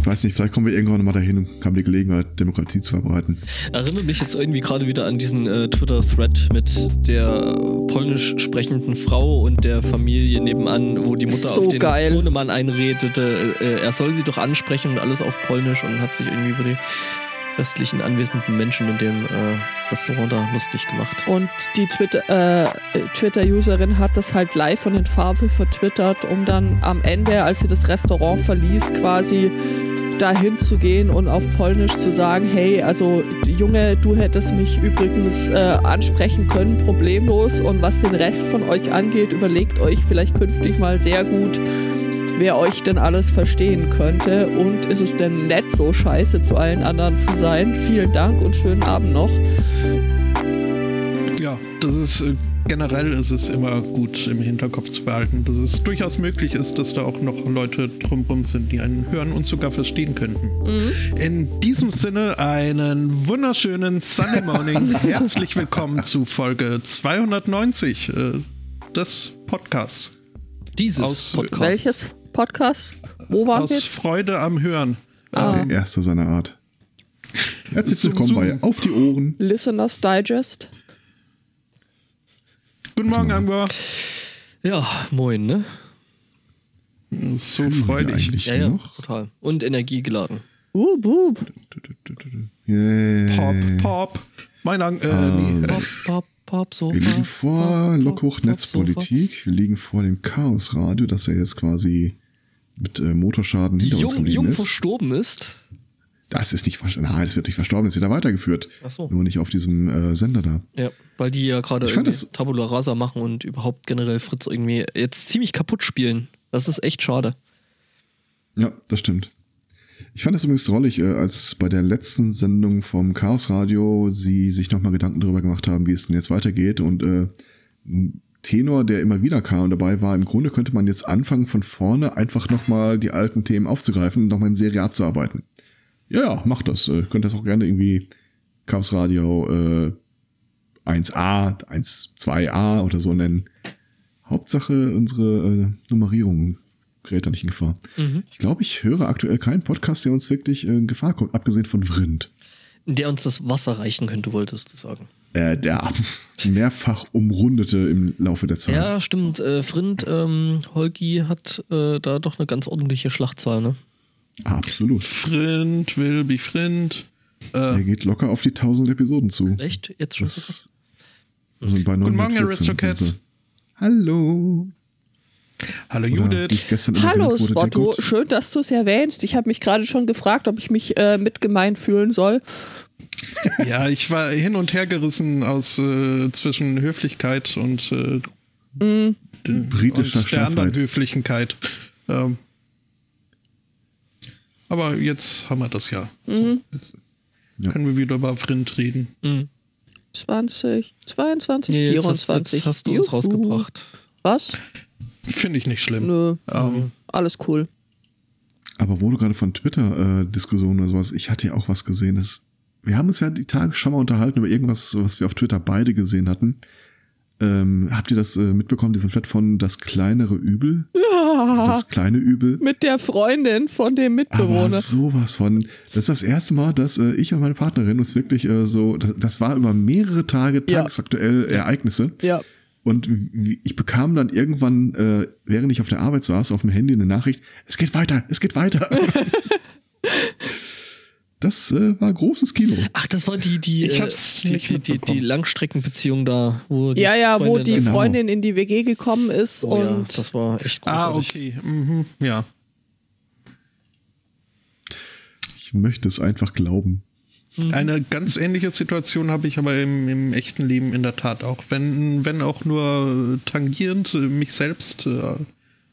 Ich weiß nicht, vielleicht kommen wir irgendwann mal dahin und haben die Gelegenheit, Demokratie zu verbreiten. Erinnert mich jetzt irgendwie gerade wieder an diesen äh, Twitter-Thread mit der polnisch sprechenden Frau und der Familie nebenan, wo die Mutter So auf den geil. Sohnemann einredete, äh, er soll sie doch ansprechen und alles auf Polnisch und hat sich irgendwie über die restlichen anwesenden Menschen in dem äh, Restaurant da lustig gemacht. Und die Twitter, äh, Twitter-Userin hat das halt live von den Farbe vertwittert, um dann am Ende, als sie das Restaurant verließ, quasi dahin zu gehen und auf Polnisch zu sagen, hey, also Junge, du hättest mich übrigens äh, ansprechen können, problemlos. Und was den Rest von euch angeht, überlegt euch vielleicht künftig mal sehr gut, wer euch denn alles verstehen könnte. Und ist es denn nett, so scheiße zu allen anderen zu sein? Vielen Dank und schönen Abend noch. Ja, das ist äh, generell ist es immer gut im Hinterkopf zu behalten, dass es durchaus möglich ist, dass da auch noch Leute drumherum sind, die einen hören und sogar verstehen könnten. In diesem Sinne einen wunderschönen Sunday Morning. Herzlich willkommen zu Folge 290 äh, des Podcasts. Dieses Aus- Podcast. Welches Podcast? Wo waren wir Aus jetzt? Freude am Hören. Ah. Der erste seiner Art. Herzlich willkommen bei Auf die Ohren. Listeners Digest. Guten Morgen, Angor. Ja, moin, ne? So freudig. Ja, ja, noch? total. Und energiegeladen. Uh, buh. Yeah. Pop, pop. Mein Ang äh, nee. Pop, pop, pop, Sofa. Wir liegen vor pop, Netzpolitik. Wir liegen vor dem Chaosradio, das ja jetzt quasi mit äh, Motorschaden hinter uns Jung, geblieben jung ist. verstorben ist. Das ist nicht verstorben. Nein, das wird nicht verstorben, das wird da weitergeführt. Ach so. Nur nicht auf diesem äh, Sender da. Ja, weil die ja gerade Tabula Rasa machen und überhaupt generell Fritz irgendwie jetzt ziemlich kaputt spielen. Das ist echt schade. Ja, das stimmt. Ich fand es übrigens drollig, äh, als bei der letzten Sendung vom Chaos Radio sie sich nochmal Gedanken darüber gemacht haben, wie es denn jetzt weitergeht. Und äh, Tenor, der immer wieder kam und dabei war, im Grunde könnte man jetzt anfangen von vorne einfach nochmal die alten Themen aufzugreifen und nochmal in Serie abzuarbeiten. Ja, ja, macht das. Äh, könnt das auch gerne irgendwie Chaos Radio äh, 1a, 1, 2a oder so nennen. Hauptsache unsere äh, Nummerierung gerät da nicht in Gefahr. Ich glaube, ich höre aktuell keinen Podcast, der uns wirklich äh, in Gefahr kommt, abgesehen von Vrind. Der uns das Wasser reichen könnte, wolltest du sagen. Äh, der mehrfach umrundete im Laufe der Zeit. Ja, stimmt. Äh, Frind, ähm, Holgi hat äh, da doch eine ganz ordentliche Schlachtzahl, ne? Absolut. Frind will be Frind. Äh, Der geht locker auf die 1000 Episoden zu. Echt? Jetzt schon? Das, also bei Guten Morgen, 914 Aristocats. Hallo. hallo Judith. Hallo Spotto, schön, dass du es erwähnst. Ich habe mich gerade schon gefragt, ob ich mich äh, mitgemeint fühlen soll. Ja, ich war hin und her gerissen aus äh, zwischen Höflichkeit und äh, den- Britischer und der anderen. Höflichkeit. Ähm, aber jetzt haben wir das ja. Jetzt Ja. können wir wieder über Frind reden. Mhm. 20, 22, Nee, jetzt, hast, 24. jetzt hast du uns rausgebracht. Was? Finde ich nicht schlimm. Nö, Ähm, alles cool. Aber wo du gerade von Twitter-Diskussionen oder sowas, ich hatte ja auch was gesehen. Das, wir haben uns ja die Tage schon mal unterhalten über irgendwas, was wir auf Twitter beide gesehen hatten. Ähm, habt ihr das äh, mitbekommen, diesen Thread von Das kleinere Übel? Ja, Das kleine Übel? mit der Freundin von dem Aber Mitbewohner. sowas von. Das ist das erste Mal, dass äh, ich und meine Partnerin uns wirklich äh, so, das, das war über mehrere Tage Ja. tagesaktuell Ereignisse. Ja. Und ich bekam dann irgendwann, äh, während ich auf der Arbeit saß, auf dem Handy eine Nachricht, es geht weiter, es geht weiter. das äh, war großes Kino. Ach, das war die, die, Ich äh, hab's die, nicht die, die, die. Langstreckenbeziehung da, wo die Ja, ja, wo Freundin die dann- Genau. Freundin in die WG gekommen ist Oh, ja, und das war echt ah, großartig. okay. Mhm, ja. Ich möchte es einfach glauben. Eine ganz ähnliche Situation habe ich aber im, im echten Leben in der Tat auch. Wenn, wenn auch nur tangierend äh, mich selbst. äh,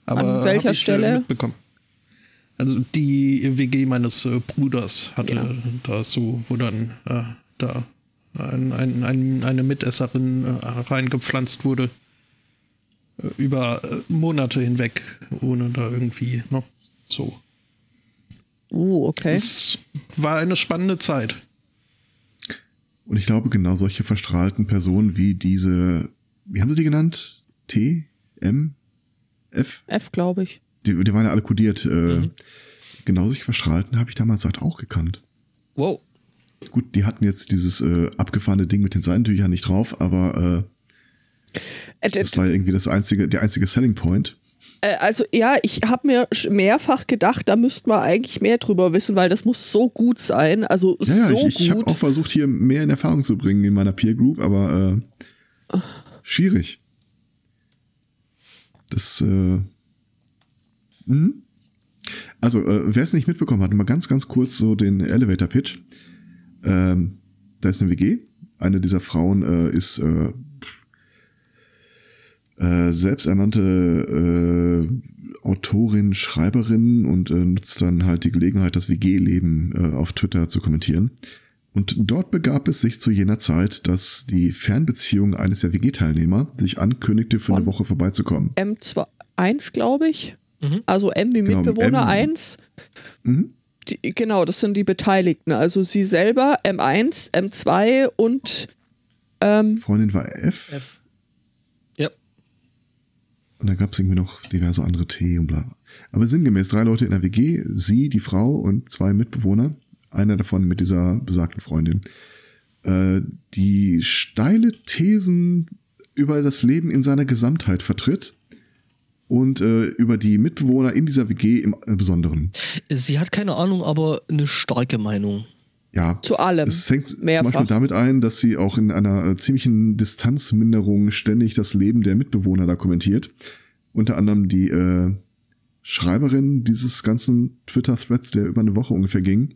Aber An welcher äh, Stelle? Mitbekommen. Also die WG meines äh, Bruders hatte Ja. da so, wo dann äh, da ein, ein, ein, eine Mitesserin äh, reingepflanzt wurde. Äh, über äh, Monate hinweg, ohne da irgendwie noch so. Uh, okay. Es war eine spannende Zeit. Und ich glaube, genau solche verstrahlten Personen wie diese, wie haben sie die genannt? T? M, F. F, glaube ich. Die, die waren ja alle kodiert. Äh, mhm. Genauso sich verstrahlten habe ich damals halt auch gekannt. Wow. Gut, die hatten jetzt dieses äh, abgefahrene Ding mit den Seitentüchern nicht drauf, aber äh, äh das war irgendwie das einzige, der einzige Selling Point. Äh, also ja, ich habe mir mehrfach gedacht, da müssten wir eigentlich mehr drüber wissen, weil das muss so gut sein. Also ja, ja, so ich, ich habe auch versucht, hier mehr in Erfahrung zu bringen in meiner Peer Group, aber äh, schwierig. Das, äh, mh. Also, äh, wer es nicht mitbekommen hat, mal ganz, ganz kurz so den Elevator Pitch. Ähm, da ist eine WG. Eine dieser Frauen äh, ist äh, äh, selbsternannte äh, Autorin, Schreiberin und äh, nutzt dann halt die Gelegenheit, das WG-Leben auf Twitter zu kommentieren. Und dort begab es sich zu jener Zeit, dass die Fernbeziehung eines der WG-Teilnehmer sich ankündigte, für Von eine Woche vorbeizukommen. M1, glaube ich. Mhm. Also M wie genau, Mitbewohner M 1. Mhm. Die, genau, das sind die Beteiligten. Also sie selber, M1, M2 und ähm, Freundin war F. F. Und dann gab es irgendwie noch diverse andere T und bla. Aber sinngemäß drei Leute in der WG, sie, die Frau und zwei Mitbewohner. Einer davon mit dieser besagten Freundin. Äh, die steile Thesen über das Leben in seiner Gesamtheit vertritt und äh, über die Mitbewohner in dieser WG im Besonderen. Sie hat keine Ahnung, aber eine starke Meinung. Ja. Zu allem. Es fängt Mehrfach. zum Beispiel damit ein, dass sie auch in einer äh, ziemlichen Distanzminderung ständig das Leben der Mitbewohner da kommentiert. Unter anderem die äh, Schreiberin dieses ganzen Twitter-Threads, der über eine Woche ungefähr ging,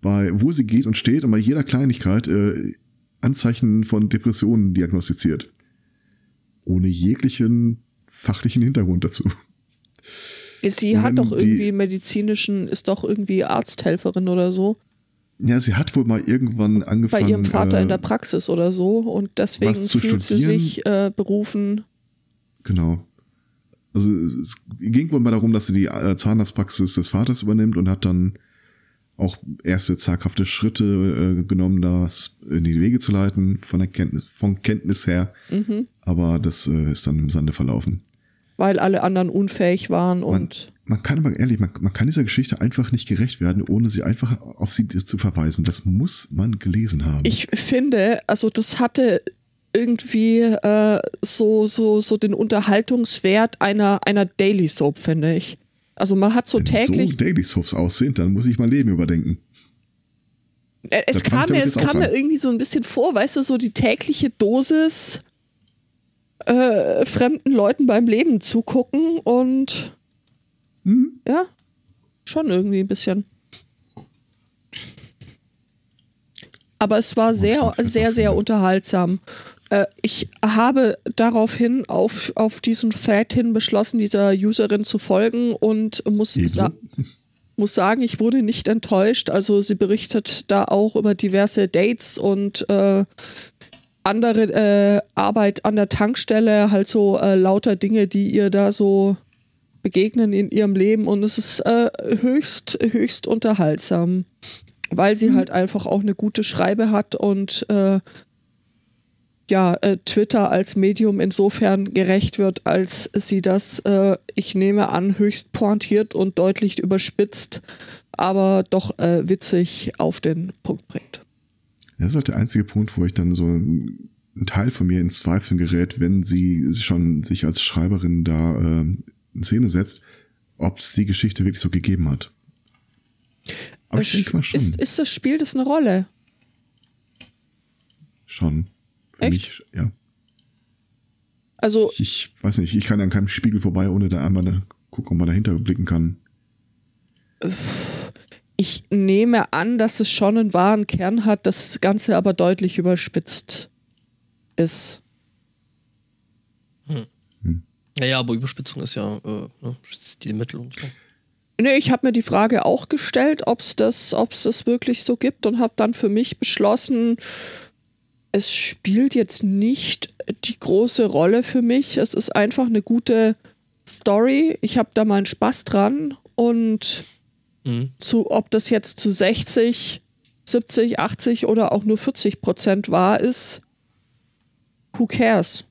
bei wo sie geht und steht und bei jeder Kleinigkeit äh, Anzeichen von Depressionen diagnostiziert. Ohne jeglichen fachlichen Hintergrund dazu. Sie hat doch irgendwie medizinischen, ist doch irgendwie Arzthelferin oder so. Ja, sie hat wohl mal irgendwann angefangen. Bei ihrem Vater äh, in der Praxis oder so und deswegen fühlt sie sich äh, berufen. Genau. Also es ging wohl mal darum, dass sie die äh, Zahnarztpraxis des Vaters übernimmt und hat dann auch erste zaghafte Schritte äh, genommen, das in die Wege zu leiten, von der Kenntnis, von Kenntnis her. Mhm. Aber das äh, ist dann im Sande verlaufen. Weil alle anderen unfähig waren und man kann aber ehrlich, man, man kann dieser Geschichte einfach nicht gerecht werden, ohne sie einfach auf sie zu verweisen. Das muss man gelesen haben. Ich finde, also das hatte irgendwie äh, so, so, so den Unterhaltungswert einer, einer Daily Soap, finde ich. Also man hat so Wenn täglich. so Daily Soaps aussehen, dann muss ich mein Leben überdenken. Es kam, mir, es kam mir irgendwie so ein bisschen vor, weißt du, so die tägliche Dosis äh, fremden Leuten beim Leben zugucken und hm? Ja, schon irgendwie ein bisschen. Aber es war sehr, sehr, sehr unterhaltsam. Äh, ich habe daraufhin auf, auf diesen Thread hin beschlossen, dieser Userin zu folgen und muss, sa muss sagen, ich wurde nicht enttäuscht. Also sie berichtet da auch über diverse Dates und äh, andere äh, Arbeit an der Tankstelle, halt so äh, lauter Dinge, die ihr da so begegnen in ihrem Leben und es ist äh, höchst, höchst unterhaltsam, weil sie mhm. halt einfach auch eine gute Schreibe hat und äh, ja, äh, Twitter als Medium insofern gerecht wird, als sie das, äh, ich nehme an, höchst pointiert und deutlich überspitzt, aber doch äh, witzig auf den Punkt bringt. Das ist halt der einzige Punkt, wo ich dann so ein Teil von mir ins Zweifeln gerät, wenn sie schon sich als Schreiberin da äh, in Szene setzt, ob es die Geschichte wirklich so gegeben hat. Aber ich denke mal schon. Ist, ist das Spiel das eine Rolle? Schon. Für Echt? mich, ja. Also. Ich, ich, weiß nicht, ich kann an keinem Spiegel vorbei, ohne da einmal gucken, ob man dahinter blicken kann. Ich nehme an, dass es schon einen wahren Kern hat, das Ganze aber deutlich überspitzt ist. Naja, aber Überspitzung ist ja äh, ne, Stilmittel und so. Nee, ich habe mir die Frage auch gestellt, ob es das, ob's das wirklich so gibt und habe dann für mich beschlossen, es spielt jetzt nicht die große Rolle für mich. Es ist einfach eine gute Story. Ich habe da meinen Spaß dran und mhm. zu, ob das jetzt zu 60, 70, 80 oder auch nur 40 Prozent wahr ist, who cares?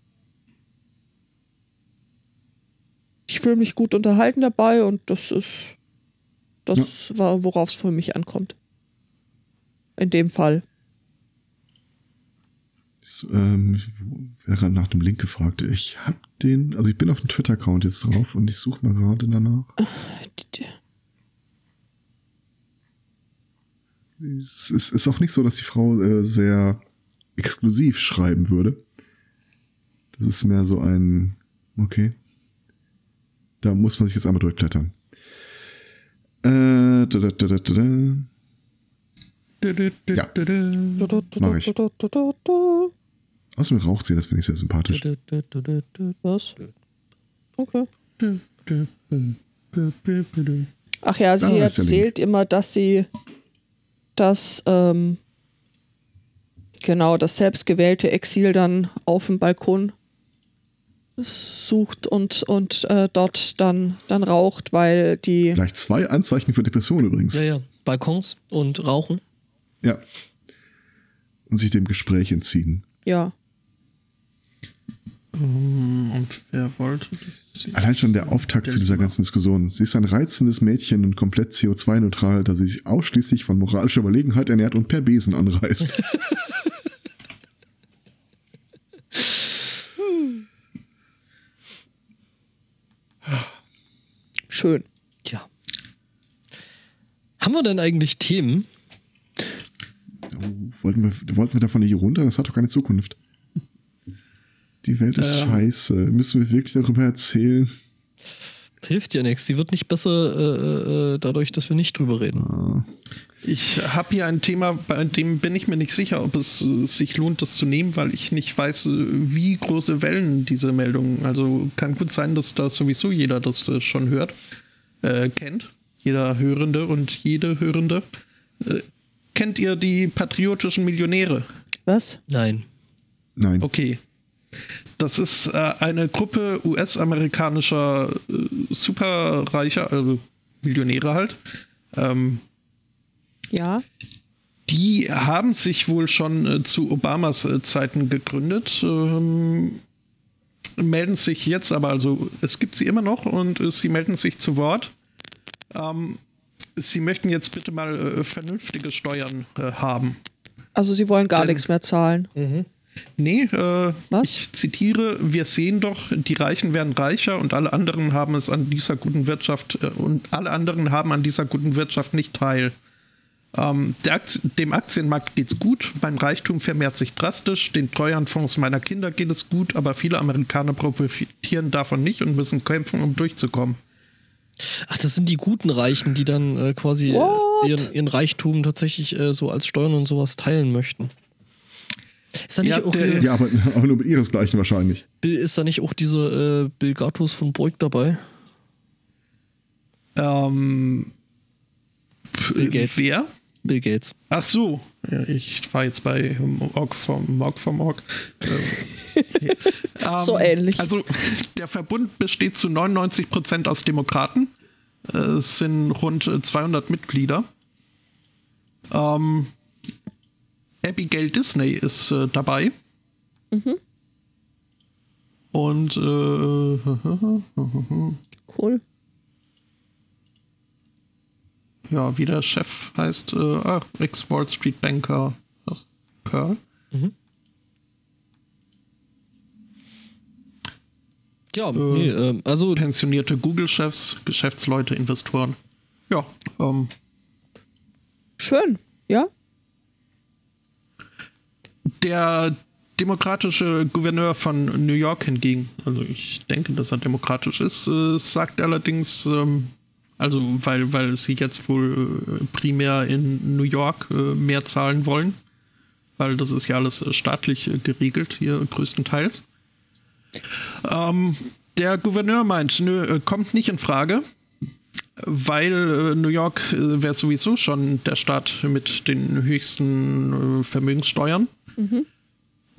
ich fühle mich gut unterhalten dabei und das ist das war, worauf es für mich ankommt. In dem Fall. Ähm, ich werde gerade nach dem Link gefragt. Ich habe den, also ich bin auf dem Twitter-Account jetzt drauf und ich suche mal gerade danach. Es ist, ist auch nicht so, dass die Frau äh, sehr exklusiv schreiben würde. Das ist mehr so ein, okay. Da muss man sich jetzt einmal durchblättern. Äh, da, da, da, da, da. Ja. Mach ich. Außerdem raucht sie, das finde ich sehr sympathisch. Was? Okay. Ach ja, sie der erzählt immer, dass sie das, ähm, genau, das selbstgewählte Exil dann auf dem Balkon sucht und, und äh, dort dann, dann raucht, weil die. Gleich zwei Anzeichen für Depression übrigens. Ja, ja. Balkons und Rauchen. Ja. Und sich dem Gespräch entziehen. Ja. Und wer wollte das? Allein schon der Auftakt zu dieser ganzen Diskussion. Sie ist ein reizendes Mädchen und komplett CO2-neutral, da sie sich ausschließlich von moralischer Überlegenheit ernährt und per Besen anreist. Schön. Tja. Haben wir denn eigentlich Themen? Oh, wollten, wir, wollten wir davon nicht runter? Das hat doch keine Zukunft. Die Welt ist Ähm. scheiße. Müssen wir wirklich darüber erzählen? Hilft ja nichts. Die wird nicht besser äh, äh, dadurch, dass wir nicht drüber reden. Ich habe hier ein Thema, bei dem bin ich mir nicht sicher, ob es äh, sich lohnt, das zu nehmen, weil ich nicht weiß, äh, wie große Wellen diese Meldung. Also kann gut sein, dass da sowieso jeder das äh, schon hört, äh, kennt. Jeder Hörende und jede Hörende. Äh, kennt ihr die patriotischen Millionäre? Was? Nein. Nein. Okay. Das ist äh, eine Gruppe US-amerikanischer äh, Superreicher, also Millionäre halt. Ähm, Ja. Die haben sich wohl schon äh, zu Obamas äh, Zeiten gegründet, ähm, melden sich jetzt aber, also es gibt sie immer noch und äh, sie melden sich zu Wort. Ähm, sie möchten jetzt bitte mal äh, vernünftige Steuern äh, haben. Also sie wollen gar Denn- nichts mehr zahlen. Nee, äh, ich zitiere, wir sehen doch, die Reichen werden reicher und alle anderen haben es an dieser guten Wirtschaft äh, und alle anderen haben an dieser guten Wirtschaft nicht teil. Ähm, der Akt dem Aktienmarkt geht's gut, mein Reichtum vermehrt sich drastisch, den Treuhandfonds meiner Kinder geht es gut, aber viele Amerikaner profitieren davon nicht und müssen kämpfen, um durchzukommen. Ach, das sind die guten Reichen, die dann äh, quasi äh, ihren, ihren Reichtum tatsächlich äh, so als Steuern und sowas teilen möchten. Ist da nicht, Ja, auch, der- hier, Ja, aber, aber nur mit ihresgleichen wahrscheinlich. Ist da nicht auch dieser äh, Bill Gatus von Beug dabei? Ähm, Bill Gates. Wer? Bill Gates. Ach so, ja, ich war jetzt bei Org vom Org vom Org. Ähm, ähm, So ähnlich. Also der Verbund besteht zu 99 Prozent aus Demokraten. Äh, Es sind rund äh, 200 Mitglieder. Ähm, Abigail Disney ist äh, dabei. Und äh, Cool. ja, wie der Chef heißt, äh, ah, Ex-Wall Street Banker was? Pearl. Ja, nee, ähm, also pensionierte Google-Chefs, Geschäftsleute, Investoren. Ja, ähm, Schön. Ja? Der demokratische Gouverneur von New York hingegen, also ich denke, dass er demokratisch ist, äh, sagt allerdings, ähm, also weil, weil sie jetzt wohl äh, primär in New York äh, mehr zahlen wollen, weil das ist ja alles äh, staatlich äh, geregelt hier größtenteils. Ähm, der Gouverneur meint, nö, kommt nicht in Frage, weil New York wäre sowieso schon der Staat mit den höchsten äh, Vermögenssteuern.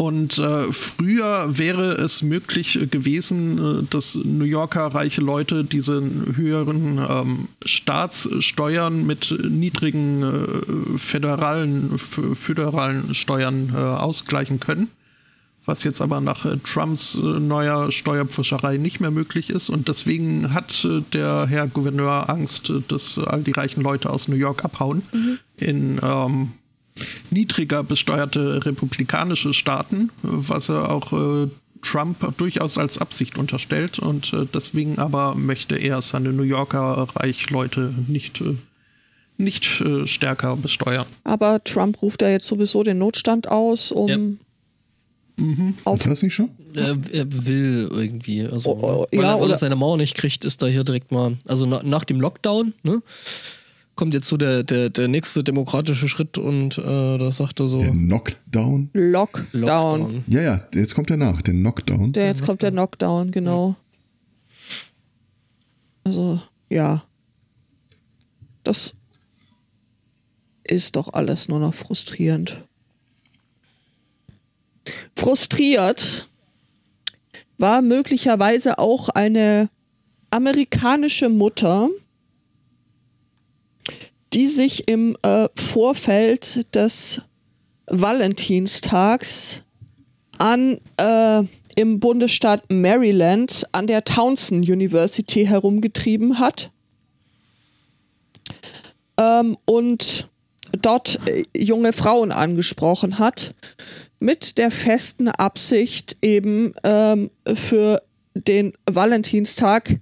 Und äh, früher wäre es möglich äh, gewesen, äh, dass New Yorker reiche Leute diese höheren ähm, Staatssteuern mit niedrigen äh, föderalen, föderalen Steuern äh, ausgleichen können. was jetzt aber nach äh, Trumps neuer Steuerpfuscherei nicht mehr möglich ist. Und deswegen hat der Herr Gouverneur Angst, dass all die reichen Leute aus New York abhauen in ähm, niedriger besteuerte republikanische Staaten, was er auch äh, Trump durchaus als Absicht unterstellt. Und äh, deswegen aber möchte er seine New Yorker Reichleute nicht, äh, nicht äh, stärker besteuern. Aber Trump ruft ja jetzt sowieso den Notstand aus, um Ja. auf Hat das nicht schon? Er, er will irgendwie. Also, Oh, oh, weil, ja, er, weil oder- er seine Mauer nicht kriegt, ist da hier direkt mal. Also na, nach dem Lockdown, ne? Kommt jetzt so der, der, der nächste demokratische Schritt und äh, da sagt er so. Der Knockdown? Lockdown. Lockdown. Ja, ja, jetzt kommt der nach, der Knockdown. Der, jetzt kommt der Knockdown, genau. Also, ja. Das ist doch alles nur noch frustrierend. Frustriert war möglicherweise auch eine amerikanische Mutter, die sich im äh, Vorfeld des Valentinstags an äh, im Bundesstaat Maryland an der Townsend University herumgetrieben hat. Ähm, und dort äh, junge Frauen angesprochen hat, mit der festen Absicht eben ähm, für den Valentinstag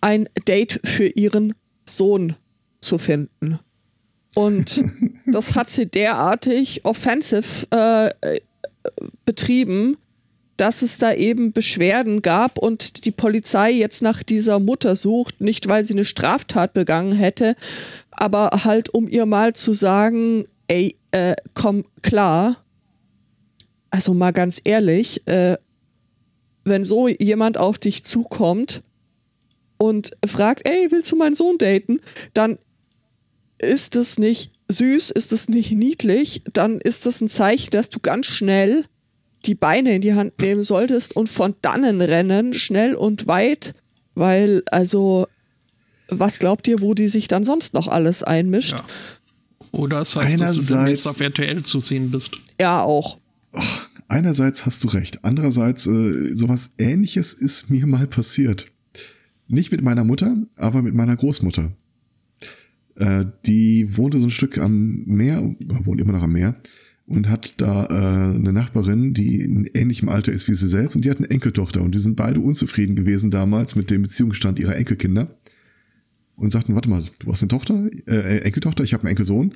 ein Date für ihren Sohn zu finden. Und das hat sie derartig offensive äh, äh, betrieben, dass es da eben Beschwerden gab und die Polizei jetzt nach dieser Mutter sucht, nicht weil sie eine Straftat begangen hätte, aber halt um ihr mal zu sagen, ey, äh, komm klar. Also mal ganz ehrlich, äh, wenn so jemand auf dich zukommt und fragt, ey, willst du meinen Sohn daten? Dann ist es nicht süß, ist es nicht niedlich, dann ist das ein Zeichen, dass du ganz schnell die Beine in die Hand nehmen solltest und von dannen rennen, schnell und weit, weil also was glaubt ihr, wo die sich dann sonst noch alles einmischt? Ja. Oder es heißt, dass du demnächst auf RTL zu sehen bist. Ja, auch. Einerseits hast du recht, andererseits äh, sowas ähnliches ist mir mal passiert. Nicht mit meiner Mutter, aber mit meiner Großmutter. Äh, die wohnte so ein Stück am Meer, wohnt immer noch am Meer, und hat da äh, eine Nachbarin, die in ähnlichem Alter ist wie sie selbst, und die hat eine Enkeltochter. Und die sind beide unzufrieden gewesen damals mit dem Beziehungsstand ihrer Enkelkinder. Und sagten, warte mal, du hast eine Tochter, äh, Enkeltochter, ich habe einen Enkelsohn.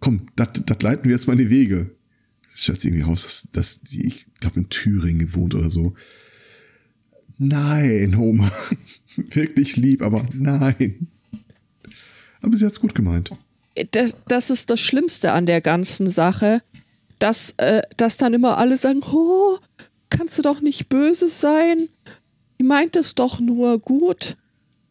Komm, das leiten wir jetzt mal in die Wege. Stellt sich irgendwie raus, dass, dass die, ich glaube, in Thüringen wohnt oder so. Nein, Oma. Wirklich lieb, aber nein. Aber sie hat's gut gemeint. Das, das ist das Schlimmste an der ganzen Sache, dass, äh, dass dann immer alle sagen, oh, kannst du doch nicht böse sein? Die meint es doch nur gut.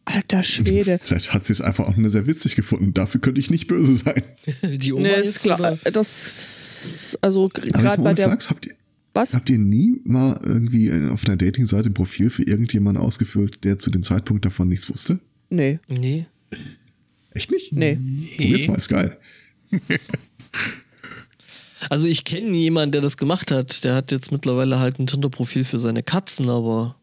Alter Schwede. Vielleicht hat sie es einfach auch nur sehr witzig gefunden. Dafür könnte ich nicht böse sein. Die Oma Nee, ist klar. oder? Das, also gerade bei der. Flachs, habt ihr, Was? habt ihr nie mal irgendwie auf einer Datingseite ein Profil für irgendjemanden ausgefüllt, der zu dem Zeitpunkt davon nichts wusste? Nee, Nee. Echt nicht? nee. Probiert's mal, ist geil. Also ich kenne jemanden, der das gemacht hat. Der hat jetzt mittlerweile halt ein Tinder-Profil für seine Katzen, aber.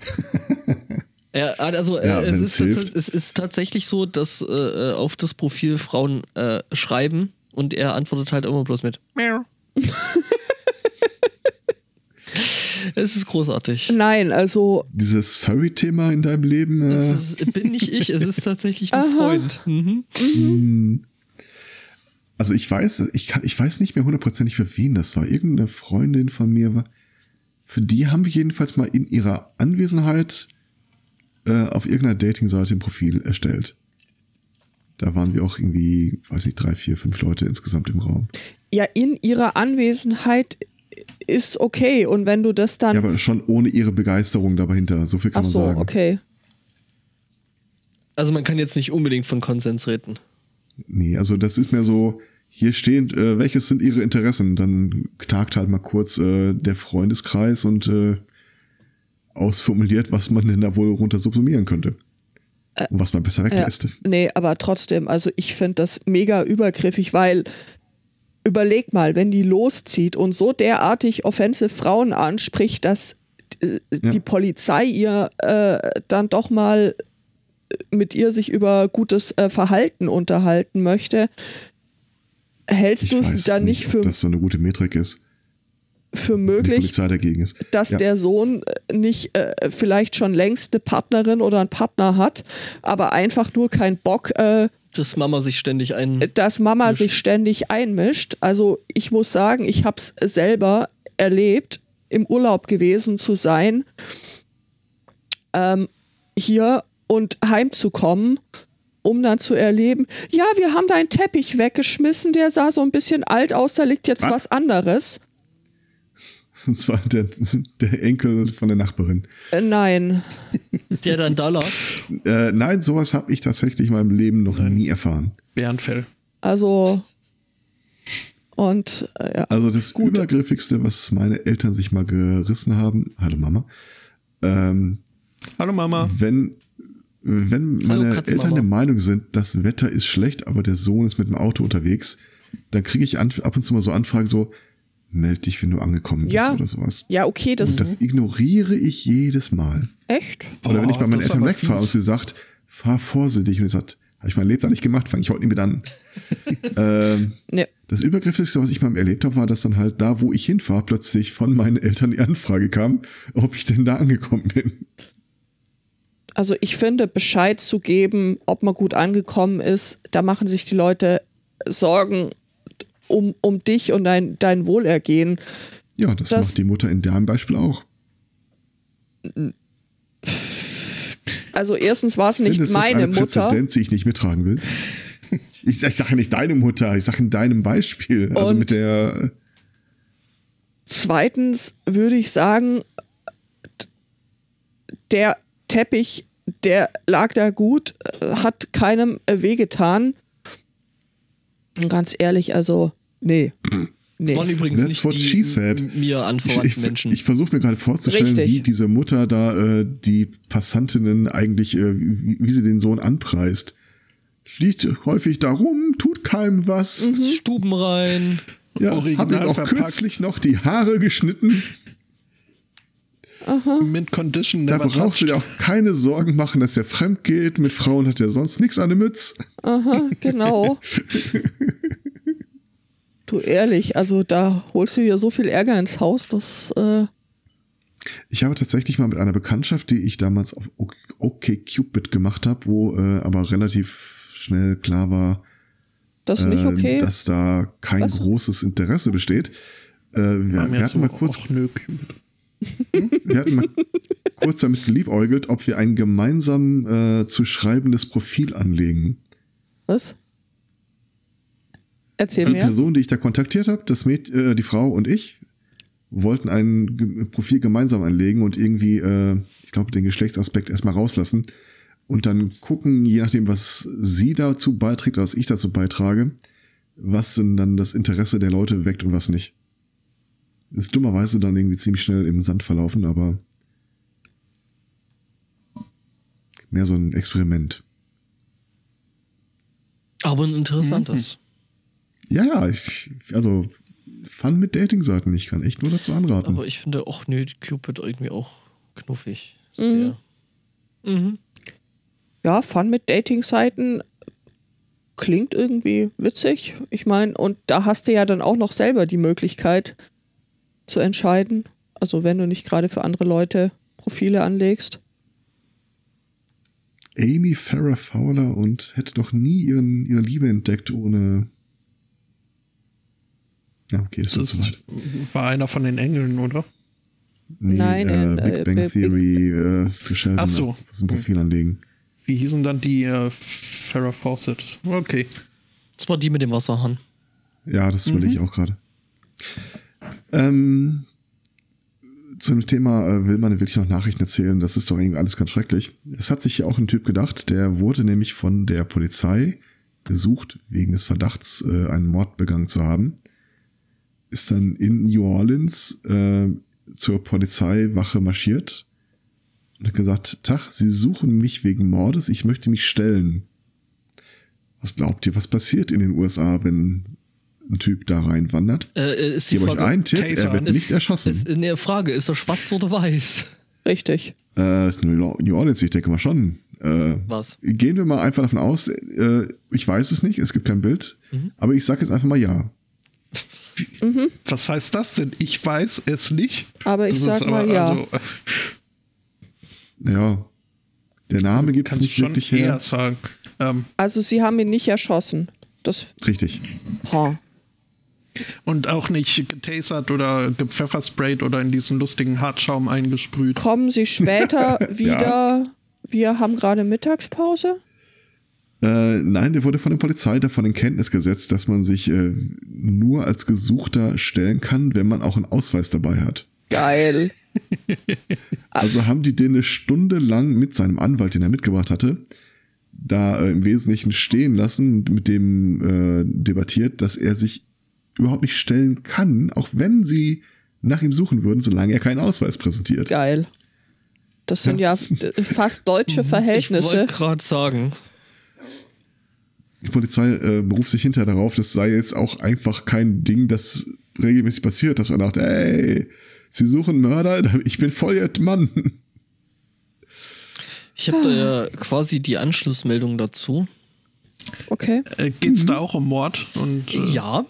ja, also Ja, äh, es, ist es ist tatsächlich so, dass äh, auf das Profil Frauen äh, schreiben und er antwortet halt immer bloß mit Miau. es ist großartig. Nein, also Dieses Furry-Thema in deinem Leben. Äh, Es ist, bin nicht ich, es ist tatsächlich ein. Freund. Mhm. Also ich weiß, ich kann, ich weiß nicht mehr hundertprozentig für wen das war. Irgendeine Freundin von mir war. Für die haben wir jedenfalls mal in ihrer Anwesenheit äh, auf irgendeiner Dating-Seite ein Profil erstellt. Da waren wir auch irgendwie, weiß nicht, drei, vier, fünf Leute insgesamt im Raum. ja, in ihrer Anwesenheit ist okay. Und wenn du das dann. Ja, aber schon ohne ihre Begeisterung dahinter. So viel kann Ach man so, sagen. okay. Also man kann jetzt nicht unbedingt von Konsens reden. Nee, also das ist mir so, hier steht, äh, welches sind ihre Interessen? Dann tagt halt mal kurz äh, der Freundeskreis und äh, ausformuliert, was man denn da wohl runter subsumieren könnte. Und was man besser weglässt. nee, aber trotzdem, also ich finde das mega übergriffig, weil überleg mal, wenn die loszieht und so derartig offensive Frauen anspricht, dass äh, Ja. die Polizei ihr äh, dann doch mal mit ihr sich über gutes äh, Verhalten unterhalten möchte, hältst du es dann nicht ob für, das so eine gute Metrik ist. für möglich, dass Ja. der Sohn äh, nicht äh, vielleicht schon längst eine Partnerin oder einen Partner hat, aber einfach nur keinen Bock, äh, Dass Mama sich ständig ein. dass Mama sich ständig einmischt. Also ich muss sagen, ich habe es selber erlebt, im Urlaub gewesen zu sein, ähm, hier und heimzukommen, um dann zu erleben, ja, wir haben deinen Teppich weggeschmissen, der sah so ein bisschen alt aus, da liegt jetzt Was? was anderes. Und zwar der, der Enkel von der Nachbarin. Äh, nein. der dann da lag. Äh, nein, sowas habe ich tatsächlich in meinem Leben noch nie erfahren. Bärenfell. Also und äh, ja. Also das Gut. Übergriffigste, was meine Eltern sich mal gerissen haben, hallo Mama, ähm, Hallo Mama. wenn, wenn Hallo, meine Katzenmama. Eltern der Meinung sind, das Wetter ist schlecht, aber der Sohn ist mit dem Auto unterwegs, dann kriege ich an, ab und zu mal so Anfragen so, meld dich, wenn du angekommen bist Ja. oder sowas. ja, okay, das, Und das ignoriere ich jedes Mal. echt. Oder wenn ich bei Oh, meinen Eltern wegfahre und sie sagt, fahr vorsichtig und ich sagt, habe ich mein Leben da nicht gemacht, fange ich heute nicht mit an. ähm, Ne. das Übergrifflichste, was ich mal erlebt habe, war, dass dann halt da, wo ich hinfahre, plötzlich von meinen Eltern die Anfrage kam, ob ich denn da angekommen bin. Also ich finde, Bescheid zu geben, ob man gut angekommen ist, da machen sich die Leute Sorgen um, um dich und dein, dein Wohlergehen. Ja, das, Das- macht die Mutter in deinem Beispiel auch. Also erstens war es nicht Findest meine eine Mutter. Präzedenz, die ich nicht mittragen will? Ich, ich sage nicht deine Mutter, ich sage in deinem Beispiel. Also Und- mit der. Zweitens würde ich sagen, der Teppich, der lag da gut, hat keinem äh, wehgetan. Und Ganz ehrlich, also, nee. Nee. Das waren übrigens That's nicht what die she said. mir Ich, anverwandten ich, Menschen. ich versuche mir gerade vorzustellen, Richtig. wie diese Mutter da äh, die Passantinnen eigentlich, äh, wie, wie sie den Sohn anpreist. Liegt häufig da rum, tut keinem was. Mhm. Stuben rein. Ja, Original hab ihm auch verpackt. kürzlich noch die Haare geschnitten. Mint Condition Da never brauchst du dir auch keine Sorgen machen, dass der fremd geht. Mit Frauen hat er sonst nichts an der Mütze. Aha, genau. du ehrlich, also da holst du dir so viel Ärger ins Haus, dass äh, Ich habe tatsächlich mal mit einer Bekanntschaft, die ich damals auf OkCupid gemacht habe, wo äh, aber relativ schnell klar war, das nicht ähm, okay. dass da kein Was? großes Interesse besteht. Äh, wir, wir hatten so, mal kurz, ach, nö, wir hatten mal kurz damit geliebäugelt, ob wir ein gemeinsam äh, zu schreibendes Profil anlegen. Was? Erzähl Die mir. Person, die ich da kontaktiert habe, das Mäd äh, die Frau und ich, wollten ein Ge- Profil gemeinsam anlegen und irgendwie, äh, ich glaube, den Geschlechtsaspekt erstmal rauslassen und dann gucken, je nachdem, was sie dazu beiträgt was ich dazu beitrage, was denn dann das Interesse der Leute weckt und was nicht. Ist dummerweise dann irgendwie ziemlich schnell im Sand verlaufen, aber mehr so ein Experiment. Aber ein interessantes. Ja, ja, ich, also Fun mit Dating-Seiten. Ich kann echt nur dazu anraten. Aber ich finde auch, nö, Cupid irgendwie auch knuffig. Mhm. Sehr. Mhm. Ja, Fun mit Dating-Seiten klingt irgendwie witzig. Ich meine, und da hast du ja dann auch noch selber die Möglichkeit zu entscheiden. Also wenn du nicht gerade für andere Leute Profile anlegst. Amy Farrah Fowler und hätte doch nie ihren, ihre Liebe entdeckt ohne. Ja, okay, das wird Das zu weit. war einer von den Engeln, oder? Nee, Nein, äh, in, Big äh, Bang Big- Theory äh, für Sheldon Ach so. ein Profil anlegen. Wie hießen dann die äh, Farrah Fawcett? Okay. Das war die mit dem Wasserhahn. Ja, das überlege ich auch gerade. Ähm, zu dem Thema äh, will man wirklich noch Nachrichten erzählen, das ist doch irgendwie alles ganz schrecklich. Es hat sich ja auch ein Typ gedacht, der wurde nämlich von der Polizei gesucht, wegen des Verdachts, äh, einen Mord begangen zu haben. Ist dann in New Orleans äh, zur Polizeiwache marschiert und hat gesagt, Tag, Sie suchen mich wegen Mordes, ich möchte mich stellen. Was glaubt ihr, was passiert in den USA, wenn Typ da reinwandert. Äh, äh, ist Ich die gebe euch Frage, einen Tipp, Taser. er wird ist, nicht erschossen. Ist eine Frage, ist er schwarz oder weiß? Richtig. Äh, ist New New Orleans, ich denke mal schon. Äh, Was? gehen wir mal einfach davon aus, äh, ich weiß es nicht, es gibt kein Bild, Mhm. aber ich sage jetzt einfach mal ja. Was heißt das denn? Ich weiß es nicht. Aber ich Das sag mal ja. also, äh, Ja. Der Name gibt es nicht schon wirklich eher her. sagen. Ähm, Also sie haben ihn nicht erschossen. Das. Richtig. Ha. Und auch nicht getasert oder gepfeffersprayt oder in diesen lustigen Hartschaum eingesprüht. Kommen sie später wieder. Wir haben gerade Mittagspause. Äh, nein, der wurde von der Polizei davon in Kenntnis gesetzt, dass man sich äh, nur als Gesuchter stellen kann, wenn man auch einen Ausweis dabei hat. Geil. Also haben die den eine Stunde lang mit seinem Anwalt, den er mitgebracht hatte, da äh, im Wesentlichen stehen lassen, mit dem äh, debattiert, dass er sich überhaupt nicht stellen kann, auch wenn sie nach ihm suchen würden, solange er keinen Ausweis präsentiert. Geil. Das sind ja, d- fast deutsche Ich Verhältnisse. wollte gerade sagen. Die Polizei äh, beruft sich hinterher darauf, das sei jetzt auch einfach kein Ding, das regelmäßig passiert, dass er dachte, ey, sie suchen Mörder, ich bin voll ihr Mann. Ich habe da ja quasi die Anschlussmeldung dazu. Okay. Äh, geht's da auch um Mord? Und, äh, Ja,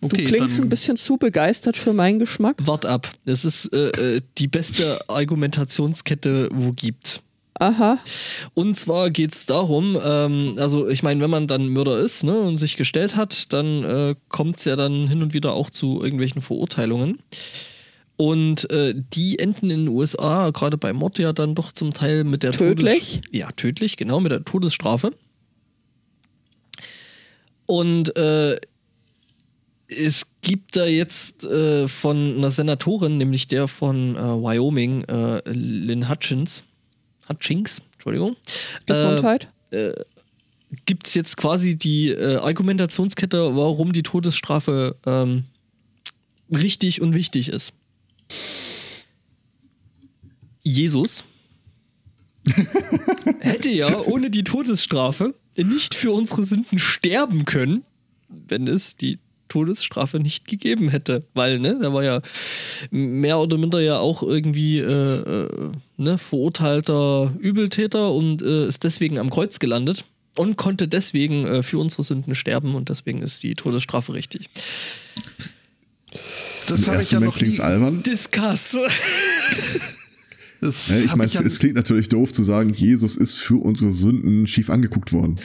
Du okay, klingst dann- ein bisschen zu begeistert für meinen Geschmack. wart ab. Es ist äh, äh, die beste Argumentationskette, wo gibt. Aha. Und zwar geht es darum, ähm, also ich meine, wenn man dann Mörder ist ne, und sich gestellt hat, dann äh, kommt es ja dann hin und wieder auch zu irgendwelchen Verurteilungen. Und äh, die enden in den USA, gerade bei Mord ja dann doch zum Teil mit der Tödlich? Todes ja, tödlich, genau, mit der Todesstrafe. Und äh, es gibt da jetzt äh, von einer Senatorin, nämlich der von äh, Wyoming, äh, Lynn Hutchins, Hutchings, Entschuldigung, Gesundheit. gibt es jetzt quasi die äh, Argumentationskette, warum die Todesstrafe ähm, richtig und wichtig ist. Jesus hätte ja ohne die Todesstrafe nicht für unsere Sünden sterben können, wenn es die Todesstrafe nicht gegeben hätte. Weil, ne, da war ja mehr oder minder ja auch irgendwie äh, äh, ne, verurteilter Übeltäter und äh, ist deswegen am Kreuz gelandet und konnte deswegen äh, für unsere Sünden sterben und deswegen ist die Todesstrafe richtig. Das habe ich ja Moment noch albern. Discuss. Das Ja, ich meine, ja, es klingt natürlich doof zu sagen, Jesus ist für unsere Sünden schief angeguckt worden.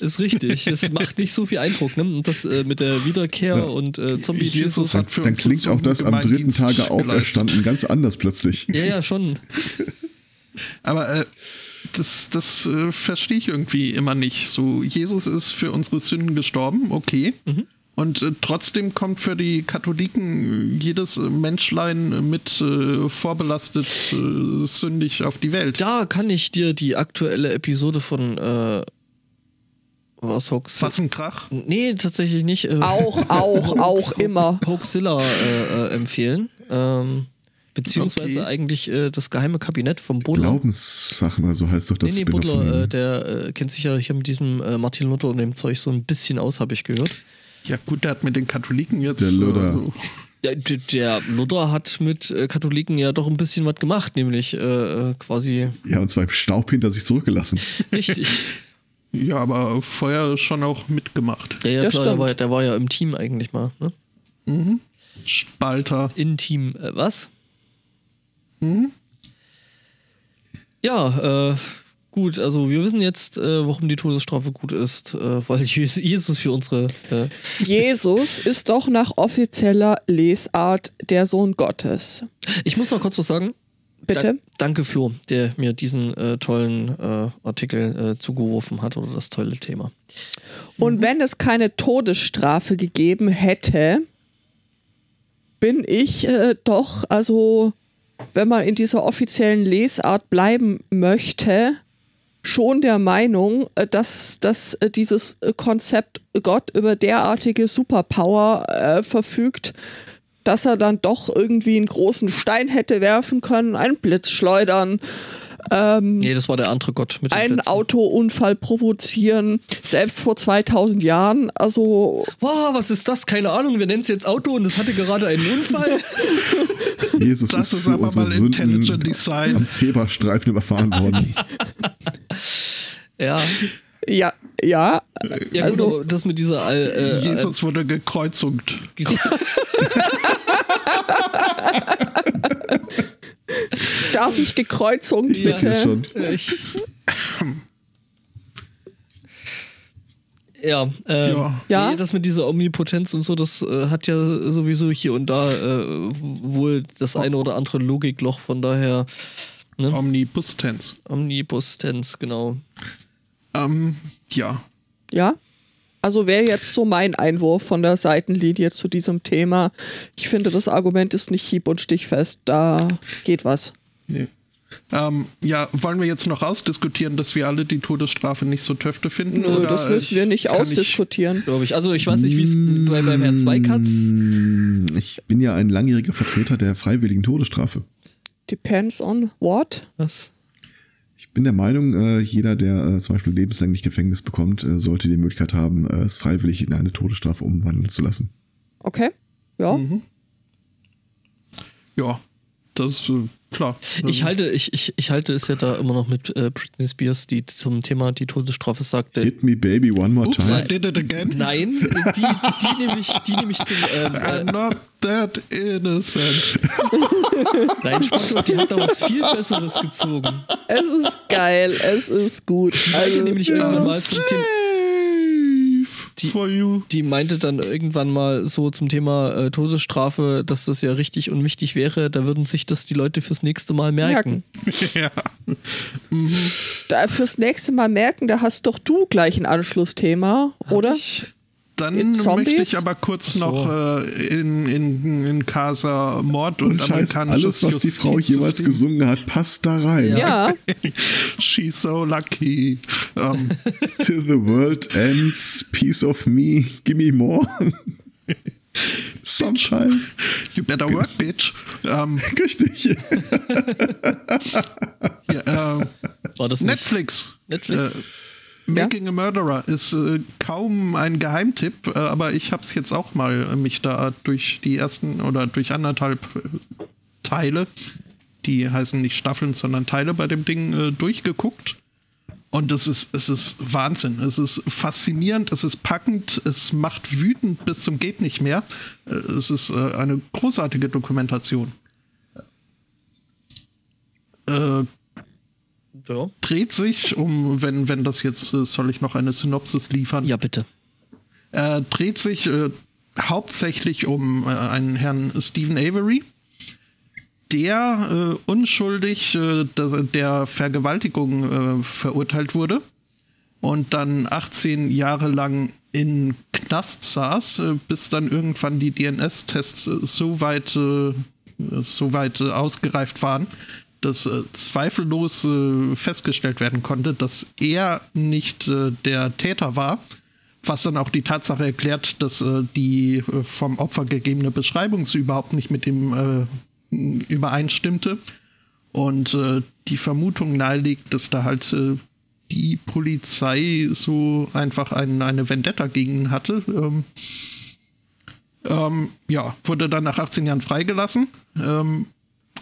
Ist richtig. Es macht nicht so viel Eindruck, ne? Und das äh, mit der Wiederkehr Ja. und äh, Zombie Jesus Jesus. hat für Dann klingt auch das am dritten Tage geleistet. auferstanden ganz anders plötzlich. Ja, ja, schon. Aber äh, das, das äh, verstehe ich irgendwie immer nicht. So, Jesus ist für unsere Sünden gestorben, okay. Mhm. Und äh, trotzdem kommt für die Katholiken jedes Menschlein mit äh, vorbelastet äh, sündig auf die Welt. Da kann ich dir die aktuelle Episode von äh, was Hoax. Was ein Krach. Nee, tatsächlich nicht. Äh, Auch, auch, auch immer. Hoaxilla äh, äh, empfehlen. Ähm, beziehungsweise Okay. eigentlich äh, das geheime Kabinett vom Butler. Glaubenssachen oder so heißt doch das Nee, nee, Butler, äh, der äh, kennt sich ja hier mit diesem äh, Martin Luther und dem Zeug so ein bisschen aus, habe ich gehört. Ja, gut, der hat mit den Katholiken jetzt. Der Luther. äh, so- Der, der- Luther hat mit äh, Katholiken ja doch ein bisschen was gemacht, nämlich quasi Ja, und zwar im Staub hinter sich zurückgelassen. richtig. Ja, aber vorher schon auch mitgemacht. Ja, ja, Das klar, der war, der war ja im Team eigentlich mal. Ne? Spalter. In Team, äh, was? Mhm. Ja, äh, gut, also wir wissen jetzt, äh, warum die Todesstrafe gut ist, äh, weil Jes- Jesus für unsere. Äh, Jesus ist doch nach offizieller Lesart der Sohn Gottes. ich muss noch kurz was sagen. Bitte? Da, danke, Flo, der mir diesen äh, tollen äh, Artikel äh, zugeworfen hat oder das tolle Thema. Und wenn es keine Todesstrafe gegeben hätte, bin ich äh, doch, also wenn man in dieser offiziellen Lesart bleiben möchte, schon der Meinung, äh, dass, dass äh, dieses Konzept Gott über derartige Superpower verfügt, dass er dann doch irgendwie einen großen Stein hätte werfen können, einen Blitz schleudern, nee, das war der andere Gott mit einen Plätzen. Autounfall provozieren, selbst vor 2000 Jahren. Also, Wow, was ist das? Keine Ahnung, wir nennen es jetzt Auto und es hatte gerade einen Unfall. Jesus Das ist ist für aber unsere mal Sünden Intelligent Design. am Zebrastreifen überfahren worden. ja. ja, ja. Ja, Also- gut, das mit dieser All, äh, Jesus wurde gekreuzigt. äh, Darf ich gekreuzigt Ja. bitte? Schon. ich, ja, äh, Ja. Ja? Das mit dieser Omnipotenz und so, das äh, hat ja sowieso hier und da äh, wohl das eine oder andere Logikloch, von daher ne? Omnipostenz. Omnipotenz, genau. Ähm, ja. Ja. Also wäre jetzt so mein Einwurf von der Seitenlinie zu diesem Thema. Ich finde, das Argument ist nicht hieb- und stichfest. Da geht was. Nee. Ähm, ja, wollen wir jetzt noch ausdiskutieren, dass wir alle die Todesstrafe nicht so töfte finden? Nö, oder das müssen wir nicht ausdiskutieren. Glaube ich. Also ich weiß nicht, wie es bei, beim Herrn Zweikatz. Mm, Ich bin ja ein langjähriger Vertreter der freiwilligen Todesstrafe. Depends on what? Was? Ich bin der Meinung, äh, jeder, der äh, zum Beispiel lebenslänglich Gefängnis bekommt, äh, sollte die Möglichkeit haben, äh, es freiwillig in eine Todesstrafe umwandeln zu lassen. Okay. Ja. Mhm. Ja, das ist klar. Ich halte, ich, ich, ich halte es ja da immer noch mit äh, Britney Spears, die zum Thema die Todesstrafe sagte. Hit me baby one more Oops, I time. did it again. Nein, die, die nämlich, die nämlich zum ähm, I'm not that innocent. Nein, Spotto, die hat da was viel Besseres gezogen. Es ist geil. Es ist gut. Die meinte nämlich irgendwann mal zum Thema. Die- for you. Die meinte dann irgendwann mal so zum Thema äh, Todesstrafe, dass das ja richtig und wichtig wäre. Da würden sich das die Leute fürs nächste Mal merken. merken. ja. Da fürs nächste Mal merken, da hast doch du gleich ein Anschlussthema, oder? Dann möchte ich aber kurz noch äh, in, in, in Casa Mord und Und Scheiß, amerikanisches alles, was die Frau jeweils gesungen hat, passt da rein. Ja. She's so lucky. Ähm, Till the world ends, piece of me, gimme more. Sometimes. you better work, bitch. Ähm, Richtig. ja, äh, War das nicht? Netflix. Netflix? Äh, Making a Murderer ist äh, kaum ein Geheimtipp, äh, aber ich habe es jetzt auch mal äh, mich da durch die ersten oder durch anderthalb äh, Teile, die heißen nicht Staffeln, sondern Teile bei dem Ding äh, durchgeguckt. Und es ist, es ist Wahnsinn. Es ist faszinierend, es ist packend, es macht wütend bis zum Geht nicht mehr. Es ist eine großartige Dokumentation. Äh, Ja. dreht sich um, wenn, wenn das jetzt, äh, soll ich noch eine Synopsis liefern? ja, bitte. Äh, dreht sich äh, hauptsächlich um äh, einen Herrn Stephen Avery, der äh, unschuldig äh, der, Vergewaltigung verurteilt wurde und dann 18 Jahre lang in Knast saß, bis dann irgendwann die DNS-Tests so weit, so weit ausgereift waren, dass äh, zweifellos äh, festgestellt werden konnte, dass er nicht äh, der Täter war, was dann auch die Tatsache erklärt, dass die vom Opfer gegebene Beschreibung überhaupt nicht mit dem übereinstimmte. Und die Vermutung naheliegt, dass da halt die Polizei so einfach ein, eine Vendetta gegen ihn hatte. Ähm, ähm, ja, wurde dann nach 18 Jahren freigelassen. Ähm,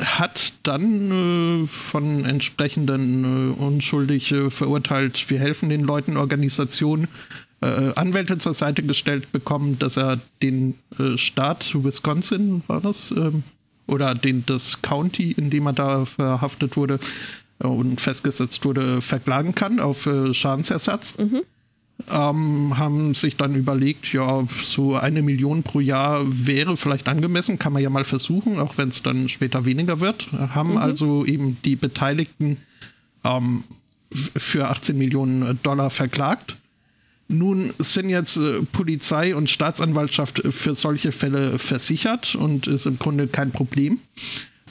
hat dann äh, von entsprechenden äh, unschuldig äh, verurteilt, wir helfen den Leuten, Organisationen, äh, Anwälte zur Seite gestellt bekommen, dass er den äh, Staat Wisconsin war das ähm, oder den das County, in dem er da verhaftet wurde äh, und festgesetzt wurde, verklagen kann auf Schadensersatz. Ähm, haben sich dann überlegt, ja, so eine Million pro Jahr wäre vielleicht angemessen, kann man ja mal versuchen, auch wenn es dann später weniger wird. Haben also eben die Beteiligten ähm, für 18 Millionen Dollar verklagt. Nun sind jetzt äh, Polizei und Staatsanwaltschaft für solche Fälle versichert und ist im Grunde kein Problem.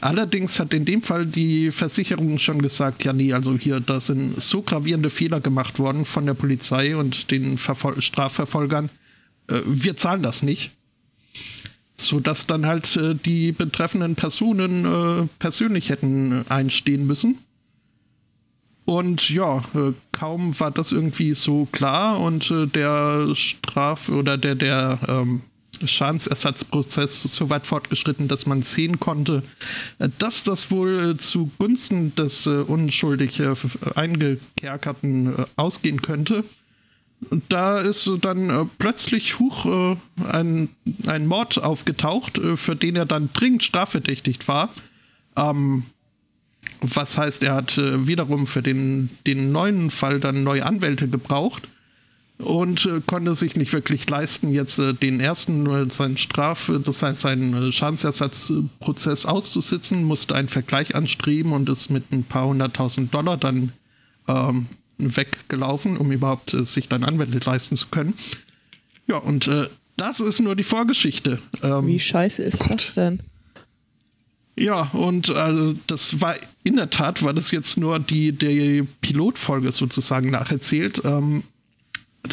Allerdings hat in dem Fall die Versicherung schon gesagt, ja nee, also hier, da sind so gravierende Fehler gemacht worden von der Polizei und den Verfol Strafverfolgern. Äh, wir zahlen das nicht. Sodass dann halt äh, die betreffenden Personen äh, persönlich hätten einstehen müssen. Und ja, äh, kaum war das irgendwie so klar und äh, der Straf- oder der, der ähm, Schadensersatzprozess so weit fortgeschritten, dass man sehen konnte, dass das wohl äh, zugunsten des äh, unschuldig äh, Eingekerkerten ausgehen könnte. Da ist dann plötzlich hoch äh, ein, ein Mord aufgetaucht, für den er dann dringend strafverdächtigt war. Ähm, was heißt, er hat wiederum für den, den neuen Fall dann neue Anwälte gebraucht und äh, konnte sich nicht wirklich leisten, jetzt äh, den ersten, seinen Straf, das heißt seinen Schadensersatzprozess auszusitzen, musste einen Vergleich anstreben und ist mit ein paar hunderttausend Dollar dann ähm, weggelaufen, um überhaupt äh, sich dann Anwälte leisten zu können. Ja, und äh, das ist nur die Vorgeschichte. Ähm, Wie scheiße ist Gott. das denn? Ja, und also das war in der Tat, war das jetzt nur die, die Pilotfolge sozusagen nacherzählt. Ähm,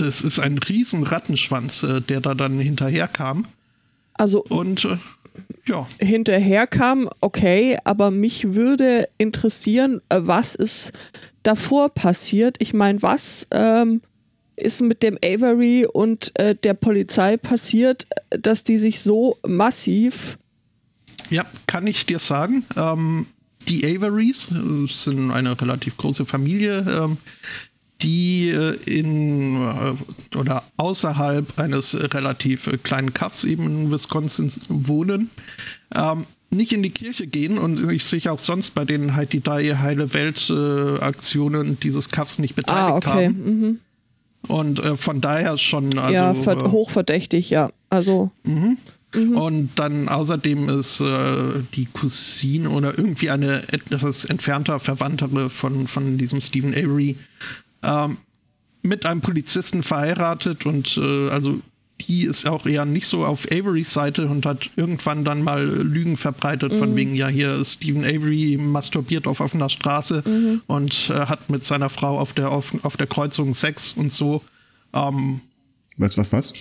das ist ein riesen Rattenschwanz, äh, der da dann hinterherkam. Also und äh, ja. Hinterherkam, okay, aber mich würde interessieren, äh, was ist davor passiert. Ich meine, was ähm, ist mit dem Avery und äh, der Polizei passiert, dass die sich so massiv. Ja, kann ich dir sagen. Ähm, die Averys äh, sind eine relativ große Familie, ähm, die äh, in äh, oder außerhalb eines relativ äh, kleinen Kaffs eben in Wisconsin wohnen. Ähm, nicht in die Kirche gehen und ich sich auch sonst bei den halt die drei Heile Welt äh, Aktionen dieses Kaffs nicht beteiligt ah, okay. haben. Mhm. Und äh, von daher schon also, ja äh, hochverdächtig, ja. Also mhm. Mhm. Und dann außerdem ist äh, die Cousine oder irgendwie eine etwas entfernter Verwandtere von, von diesem Stephen Avery ähm, mit einem Polizisten verheiratet und äh, also die ist auch eher nicht so auf Averys Seite und hat irgendwann dann mal Lügen verbreitet mhm. von wegen, ja, hier Stephen Avery masturbiert auf offener Straße mhm. und äh, hat mit seiner Frau auf der, auf, auf der Kreuzung Sex und so. Ähm, was, was, was?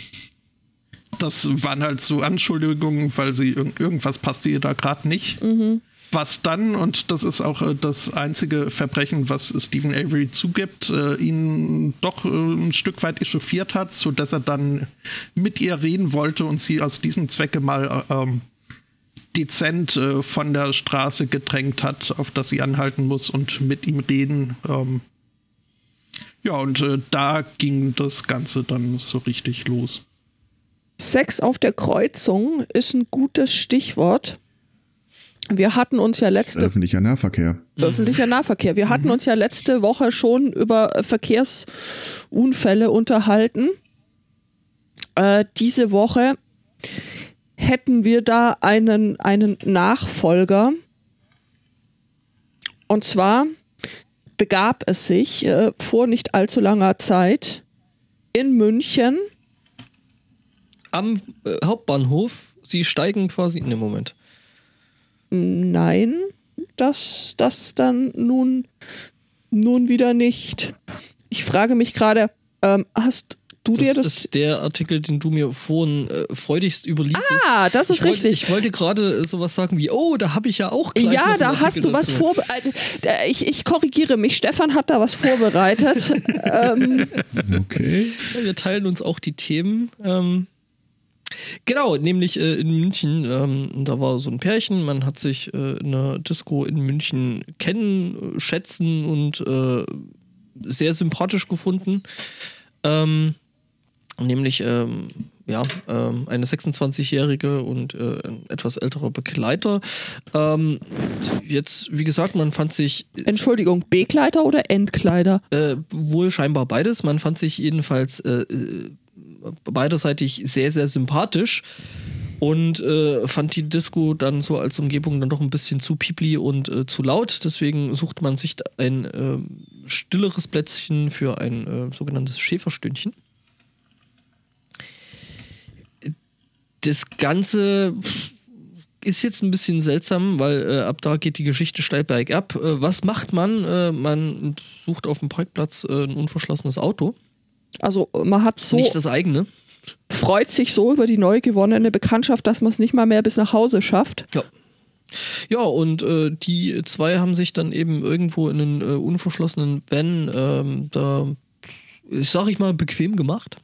Das waren halt so Anschuldigungen, weil sie irg irgendwas passte ihr da gerade nicht. Mhm was dann, und das ist auch äh, das einzige Verbrechen, was Stephen Avery zugibt, äh, ihn doch äh, ein Stück weit echauffiert hat, sodass er dann mit ihr reden wollte und sie aus diesem Zwecke mal äh, ähm, dezent von der Straße gedrängt hat, auf das sie anhalten muss und mit ihm reden. Ähm, ja, und da ging das Ganze dann so richtig los. Sex auf der Kreuzung ist ein gutes Stichwort. Wir hatten uns ja letzte öffentlicher Nahverkehr. Öffentlicher Nahverkehr. Wir hatten mhm. uns ja letzte Woche schon über Verkehrsunfälle unterhalten. Äh, diese Woche hätten wir da einen, einen Nachfolger. Und zwar begab es sich äh, vor nicht allzu langer Zeit in München. Am äh, Hauptbahnhof. Sie steigen quasi in dem Moment nein, das, das dann nun, nun wieder nicht. Ich frage mich gerade, ähm, hast du das dir das? Das ist der Artikel, den du mir vorhin äh, freudigst überliesest. Ah, das ist ich richtig. Wollte, ich wollte gerade sowas sagen wie, oh, da habe ich ja auch gleich Ja, da hast du was vorbereitet. Äh, ich, ich korrigiere mich, Stefan hat da was vorbereitet. ähm, okay. Ja, wir teilen uns auch die Themen. Ähm, Genau, nämlich äh, in München, ähm, da war so ein Pärchen, man hat sich äh, in einer Disco in München kennen, schätzen und äh, sehr sympathisch gefunden. Ähm, nämlich ähm, ja, ähm, eine 26-jährige und äh, ein etwas älterer Begleiter. Ähm, jetzt, wie gesagt, man fand sich. Entschuldigung, Begleiter oder Entkleider? Äh, wohl scheinbar beides. Man fand sich jedenfalls äh, beiderseitig sehr, sehr sympathisch und äh, fand die Disco dann so als Umgebung dann doch ein bisschen zu piepli und äh, zu laut. Deswegen sucht man sich ein äh, stilleres Plätzchen für ein äh, sogenanntes Schäferstündchen. Das Ganze ist jetzt ein bisschen seltsam, weil äh, ab da geht die Geschichte steil bergab. Äh, was macht man? man sucht auf dem Parkplatz ein unverschlossenes Auto also man hat so. Nicht das eigene. Freut sich so über die neu gewonnene Bekanntschaft, dass man es nicht mal mehr bis nach Hause schafft. Ja. Ja, und äh, die zwei haben sich dann eben irgendwo in einen äh, unverschlossenen Van ähm, da, ich sag ich mal, bequem gemacht.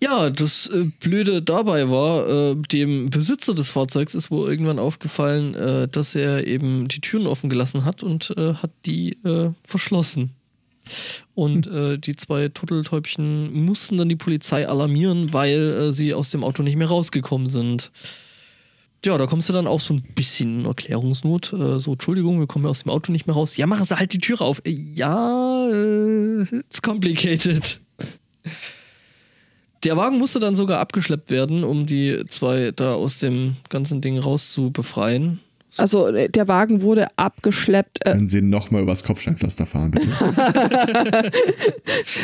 Ja, das äh, Blöde dabei war, äh, dem Besitzer des Fahrzeugs ist wohl irgendwann aufgefallen, äh, dass er eben die Türen offen gelassen hat und äh, hat die verschlossen. Und äh, die zwei Turteltäubchen mussten dann die Polizei alarmieren, weil sie aus dem Auto nicht mehr rausgekommen sind. Ja, da kommst du dann auch so ein bisschen in Erklärungsnot. so, Entschuldigung, wir kommen aus dem Auto nicht mehr raus. Ja, machen Sie halt die Türe auf. ja, it's complicated. Der Wagen musste dann sogar abgeschleppt werden, um die zwei da aus dem ganzen Ding rauszubefreien. Also äh, der Wagen wurde abgeschleppt. Äh Können Sie nochmal übers Kopfsteinpflaster fahren, bitte?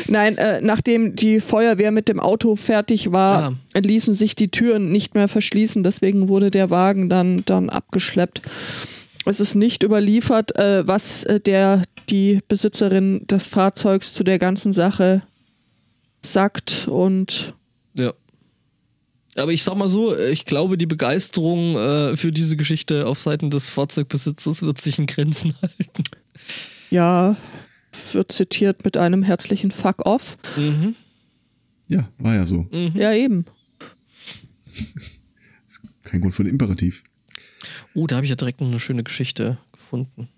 Nein, äh, nachdem die Feuerwehr mit dem Auto fertig war, ah. ließen sich die Türen nicht mehr verschließen. Deswegen wurde der Wagen dann, dann abgeschleppt. Es ist nicht überliefert, äh, was äh, der, die Besitzerin des Fahrzeugs zu der ganzen Sache sagt und. Ja. Aber ich sag mal so, ich glaube, die Begeisterung äh, für diese Geschichte auf Seiten des Fahrzeugbesitzers wird sich in Grenzen halten. Ja, wird zitiert mit einem herzlichen Fuck off. Mhm. Ja, war ja so. Mhm. Ja, eben. Kein Grund für ein Imperativ. Oh, da habe ich ja direkt noch eine schöne Geschichte gefunden.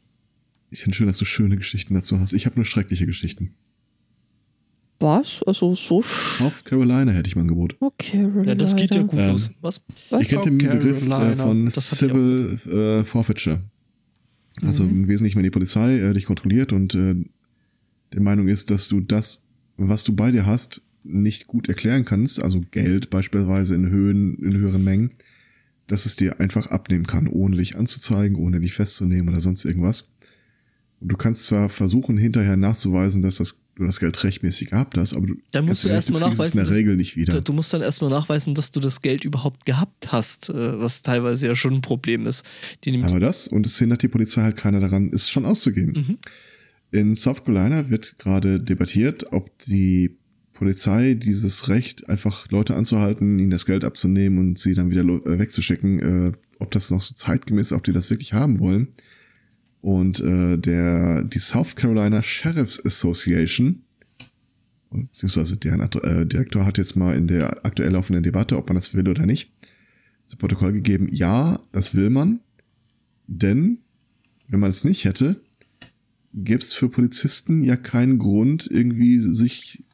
Ich finde schön, dass du schöne Geschichten dazu hast. Ich habe nur schreckliche Geschichten. Was? Also so. South Carolina hätte ich mal ein Angebot. Oh, Carolina. Ja, das geht ja gut ähm, los. Was? Was? Ihr kennt den Begriff äh, von Civil äh, Forfeiture. Also mhm. im Wesentlichen, wenn die Polizei äh, dich kontrolliert und äh, der Meinung ist, dass du das, was du bei dir hast, nicht gut erklären kannst, also Geld beispielsweise in Höhen, in höheren Mengen, dass es dir einfach abnehmen kann, ohne dich anzuzeigen, ohne dich festzunehmen oder sonst irgendwas. Und du kannst zwar versuchen, hinterher nachzuweisen, dass das du das Geld rechtmäßig gehabt hast, aber du, dann musst du erstmal nachweisen, in der Regel nicht wieder. Du musst dann erstmal nachweisen, dass du das Geld überhaupt gehabt hast, äh, was teilweise ja schon ein Problem ist. aber das, und es hindert die Polizei halt keiner daran, es schon auszugeben. Mhm. In South Carolina wird gerade debattiert, ob die Polizei dieses Recht, einfach Leute anzuhalten, ihnen das Geld abzunehmen und sie dann wieder äh, wegzuschicken, äh, ob das noch so zeitgemäß ist, ob die das wirklich haben wollen. Und äh, der, die South Carolina Sheriff's Association, beziehungsweise deren äh, Direktor hat jetzt mal in der aktuell laufenden Debatte, ob man das will oder nicht, zu Protokoll gegeben, ja, das will man. Denn, wenn man es nicht hätte, gäbe es für Polizisten ja keinen Grund, irgendwie sich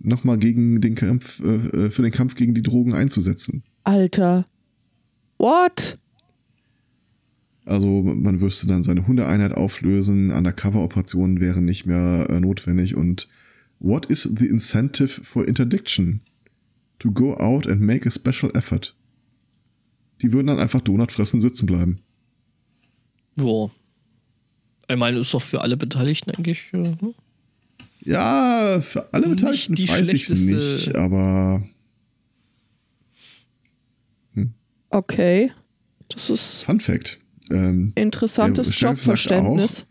nochmal gegen den Kampf, äh, für den Kampf gegen die Drogen einzusetzen. Alter. What? Also man wüsste dann seine Hundeeinheit auflösen, Undercover-Operationen wären nicht mehr äh, notwendig und what is the incentive for interdiction? To go out and make a special effort. Die würden dann einfach Donut fressen sitzen bleiben. Boah. Ich meine, ist doch für alle Beteiligten eigentlich. Hm? Ja, für alle Beteiligten nicht weiß ich nicht, aber. Hm. Okay. Das ist. Fun Fact. Ähm, Interessantes Jobverständnis.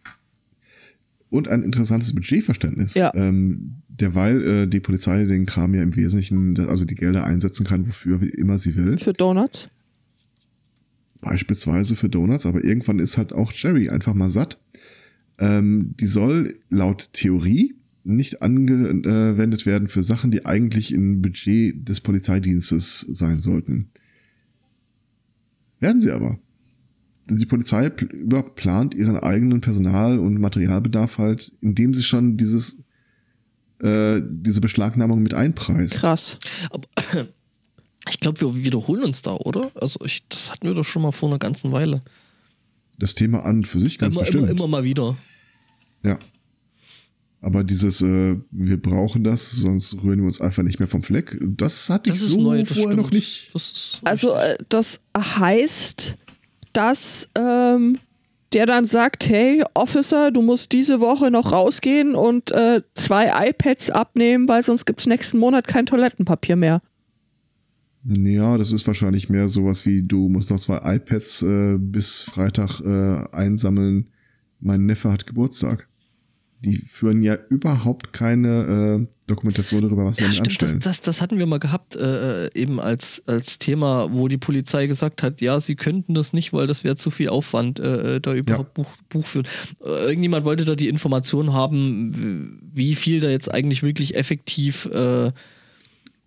und ein interessantes Budgetverständnis. Ja. Ähm, derweil äh, die Polizei den Kram ja im Wesentlichen, also die Gelder einsetzen kann, wofür immer sie will. Für Donuts? Beispielsweise für Donuts, aber irgendwann ist halt auch Jerry einfach mal satt. Ähm, die soll laut Theorie nicht angewendet werden für Sachen, die eigentlich im Budget des Polizeidienstes sein sollten. Werden sie aber die Polizei überplant ihren eigenen Personal- und Materialbedarf halt, indem sie schon dieses, äh, diese Beschlagnahmung mit einpreist. Krass. Aber, ich glaube, wir wiederholen uns da, oder? Also ich, das hatten wir doch schon mal vor einer ganzen Weile. Das Thema an und für sich ganz immer, bestimmt. Immer, immer mal wieder. Ja. Aber dieses, äh, wir brauchen das, sonst rühren wir uns einfach nicht mehr vom Fleck, das hatte das ich so neu, vorher stimmt. noch nicht. also äh, das heißt, dass ähm, der dann sagt, hey Officer, du musst diese Woche noch rausgehen und äh, zwei iPads abnehmen, weil sonst gibt es nächsten Monat kein Toilettenpapier mehr. Ja, das ist wahrscheinlich mehr sowas wie, du musst noch zwei iPads äh, bis Freitag äh, einsammeln. Mein Neffe hat Geburtstag. Die führen ja überhaupt keine äh, Dokumentation darüber, was sie Ja, damit stimmt, das, anstellen. das, das hatten wir mal gehabt, äh, eben als, als Thema, wo die Polizei gesagt hat, ja, sie könnten das nicht, weil das wäre zu viel Aufwand, äh, da überhaupt Buch, Buch führen. Äh, irgendjemand wollte da die Information haben, wie viel da jetzt eigentlich wirklich effektiv, äh,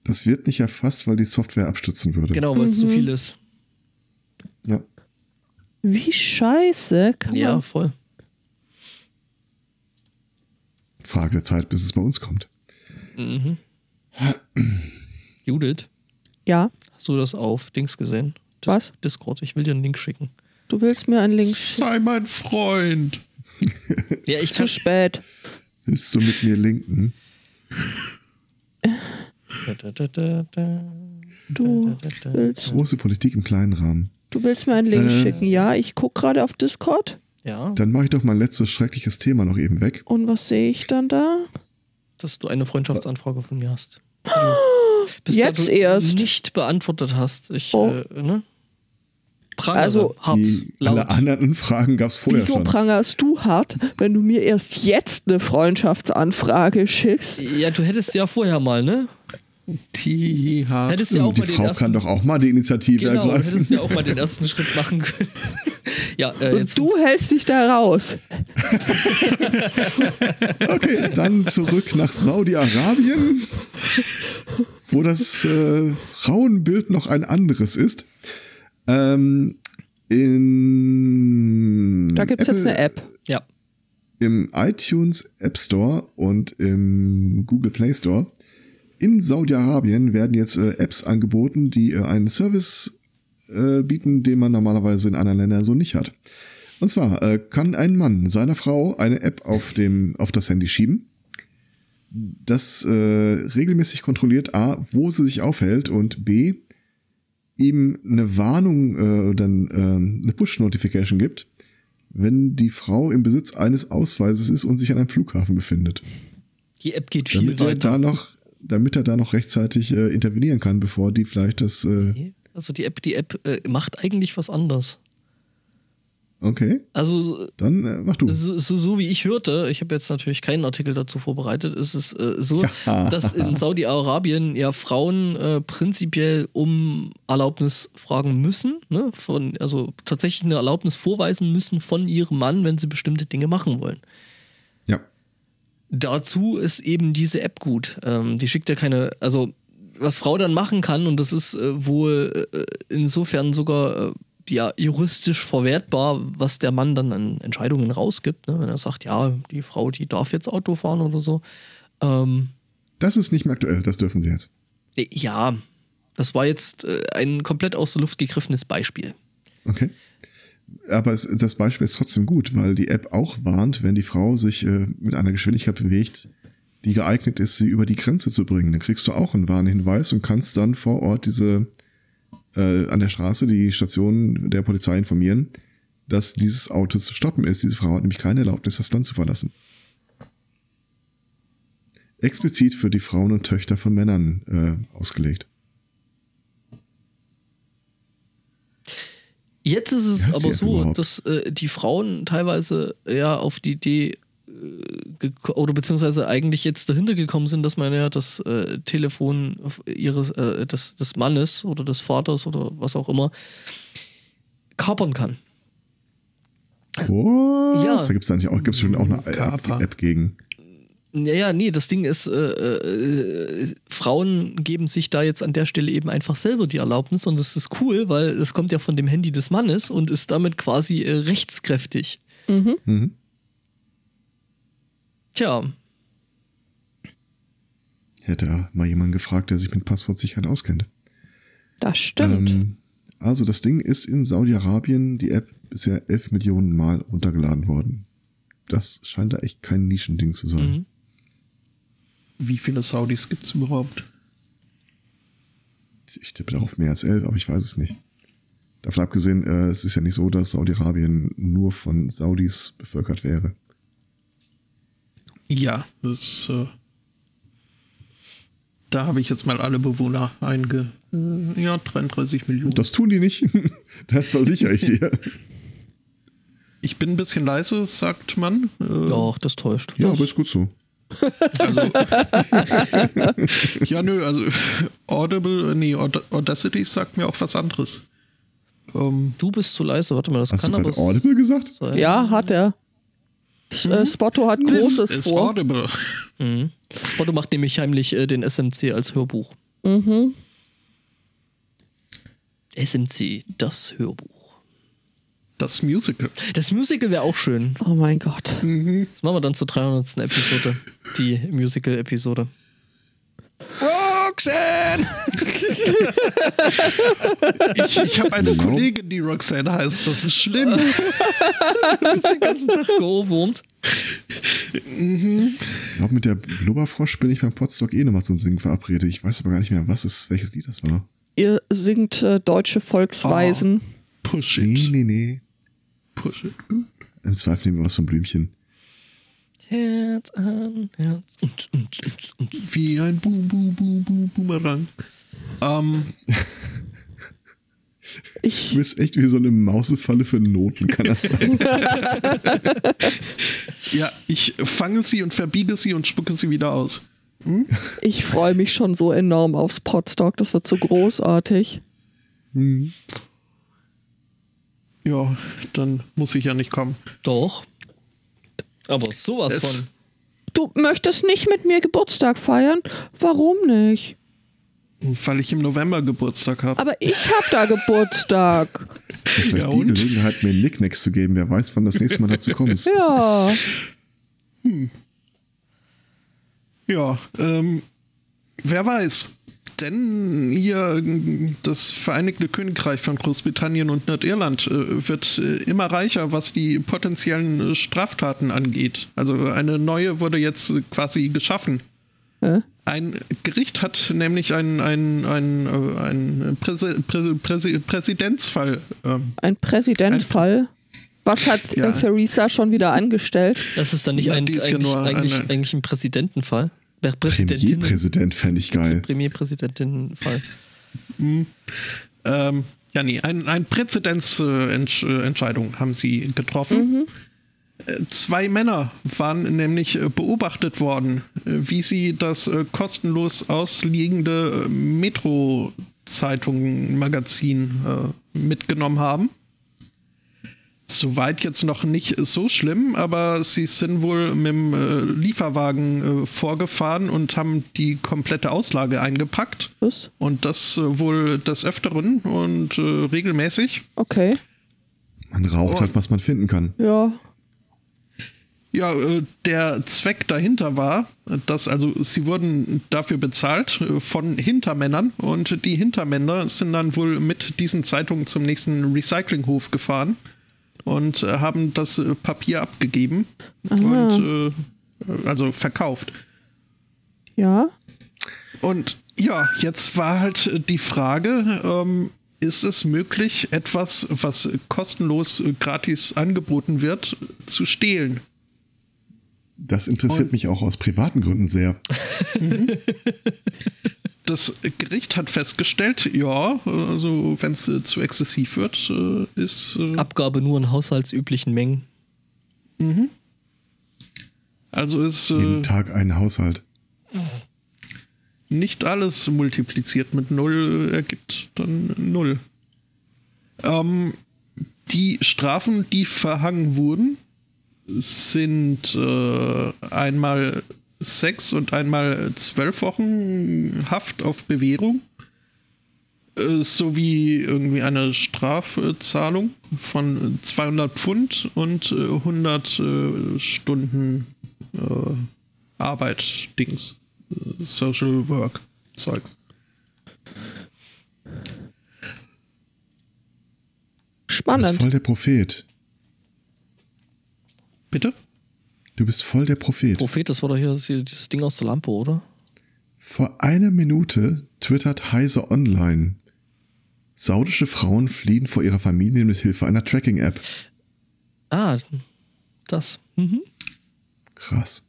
Das wird nicht erfasst, weil die Software abstützen würde. genau, weil es zu Mhm. viel ist. Ja. Wie scheiße kann Ja, man. voll. Frage der Zeit, bis es bei uns kommt. Mhm. Judith, Ja, hast du das auf Dings gesehen? Dis Was? Discord, ich will dir einen Link schicken. du willst mir einen Link schicken. Sei mein Freund. Ja, ich Zu spät. Willst du mit mir linken? Da, da, da, da, Du willst, Große Politik im kleinen Rahmen. du willst mir einen Link Äh. schicken. Ja, ich gucke gerade auf Discord. Ja, Dann mache ich doch mein letztes schreckliches Thema noch eben weg. Und was sehe ich dann da? dass du eine Freundschaftsanfrage von mir hast. Bis Jetzt erst. nicht beantwortet hast. Ich, Oh. äh, ne? Prangere, Also, hart, Die, laut. alle anderen Fragen gab es vorher Wieso schon. prangerst du hart, wenn du mir erst jetzt eine Freundschaftsanfrage schickst? Ja, du hättest ja vorher mal, ne? Die hat. Hättest ja auch die mal Frau ersten, kann doch auch mal die Initiative genau, du ergreifen. hättest ja auch mal den ersten Schritt machen können. ja, äh, Und du hältst dich da raus. Okay, dann zurück nach Saudi-Arabien, wo das äh, Frauenbild noch ein anderes ist. Ähm, in Da gibt es jetzt eine App. ja. im iTunes App Store und im Google Play Store. In Saudi-Arabien werden jetzt äh, Apps angeboten, die äh, einen Service äh, bieten, den man normalerweise in anderen Ländern so nicht hat. Und zwar äh, kann ein Mann seiner Frau eine App auf, dem, auf das Handy schieben, das äh, regelmäßig kontrolliert A, wo sie sich aufhält und B, ihm eine Warnung äh, dann äh, eine Push-Notification gibt, wenn die Frau im Besitz eines Ausweises ist und sich an einem Flughafen befindet. Die App geht viel Damit er weiter. da noch, damit er da noch rechtzeitig äh, intervenieren kann, bevor die vielleicht das. Äh, Also die App, die App äh, macht eigentlich was anderes. okay, Also dann äh, mach du. so, so, so wie ich hörte, ich habe jetzt natürlich keinen Artikel dazu vorbereitet, ist es äh, so, Ja. dass in Saudi-Arabien ja Frauen äh, prinzipiell um Erlaubnis fragen müssen, ne? von, also tatsächlich eine Erlaubnis vorweisen müssen von ihrem Mann, wenn sie bestimmte Dinge machen wollen. Ja. Dazu ist eben diese App gut. Ähm, die schickt ja keine, also was Frau dann machen kann, und das ist äh, wohl äh, insofern sogar äh, ja juristisch verwertbar, was der Mann dann an Entscheidungen rausgibt, ne? wenn er sagt, ja, die Frau, die darf jetzt Auto fahren oder so. Ähm, Das ist nicht mehr aktuell, das dürfen sie jetzt. ja, das war jetzt äh, ein komplett aus der Luft gegriffenes Beispiel. Okay. Aber es, das Beispiel ist trotzdem gut, weil die App auch warnt, wenn die Frau sich äh, mit einer Geschwindigkeit bewegt, die geeignet ist, sie über die Grenze zu bringen. Dann kriegst du auch einen Warnhinweis und kannst dann vor Ort diese äh, an der Straße die Station der Polizei informieren, dass dieses Auto zu stoppen ist. Diese Frau hat nämlich keine Erlaubnis, das Land zu verlassen. Explizit für die Frauen und Töchter von Männern äh, ausgelegt. Jetzt ist es aber App so, überhaupt? dass äh, die Frauen teilweise ja auf die Idee äh, oder beziehungsweise eigentlich jetzt dahinter gekommen sind, dass man ja das äh, Telefon ihres äh, des, des Mannes oder des Vaters oder was auch immer kapern kann. Was? Ja. Da gibt es eigentlich auch, gibt's schon auch eine Kaper. App gegen. Ja, ja, nee, das Ding ist, äh, äh, Frauen geben sich da jetzt an der Stelle eben einfach selber die Erlaubnis und das ist cool, weil es kommt ja von dem Handy des Mannes und ist damit quasi äh, rechtskräftig. Mhm. Tja, Hätte mal jemand gefragt, der sich mit Passwortsicherheit auskennt. Das stimmt. Ähm, also das Ding ist in Saudi-Arabien die App bisher 11 Millionen Mal runtergeladen worden. Das scheint da echt kein Nischending zu sein. Mhm. Wie viele Saudis gibt es überhaupt? Ich tippe darauf mehr als 11, aber ich weiß es nicht. Davon abgesehen, äh, es ist ja nicht so, dass Saudi-Arabien nur von Saudis bevölkert wäre. Ja, das. Äh, da habe ich jetzt mal alle Bewohner einge. Äh, ja, 33 Millionen. Das tun die nicht. Das versichere ich dir. Ich bin ein bisschen leise, sagt man. Äh, Doch, das täuscht. Ja, aber ist gut so. Also, ja, nö, also Audible, nee, Aud- Audacity sagt mir auch was anderes. Ähm, Du bist zu leise, warte mal, das Hast kann du aber gerade Audible gesagt? sein. Ja, hat er. Äh, Spotto hat Großes this is vor. Audible. Mhm. Spotto macht nämlich heimlich äh, den SMC als Hörbuch. Mhm. SMC, das Hörbuch. Das Musical. Das Musical wäre auch schön. Oh mein Gott. Das machen wir dann zur 300. Episode. Die Musical-Episode. Roxanne! Ich, ich habe eine. Kollegin, die Roxanne heißt. Das ist schlimm. Du bist den ganzen Tag geohrwurmt. Ich glaube, mit der Blubberfrosch bin ich beim Podstock eh nochmal zum Singen verabredet. Ich weiß aber gar nicht mehr, was es, welches Lied das war. Ihr singt äh, deutsche Volksweisen. Push Nee, it. nee, nee. Push it. Im Zweifel nehmen wir was vom Blümchen. Herz an Herz. Und, und, und, und. Wie ein Boom, Boom, Boom, Boom, Boomerang. Ähm, Du Ich, bist echt wie so eine Mausefalle für Noten, kann das sein? ja, ich fange sie und verbiege sie und spucke sie wieder aus. ich freue mich schon so enorm aufs Podstock. Das wird so großartig. Hm. Ja, dann muss ich ja nicht kommen. Doch. Aber sowas Es- von. Du möchtest nicht mit mir Geburtstag feiern? Warum nicht? Weil ich im November Geburtstag habe. Aber ich hab da Geburtstag. Vielleicht Ja, die und? Gelegenheit, mir Nicknacks zu geben. Wer weiß, wann das nächste Mal dazu kommst. Ja. Ja, ähm, wer weiß. Denn hier äh, das Vereinigte Königreich von Großbritannien und Nordirland äh, wird äh, immer reicher, was die potenziellen äh, Straftaten angeht. Also eine neue wurde jetzt äh, quasi geschaffen. Hä? Ein Gericht hat nämlich einen, einen, einen, äh, einen Präse, Prä, Präse, Präsidentsfall. Ähm, Ein Präsidentfall. Was hat Ja. äh, Theresa schon wieder angestellt? Das ist dann nicht Ja, ein, eigentlich, nur eigentlich, eine- eigentlich ein Präsidentenfall. Präsidentin. Premierpräsident fände ich geil. Premierpräsidentenfall. ähm, ja, nee, ein, ein Präzedenzentscheidung haben sie getroffen. Äh, Zwei Männer waren nämlich äh, beobachtet worden, äh, wie sie das kostenlos ausliegende Metro-Zeitung-Magazin äh, mitgenommen haben. Soweit jetzt noch nicht so schlimm, aber sie sind wohl mit dem äh, Lieferwagen äh, vorgefahren und haben die komplette Auslage eingepackt. Was? Und das äh, wohl des Öfteren und äh, regelmäßig. Okay. Man raucht Oh. halt, was man finden kann. Ja. Ja, äh, der Zweck dahinter war, dass also sie wurden dafür bezahlt äh, von Hintermännern und die Hintermänner sind dann wohl mit diesen Zeitungen zum nächsten Recyclinghof gefahren und äh, haben das äh, Papier abgegeben und äh, also verkauft. Ja. Und ja, jetzt war halt die Frage, ähm, ist es möglich, etwas, was kostenlos äh, gratis angeboten wird, zu stehlen? Das interessiert Und- mich auch aus privaten Gründen sehr. Das Gericht hat festgestellt, ja, also wenn es äh, zu exzessiv wird, äh, ist äh, Abgabe nur in haushaltsüblichen Mengen. also ist Jeden äh, Tag ein Haushalt. nicht alles multipliziert mit null äh, ergibt dann null. Ähm, die Strafen, die verhangen wurden, sind äh, einmal sechs und einmal zwölf Wochen Haft auf Bewährung äh, sowie irgendwie eine Strafzahlung von 200 Pfund und äh, 100 äh, Stunden äh, Arbeit, Dings, Social Work, Zeugs. Du bist Spannend. voll der Prophet. Bitte? Du bist voll der Prophet. Prophet, das war doch hier das, hier dieses Ding aus der Lampe, oder? Vor einer Minute twittert Heise Online. Saudische Frauen fliehen vor ihrer Familie mit Hilfe einer Tracking-App. Ah, das. Mhm. Krass.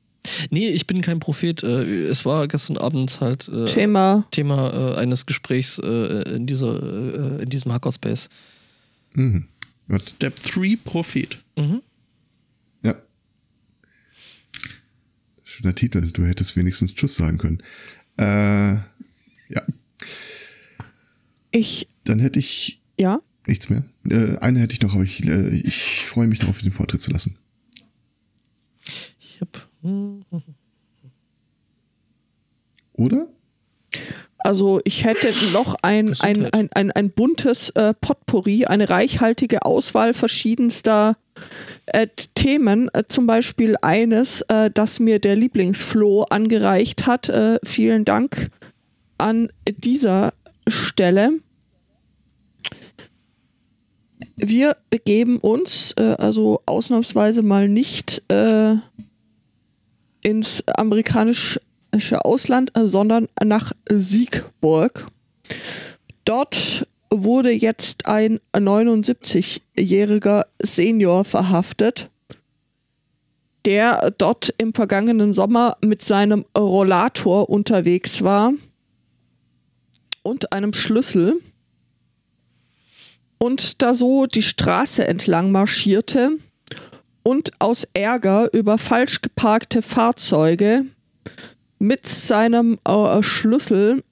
Nee, ich bin kein Prophet. Äh, Es war gestern Abend halt äh, Thema. Thema äh, eines Gesprächs äh, in, dieser, in diesem Hackerspace. Mhm. Was? Step 3 Prophet. Mhm. Schöner Titel. Du hättest wenigstens Tschüss sagen können. Äh, ja. Ich, Dann hätte ich ja, nichts mehr. Äh, eine hätte ich noch, aber ich, äh, ich freue mich darauf, den Vortritt zu lassen. Ich hab, Oder? Also ich hätte noch ein, ein, ein, ein, ein buntes äh, Potpourri, eine reichhaltige Auswahl verschiedenster äh, Themen. Äh, zum Beispiel eines, äh, das mir der Lieblingsflo angereicht hat. Äh, vielen Dank an dieser Stelle. Wir begeben uns äh, also ausnahmsweise mal nicht äh, ins amerikanische Ausland, sondern nach Siegburg. Dort wurde jetzt ein 79-jähriger Senior verhaftet, der dort im vergangenen Sommer mit seinem Rollator unterwegs war und einem Schlüssel und da so die Straße entlang marschierte und aus Ärger über falsch geparkte Fahrzeuge mit seinem äh, Schlüssel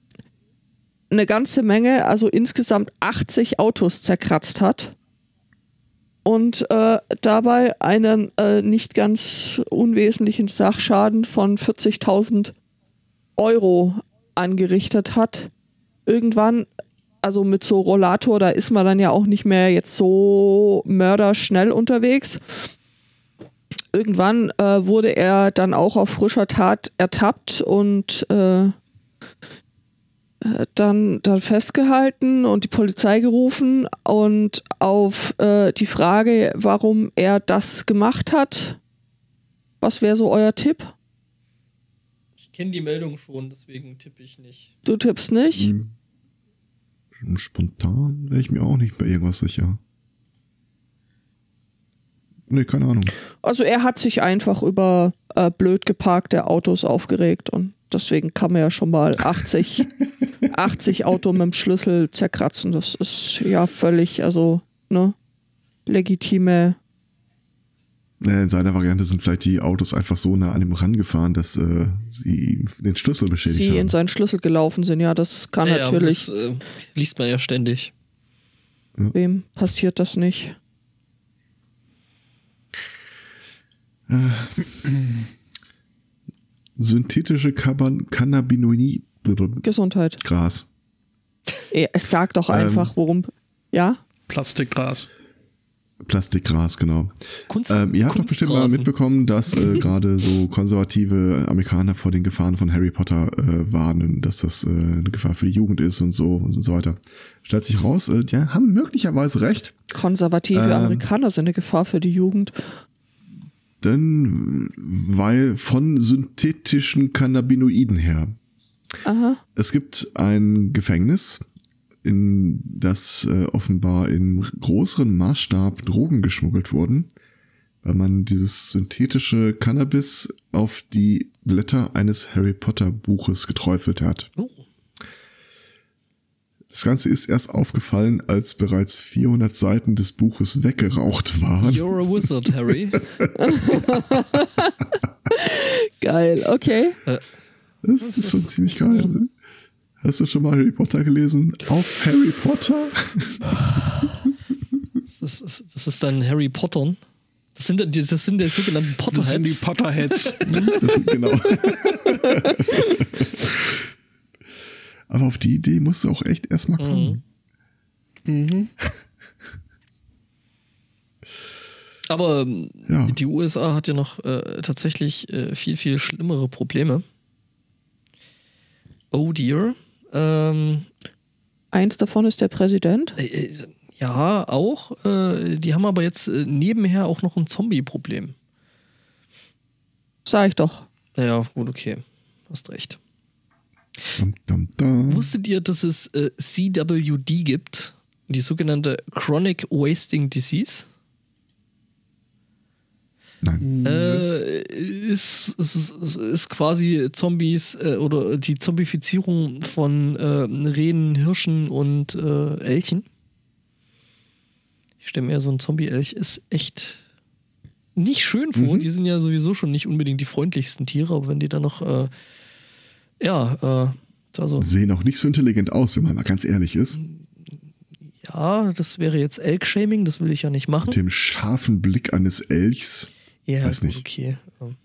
eine ganze Menge, also insgesamt 80 Autos zerkratzt hat und äh, dabei einen äh, nicht ganz unwesentlichen Sachschaden von 40.000 Euro angerichtet hat. Irgendwann, also mit so Rollator, da ist man dann ja auch nicht mehr jetzt so mörderschnell unterwegs irgendwann äh, wurde er dann auch auf frischer Tat ertappt und äh, dann, dann festgehalten und die Polizei gerufen und auf äh, die Frage, warum er das gemacht hat, was wäre so euer Tipp? ich kenne die Meldung schon, deswegen tippe ich nicht. Du tippst nicht? Hm. Spontan wäre ich mir auch nicht bei irgendwas sicher. Nee, keine Ahnung. Also er hat sich einfach über äh, blöd geparkte Autos aufgeregt und deswegen kann man ja schon mal 80, 80 Auto mit dem Schlüssel zerkratzen. Das ist ja völlig, also, ne, legitime. Äh, In seiner Variante sind vielleicht die Autos einfach so nah an ihm rangefahren, dass äh, sie den Schlüssel beschädigt Sie in haben. seinen Schlüssel gelaufen sind. Ja, das kann Ja, natürlich. Das äh, liest man ja ständig. Wem passiert das nicht? Synthetische Caban- Cannabinoid Gesundheit. Gras. Ja, Es sagt doch Ähm. einfach, worum. Ja? Plastikgras. Plastikgras, genau. Kunst, Ähm, ihr habt doch bestimmt mal mitbekommen, dass äh, gerade so konservative Amerikaner vor den Gefahren von Harry Potter äh, warnen, dass das äh, eine Gefahr für die Jugend ist und so und so weiter. Stellt sich raus, äh, die haben möglicherweise recht, Konservative Ähm. Amerikaner sind eine Gefahr für die Jugend. Denn weil von synthetischen Cannabinoiden her. Aha. Es gibt ein Gefängnis, in das äh, offenbar in größerem Maßstab Drogen geschmuggelt wurden, weil man dieses synthetische Cannabis auf die Blätter eines Harry Potter Buches geträufelt hat. Oh. Das Ganze ist erst aufgefallen, als bereits 400 Seiten des Buches weggeraucht waren. You're a wizard, Harry. Geil, okay. Das ist schon ziemlich geil. Hast du schon mal Harry Potter gelesen? Auf Harry Potter? Das ist, das ist dann Harry Potter. Das sind, die- das sind die sogenannten Das sind die Potterheads. Potterheads. Das sind, genau. Aber auf die Idee musst du auch echt erstmal kommen. Aber ähm, Ja. die USA hat ja noch äh, tatsächlich äh, viel, viel schlimmere Probleme. Oh dear. Ähm, Eins davon ist der Präsident. äh, äh, ja, auch. Äh, die haben aber jetzt äh, nebenher auch noch ein Zombie-Problem. Sag ich doch. Naja, gut, okay. Hast recht. Dum, dum, dum. Wusstet ihr, dass es äh, CWD gibt? Die sogenannte Chronic Wasting Disease? Nein. Äh, ist, ist, ist, quasi Zombies äh, oder die Zombifizierung von äh, Rehen, Hirschen und äh, Elchen. Ich stelle mir so ein Zombie-Elch ist echt nicht schön vor. Mhm. Die sind ja sowieso schon nicht unbedingt die freundlichsten Tiere, aber wenn die dann noch, äh, ja, äh, also, Sehen auch nicht so intelligent aus, wenn man mal ganz ehrlich ist. ja, das wäre jetzt Elk-Shaming, das will ich ja nicht machen. Mit dem scharfen Blick eines Elchs. Ja, Weiß nicht. okay. Ähm.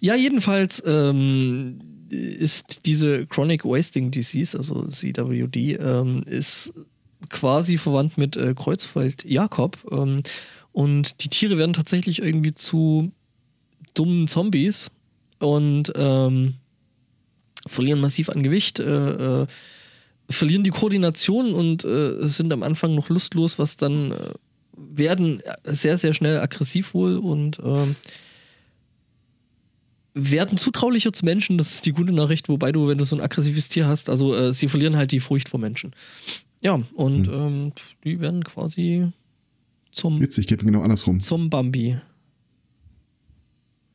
Ja, jedenfalls ähm, ist diese Chronic Wasting Disease, also CWD, ähm, ist quasi verwandt mit äh, Kreuzfeld-Jakob. Ähm, und die Tiere werden tatsächlich irgendwie zu dummen Zombies und ähm, verlieren massiv an Gewicht, äh, äh, verlieren die Koordination und äh, sind am Anfang noch lustlos, was dann äh, werden sehr, sehr schnell aggressiv wohl und ähm, werden zutraulicher zu Menschen. Das ist die gute Nachricht, wobei du, wenn du so ein aggressives Tier hast, also äh, sie verlieren halt die Furcht vor Menschen. Ja, und ähm, die werden quasi zum, Witzig, geht mir genau andersrum. zum Bambi.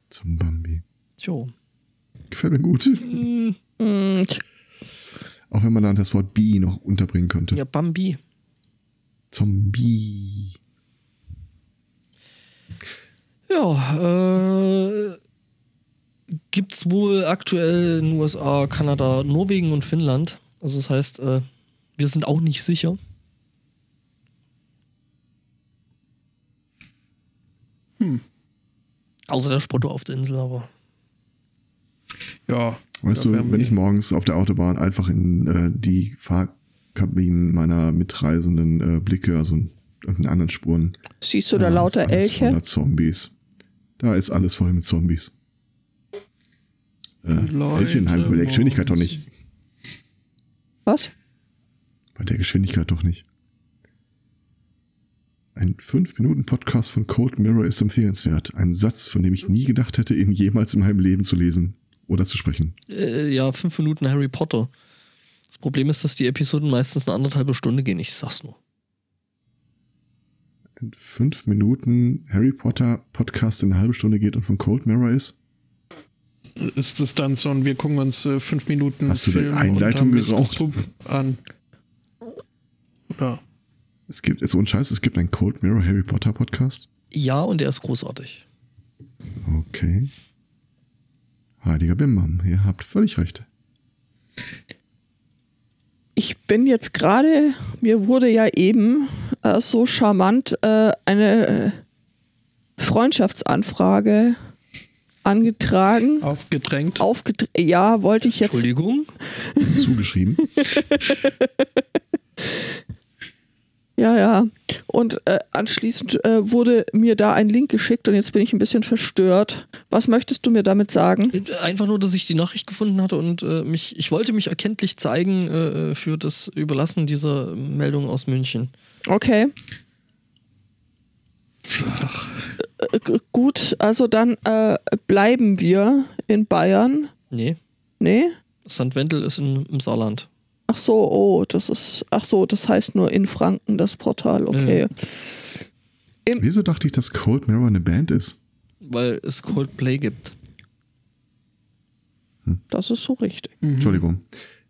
Zum Bambi. Jo. Gefällt mir gut. Mm, Auch wenn man dann das Wort Bi noch unterbringen könnte. Ja, Bambi. Zombie. Ja, äh, gibt's wohl aktuell in den USA, Kanada, Norwegen und Finnland. Also das heißt, äh, wir sind auch nicht sicher. Außer der Spotto auf der Insel, aber. Ja. Weißt du, wenn ich morgens auf der Autobahn einfach in äh, die Fahrkabinen meiner Mitreisenden äh, blicke, also in anderen Spuren. siehst du da da lauter ist alles Elche? voller Zombies. Da ist alles voll mit Zombies. Äh, Leute Elche in Heim- bei der Geschwindigkeit doch nicht. Was? Bei der Geschwindigkeit doch nicht. Ein 5-Minuten-Podcast von Cold Mirror ist empfehlenswert. Ein Satz, von dem ich nie gedacht hätte, ihn jemals in meinem Leben zu lesen oder zu sprechen. Äh, ja, fünf Minuten Harry Potter. Das Problem ist, dass die Episoden meistens eine anderthalbe Stunde gehen. Ich sag's nur. Ein 5 Minuten Harry Potter Podcast in eine halbe Stunde geht und von Cold Mirror ist. Ist es dann so ein, wir gucken uns äh, fünf Minuten Hast du die Film Einleitung geraucht? An? Oder? Es gibt, jetzt ohne Scheiß, es gibt einen Cold Mirror Harry Potter Podcast. Ja, und er ist großartig. Okay. Heiliger Bimbam, ihr habt völlig recht. Ich bin jetzt gerade, mir wurde ja eben äh, so charmant äh, eine äh, Freundschaftsanfrage angetragen. Aufgedrängt. Aufgedr ja, wollte ich jetzt. Entschuldigung. Zugeschrieben. Ja, ja. Und äh, anschließend äh, wurde mir da ein Link geschickt und jetzt bin ich ein bisschen verstört. Was möchtest du mir damit sagen? Einfach nur, dass ich die Nachricht gefunden hatte und äh, mich, ich wollte mich erkenntlich zeigen äh, für das Überlassen dieser Meldung aus München. Okay. Äh, gut, also dann äh, bleiben wir in Bayern. Nee, Nee? St. Wendel ist in, im Saarland. Ach so, oh, das ist. Ach so, das heißt nur in Franken das Portal, okay. Wieso dachte ich, dass Cold Mirror eine Band ist? Weil es Coldplay gibt. Das ist so richtig. Entschuldigung.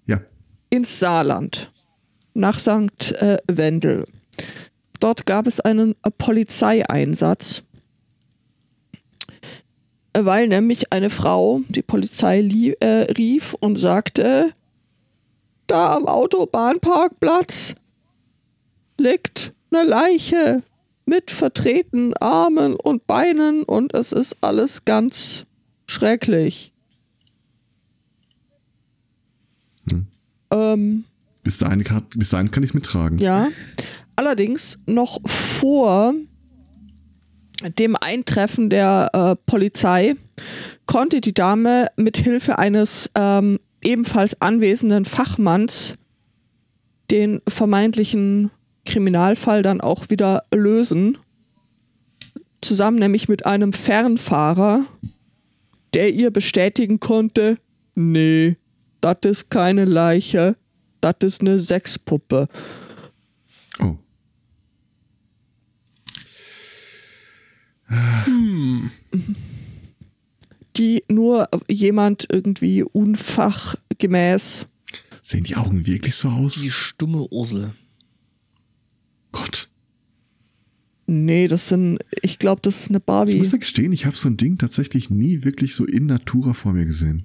Ja. ins Saarland, nach St. Äh, Wendel. Dort gab es einen äh, Polizeieinsatz, weil nämlich eine Frau die Polizei lie- äh, rief und sagte, da am Autobahnparkplatz liegt eine Leiche mit vertretenen Armen und Beinen und es ist alles ganz schrecklich. Ähm, Bis dahin, kann- bis dahin kann ich es mittragen. Ja. Allerdings noch vor dem Eintreffen der äh, Polizei konnte die Dame mit Hilfe eines ähm, ebenfalls anwesenden Fachmanns den vermeintlichen Kriminalfall dann auch wieder lösen. Zusammen nämlich mit einem Fernfahrer, der ihr bestätigen konnte, nee, das ist keine Leiche, das ist eine Sexpuppe. Oh. die nur jemand irgendwie unfachgemäß. Sehen die Augen wirklich so aus? Die stumme Ursel. Gott. Nee, das sind, ich glaube, das ist eine Ich Barbie. muss ja gestehen, ich habe so ein Ding tatsächlich nie wirklich so in Natura vor mir gesehen.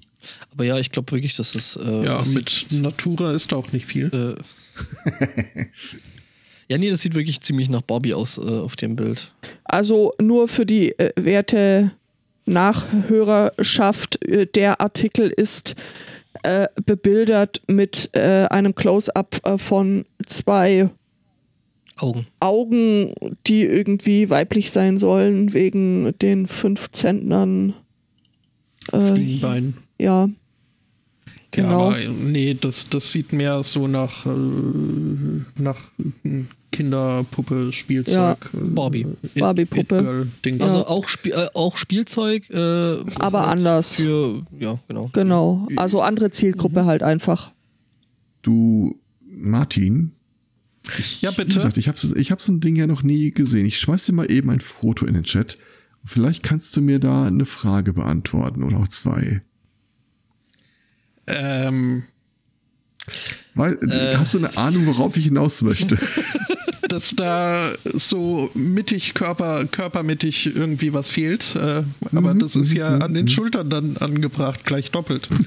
Aber ja, ich glaube wirklich, dass das. Äh, Ja, mit Natura ist da auch nicht viel. äh, ja, nee, das sieht wirklich ziemlich nach Barbie aus äh, auf dem Bild. Also nur für die äh, werte Nachhörerschaft, äh, der Artikel ist äh, bebildert mit äh, einem Close-up äh, von zwei Augen. Augen, die irgendwie weiblich sein sollen, wegen den fünf Zentnern. Äh, Fliegenbein. ja. Genau. Ja, aber nee, das, das sieht mehr so nach, äh, nach äh, Kinderpuppe, Spielzeug. Ja. Barbie. It- Barbie-Puppe. Also auch, Spiel, äh, auch Spielzeug. Äh, Aber halt anders. Für, ja, genau. Genau. Also andere Zielgruppe halt einfach. Du, Martin. Ich, Ja, bitte. Wie gesagt, ich habe ich hab so ein Ding ja noch nie gesehen. Ich schmeiß dir mal eben ein Foto in den Chat. Vielleicht kannst du mir da eine Frage beantworten oder auch zwei. Ähm, Weil, Äh. Hast du eine Ahnung, worauf ich hinaus möchte? dass da so mittig, Körper, körpermittig irgendwie was fehlt. Äh, aber das ist ja an den Schultern dann angebracht, gleich doppelt.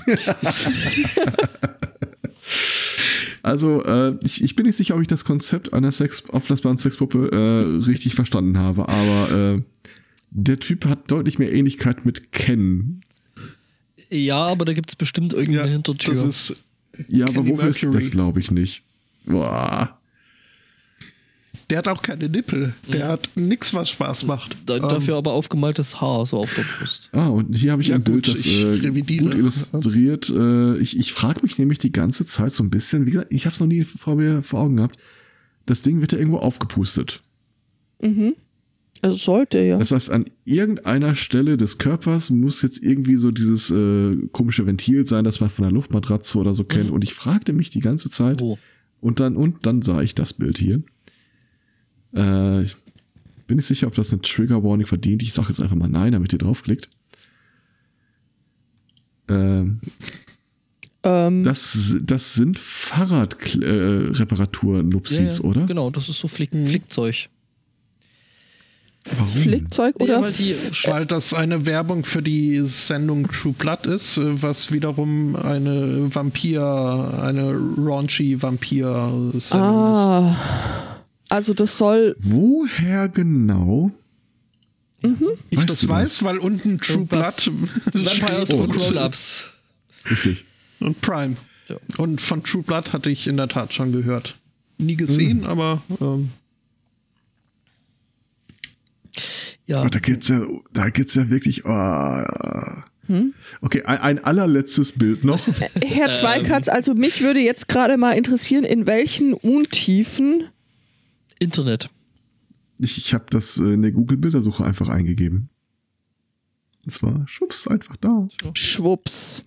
Also, äh, ich, ich bin nicht sicher, ob ich das Konzept einer Sex auflassbaren Sexpuppe äh, richtig verstanden habe, aber äh, der Typ hat deutlich mehr Ähnlichkeit mit Ken. Ja, aber da gibt es bestimmt irgendeine Hintertür. das ist Ja, aber Kenny wofür ist Mercury. das, glaube ich, nicht. Boah. Der hat auch keine Nippel. Der hat nichts, was Spaß macht. da, Ähm, dafür aber aufgemaltes Haar so auf der Brust. Ah, und hier habe ich Ja, ein Bild, gut, das ich äh, gut illustriert. Äh, ich ich frage mich nämlich die ganze Zeit so ein bisschen, wie gesagt, ich habe es noch nie vor mir vor Augen gehabt. Das Ding wird ja irgendwo aufgepustet. Also sollte ja. Das heißt, an irgendeiner Stelle des Körpers muss jetzt irgendwie so dieses äh, komische Ventil sein, das man von der Luftmatratze oder so kennt. Und ich fragte mich die ganze Zeit. Wo? Und dann, und dann sah ich das Bild hier. Äh, ich bin nicht sicher, ob das eine Trigger Warning verdient. Ich sage jetzt einfach mal nein, damit ihr draufklickt. Ähm, Ähm, das, das sind Fahrradreparatur-Nupsis, oder? Genau, das ist so Flick, Flickzeug. Flickzeug oder Ja, weil die, Weil das eine Werbung für die Sendung True Blood ist, äh, was wiederum eine Vampir, eine raunchy Vampir-Sendung ist. Also das soll. Woher genau? Ich weißt das weiß, weil unten True Blood. Blood Vampires und, Grown-Ups. Richtig. und Prime. Ja. Und von True Blood hatte ich in der Tat schon gehört. Nie gesehen, Hm. aber ähm, Ja, Oh, da gibt's ja, da gibt's ja wirklich. ah. Okay, ein, ein allerletztes Bild noch. Herr Zweikatz, also mich würde jetzt gerade mal interessieren, in welchen Untiefen. Internet. Ich, ich habe das äh, in der Google-Bildersuche einfach eingegeben. Es war schwupps einfach da. Schwupps.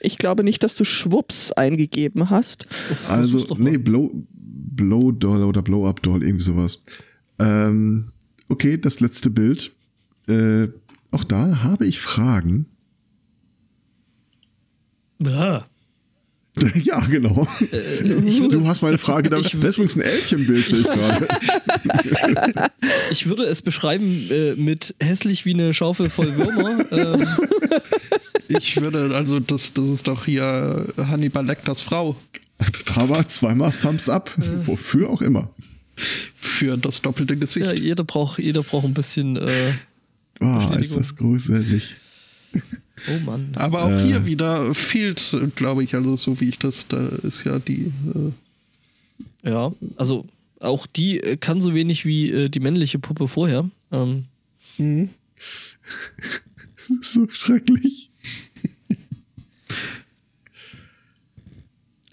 Ich glaube nicht, dass du Schwupps eingegeben hast. Also, doch mal. nee, Blow, Blow Doll oder Blow Up Doll, irgendwie sowas. Ähm, okay, das letzte Bild. Äh, auch da habe ich Fragen. Ja. ja, genau. Ich würde, Du hast meine Frage Das ist übrigens ein Elchenbild, sehe ich gerade. ich würde es beschreiben äh, mit hässlich wie eine Schaufel voll Würmer. ähm, ich würde, also das, das ist doch hier Hannibal Lecters Frau Aber zweimal Thumbs up. Wofür auch immer. für das doppelte Gesicht. ja, jeder braucht, jeder braucht ein bisschen. Äh, Oh, ist das gruselig. Oh Mann. Aber auch Äh. hier wieder fehlt, glaube ich, also so wie ich das, da ist ja die. Äh, Ja, also auch die äh, kann so wenig wie äh, die männliche Puppe vorher. Ähm, mhm. Das ist so schrecklich.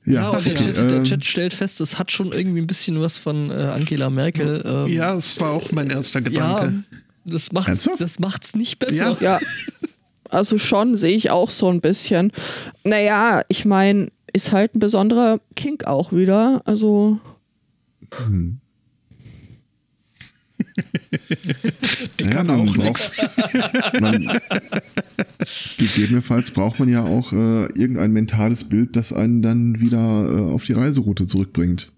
ja, der, okay, Chat, der ähm, Chat stellt fest, es hat schon irgendwie ein bisschen was von äh, Angela Merkel. Ähm, ja, es war auch mein erster ja, Gedanke. das macht's, Ernsthaft? das macht's nicht besser. Ja. Ja. Also schon sehe ich auch so ein bisschen. Naja, ich meine, ist halt ein besonderer Kink auch wieder. Also. Die Ja, kann man auch braucht- nichts. Man, gegebenenfalls braucht man ja auch äh, irgendein mentales Bild, das einen dann wieder äh, auf die Reiseroute zurückbringt.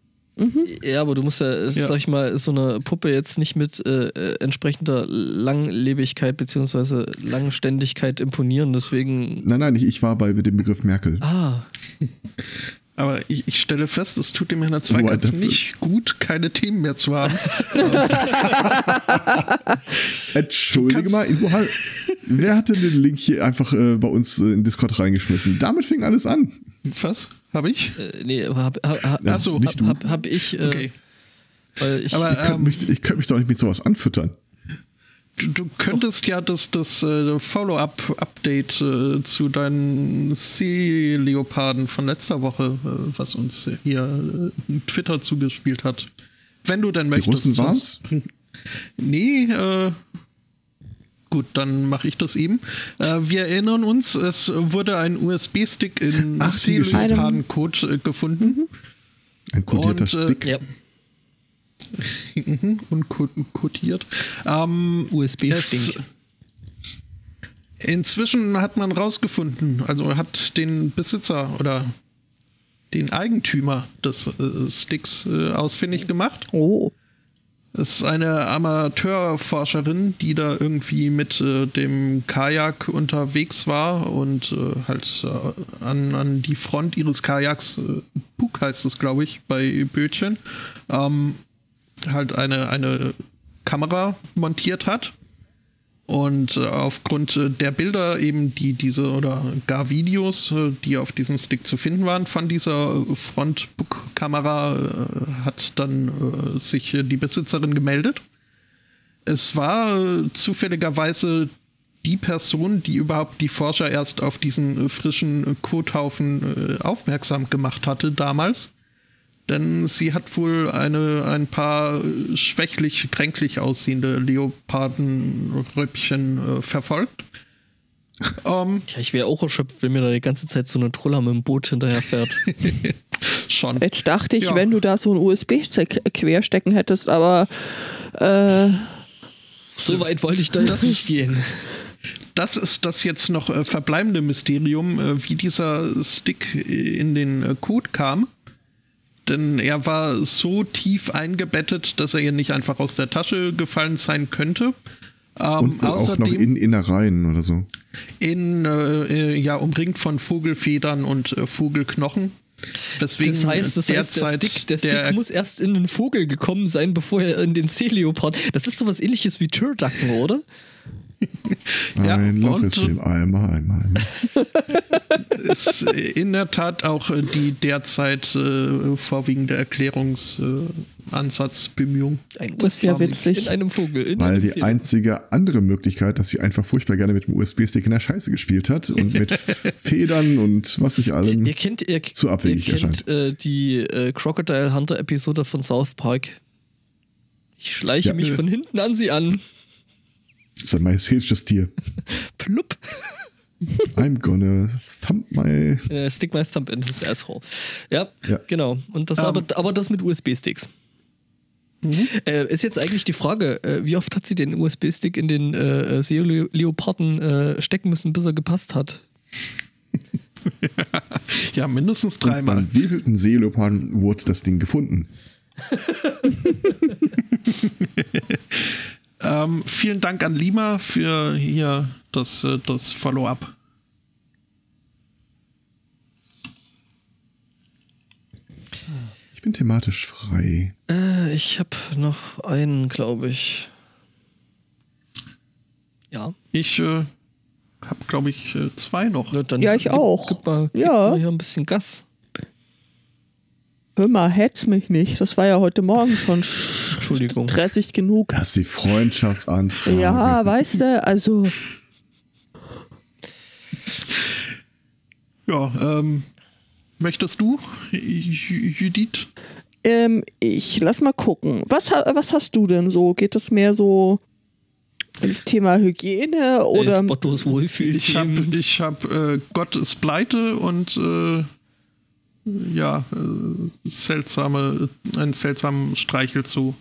Ja, aber du musst ja, Ja. sag ich mal, so eine Puppe jetzt nicht mit äh, äh, entsprechender Langlebigkeit bzw. Langständigkeit imponieren. Deswegen. Nein, nein, ich, ich war bei dem Begriff Merkel. Ah, Aber ich, ich stelle fest, es tut dem Herrn jetzt dafür- nicht gut, keine Themen mehr zu haben. Entschuldige mal, hat, wer hat denn den Link hier einfach äh, bei uns äh, in Discord reingeschmissen? Damit fing alles an. Was? Habe ich? äh, nee, hab, hab, hab, Ja, Ach so, nicht du. hab, hab ich. Äh, Okay. Weil ich Aber Ich könnte ähm, mich, ich könnte mich doch nicht mit sowas anfüttern. du, du könntest ja das, das äh, Follow-up-Update äh, zu deinen Seeleoparden von letzter Woche, äh, was uns hier äh, Twitter zugespielt hat. Wenn du denn Die möchtest. Russen waren's? sonst- Nee, äh, gut, dann mache ich das eben. Äh, wir erinnern uns, es wurde ein USB-Stick in. Seeleoparden-Code äh, gefunden. Ein kodierter Und, äh, Stick. ja, Mhm, und ko- kodiert. Ähm, USB-Stink. es- Inzwischen hat man rausgefunden, also hat den Besitzer oder den Eigentümer des äh, Sticks äh, ausfindig gemacht. Oh. Es ist eine Amateurforscherin, die da irgendwie mit äh, dem Kajak unterwegs war und äh, halt äh, an, an die Front ihres Kajaks, äh, Bug heißt es, glaube ich, bei Bötchen, ähm, halt eine, eine Kamera montiert hat. Und äh, aufgrund äh, der Bilder eben, die diese oder gar Videos, äh, die auf diesem Stick zu finden waren von dieser Frontbook-Kamera, hat dann sich die Besitzerin gemeldet. Es war zufälligerweise die Person, die überhaupt die Forscher erst auf diesen frischen Kothaufen aufmerksam gemacht hatte damals. Denn sie hat wohl eine, ein paar äh, schwächlich, kränklich aussehende Leopardenrüppchen äh, verfolgt. Ähm, ja, ich wäre auch erschöpft, wenn mir da die ganze Zeit so eine Troller mit dem Boot hinterher fährt. schon. Jetzt dachte ich, Ja. wenn du da so ein USB-Stick querstecken hättest, aber äh, so weit wollte ich da jetzt nicht gehen. Das ist das jetzt noch äh, verbleibende Mysterium, äh, wie dieser Stick äh, in den äh, Code kam. Denn er war so tief eingebettet, dass er ihr nicht einfach aus der Tasche gefallen sein könnte. Ähm, Und wohl auch noch außerdem in Innereien oder so. in, äh, äh, ja, umringt von Vogelfedern und äh, Vogelknochen. Deswegen Das heißt, das heißt der Stick, der Stick muss erst in den Vogel gekommen sein, bevor er in den Seeleopard. Das ist sowas ähnliches wie Türdacken, oder? Ja, Ein Loch ist im Eimer, Eimer, Eimer. ist in der Tat auch äh, die derzeit äh, vorwiegende Erklärungsansatzbemühung. Ein Das ist ja USB-Stick witzig. In einem Vogel. In Weil einem die Seele- einzige andere Möglichkeit, dass sie einfach furchtbar gerne mit dem USB-Stick in der Scheiße gespielt hat und mit Federn und was nicht allem. Ihr kennt, ihr, zu abwegig ihr kennt äh, die äh, Crocodile Hunter Episode von South Park. Ich schleiche Ja. mich von hinten an sie an. Das ist ein majestätisches Tier. Plupp. I'm gonna thump my. Äh, stick my thumb in his asshole. Ja, Ja. genau. Und das Ähm. aber, aber das mit USB-Sticks. Äh, ist jetzt eigentlich die Frage, äh, wie oft hat sie den USB-Stick in den äh, äh, Seeleoparden äh, stecken müssen, bis er gepasst hat? Ja, mindestens Und dreimal. beim wievielten Seeleoparden wurde das Ding gefunden? Ähm, vielen Dank an Lima für hier das, äh, das Follow-up. Ich bin thematisch frei. Äh, ich habe noch einen, glaube ich. Ja, Ich äh, habe, glaube ich, äh, zwei noch. Ja, ich gib, auch. Gib mal, gib Ja. mal hier ein bisschen Gas. Hör mal, hetz mich nicht. Das war ja heute Morgen schon stressig genug. Das ist die Freundschaftsanfrage. Ja, weißt du, also Ja, ähm, möchtest du, Judith? ähm, ich lass mal gucken. Was, was hast du denn so? Geht das mehr so ins Thema Hygiene oder äh, Spottos Ich habe, ich hab, äh, Gott ist pleite und äh, ja, äh, seltsame, einen seltsamen Streichelzoo.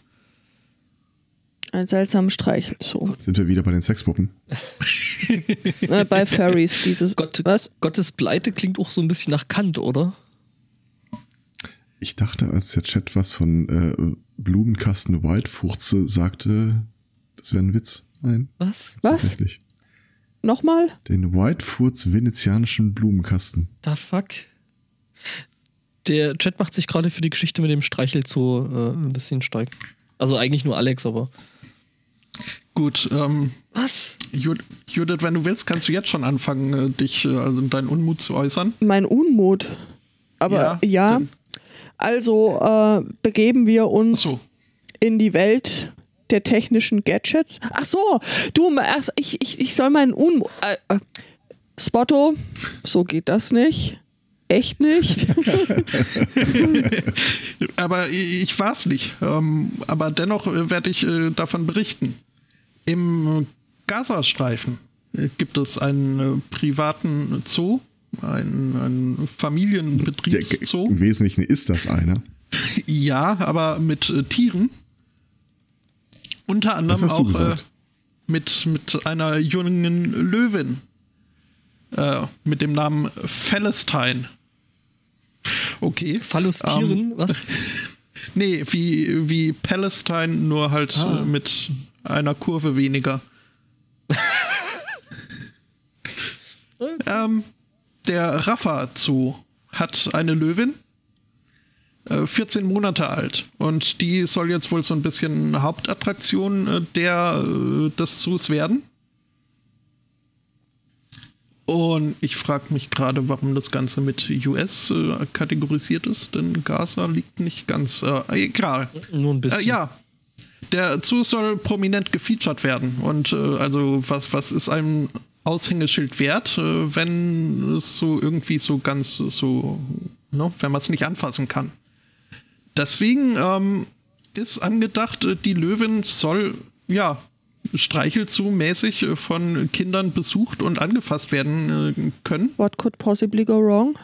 ein seltsamen Streichelzoo? Sind wir wieder bei den Sexpuppen? äh, bei Furries, dieses Gott, was? Gottes Pleite klingt auch so ein bisschen nach Kant, oder? Ich dachte, als der Chat was von äh, Blumenkasten Whitefurze sagte, das wäre ein Witz. Nein, Was? Was? tatsächlich. Nochmal? Den Whitefurz venezianischen Blumenkasten. Da fuck. Der Chat macht sich gerade für die Geschichte mit dem Streichelzoo äh, ein bisschen stark. Also eigentlich nur Alex, aber. Gut, ähm, Was? Jud- Judith, wenn du willst, kannst du jetzt schon anfangen, äh, dich, äh, also deinen Unmut zu äußern. Mein Unmut. Aber Ja, ja, also äh, begeben wir uns Achso, in die Welt der technischen Gadgets. Ach so, du, ich, ich, ich soll meinen Unmut. Äh, äh, Spotto, so geht das nicht. Echt nicht. aber ich, war es nicht. Ähm, aber dennoch äh, werde ich äh, davon berichten. Im Gazastreifen äh, gibt es einen privaten Zoo, einen, einen Familienbetriebszoo. Im Wesentlichen ist das einer. Ja, aber mit Tieren. Unter anderem auch äh, mit, mit einer jungen Löwin. Äh, mit dem Namen Palestine. Okay. Phallustieren? was? Nee, wie, wie Palestine, nur halt Ah. äh, mit einer Kurve weniger. ähm, der Rafa Zoo hat eine Löwin, äh, 14 Monate alt. Und die soll jetzt wohl so ein bisschen Hauptattraktion äh, der, äh, des Zoos werden. Und ich frage mich gerade, warum das Ganze mit US äh, kategorisiert ist, denn Gaza liegt nicht ganz. Äh, egal. Nur ein bisschen. Äh, ja. Der Zoo soll prominent gefeatured werden. Und äh, also, was, was ist ein Aushängeschild wert, äh, wenn es so irgendwie so ganz so, ne, wenn man es nicht anfassen kann? Deswegen ähm, ist angedacht, äh, die Löwin soll, ja, Streichelzoo-mäßig äh, von Kindern besucht und angefasst werden äh, können. What could possibly go wrong?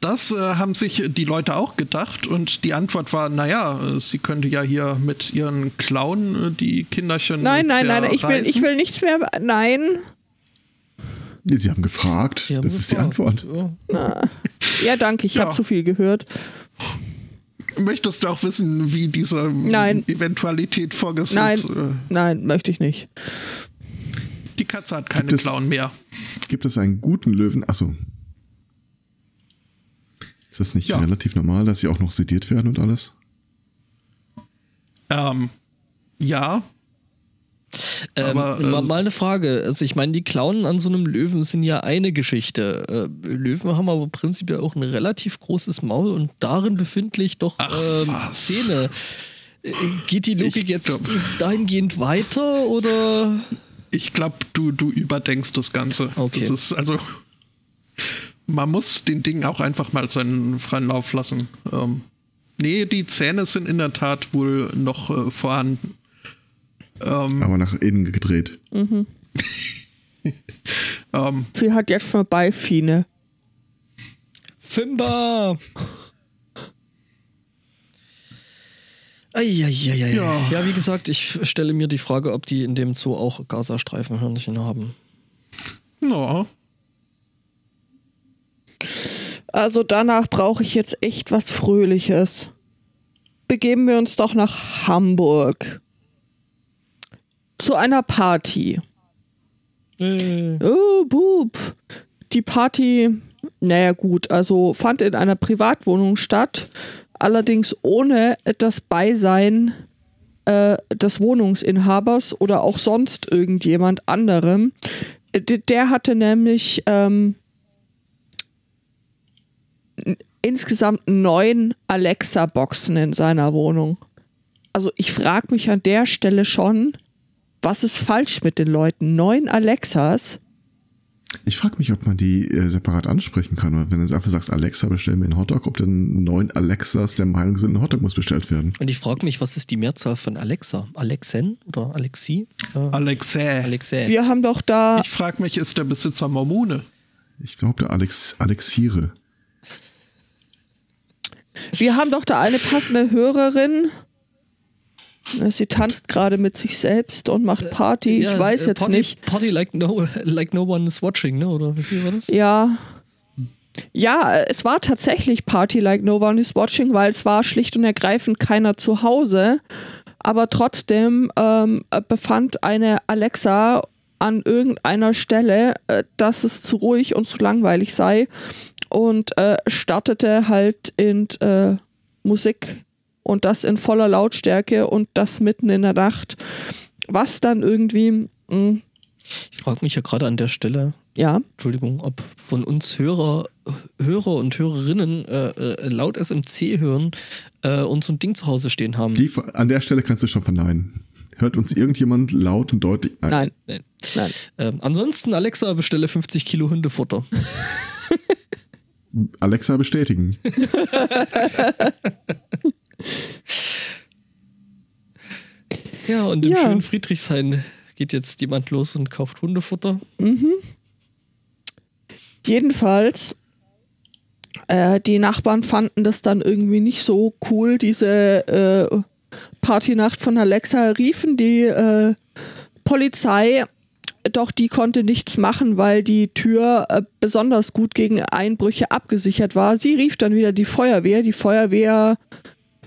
Das äh, haben sich die Leute auch gedacht und die Antwort war, naja, äh, sie könnte ja hier mit ihren Klauen äh, die Kinderchen Nein, nein, nein, ich will, ich will nichts mehr. Nein. Sie haben gefragt. Die haben das ist die gefragt. Antwort. Ja. Ja, danke, ich Ja. habe zu viel gehört. Möchtest du auch wissen, wie diese Nein. Eventualität vorgesehen Nein, Äh, nein, möchte ich nicht. die Katze hat keine Gibt es- Klauen mehr. Gibt es einen guten Löwen? Achso. Ist das nicht Ja. relativ normal, dass sie auch noch sediert werden und alles? Ähm, ja, Ähm, Aber, äh, mal, eine Frage. Also ich meine, die Klauen an so einem Löwen sind ja eine Geschichte. Äh, Löwen haben aber prinzipiell auch ein relativ großes Maul und darin befindlich doch Ach, ähm? Zähne. Äh, Geht die Logik Ich jetzt glaub- dahingehend weiter oder? ich glaube, du, du überdenkst das Ganze. Okay. Das ist also, man muss den Dingen auch einfach mal seinen freien Lauf lassen. Ähm, nee, die Zähne sind in der Tat wohl noch äh, vorhanden. Ähm, Aber nach innen gedreht. ähm, Sie hat jetzt vorbei, Fine. Fimba! Eieieiei. Ja. Ja. wie gesagt, ich stelle mir die Frage, ob die in dem Zoo auch Gazastreifenhörnchen haben. ja. Also danach brauche ich jetzt echt was Fröhliches. Begeben wir uns doch nach Hamburg. Zu einer Party. Äh, Oh, Bub. Die Party, naja gut, also fand in einer Privatwohnung statt, allerdings ohne das Beisein äh, des Wohnungsinhabers oder auch sonst irgendjemand anderem. D der hatte nämlich ähm, insgesamt neun Alexa-Boxen in seiner Wohnung. Also ich frage mich an der Stelle schon, was ist falsch mit den Leuten? Neun Alexas? Ich frage mich, ob man die äh, separat ansprechen kann. Oder wenn du einfach sagst, Alexa, bestell mir einen Hotdog, ob dann neun Alexas der Meinung sind, ein Hotdog muss bestellt werden. Und ich frage mich, was ist die Mehrzahl von Alexa? Alexen oder Alexi? Äh, Alexä. Alexa. Wir haben doch da, Ich frage mich, ist der Besitzer Mormone? Ich glaube, der Alex, Alexiere. wir haben doch da eine passende Hörerin. Sie tanzt gerade mit sich selbst und macht Party. Ja, ich weiß äh, jetzt Party, nicht. Party like no, like no one is watching, ne? Oder wie war das? Ja, Ja, es war tatsächlich Party Like No One is Watching, weil es war schlicht und ergreifend keiner zu Hause. Aber trotzdem ähm, befand eine Alexa an irgendeiner Stelle, äh, dass es zu ruhig und zu langweilig sei und äh, startete halt in äh, Musik und das in voller Lautstärke und das mitten in der Nacht. Was dann irgendwie. Mh, hm, ich frage mich ja gerade an der Stelle, ja. Entschuldigung, ob von uns Hörer, Hörer und Hörerinnen äh, äh, laut SMC hören äh, und so ein Ding zu Hause stehen haben. Die, an der Stelle kannst du schon verneinen. Hört uns irgendjemand laut und deutlich? Nein. Nein. Nein. Ähm, ansonsten, Alexa, bestelle 50 Kilo Hundefutter. Alexa bestätigen. ja, und im ja. schönen Friedrichshain geht jetzt jemand los und kauft Hundefutter. Mhm. Jedenfalls, äh, die Nachbarn fanden das dann irgendwie nicht so cool, diese äh, Partynacht von Alexa, riefen die äh, Polizei, doch die konnte nichts machen, weil die Tür äh, besonders gut gegen Einbrüche abgesichert war. Sie rief dann wieder die Feuerwehr. Die Feuerwehr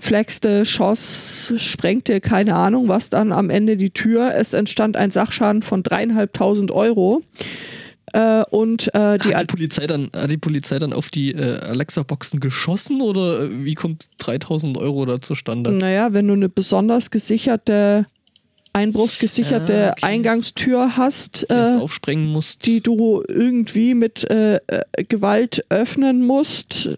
flexte, schoss, sprengte, keine Ahnung, was dann am Ende die Tür. Es entstand ein Sachschaden von dreieinhalbtausend Euro. Äh, und äh, die, hat die Polizei dann hat die Polizei dann auf die äh, Alexa-Boxen geschossen oder äh, wie kommt 3000 Euro da zustande? Naja, wenn du eine besonders gesicherte einbruchsgesicherte ja, okay. Eingangstür hast, die, äh, aufsprengen musst. die du irgendwie mit äh, Gewalt öffnen musst.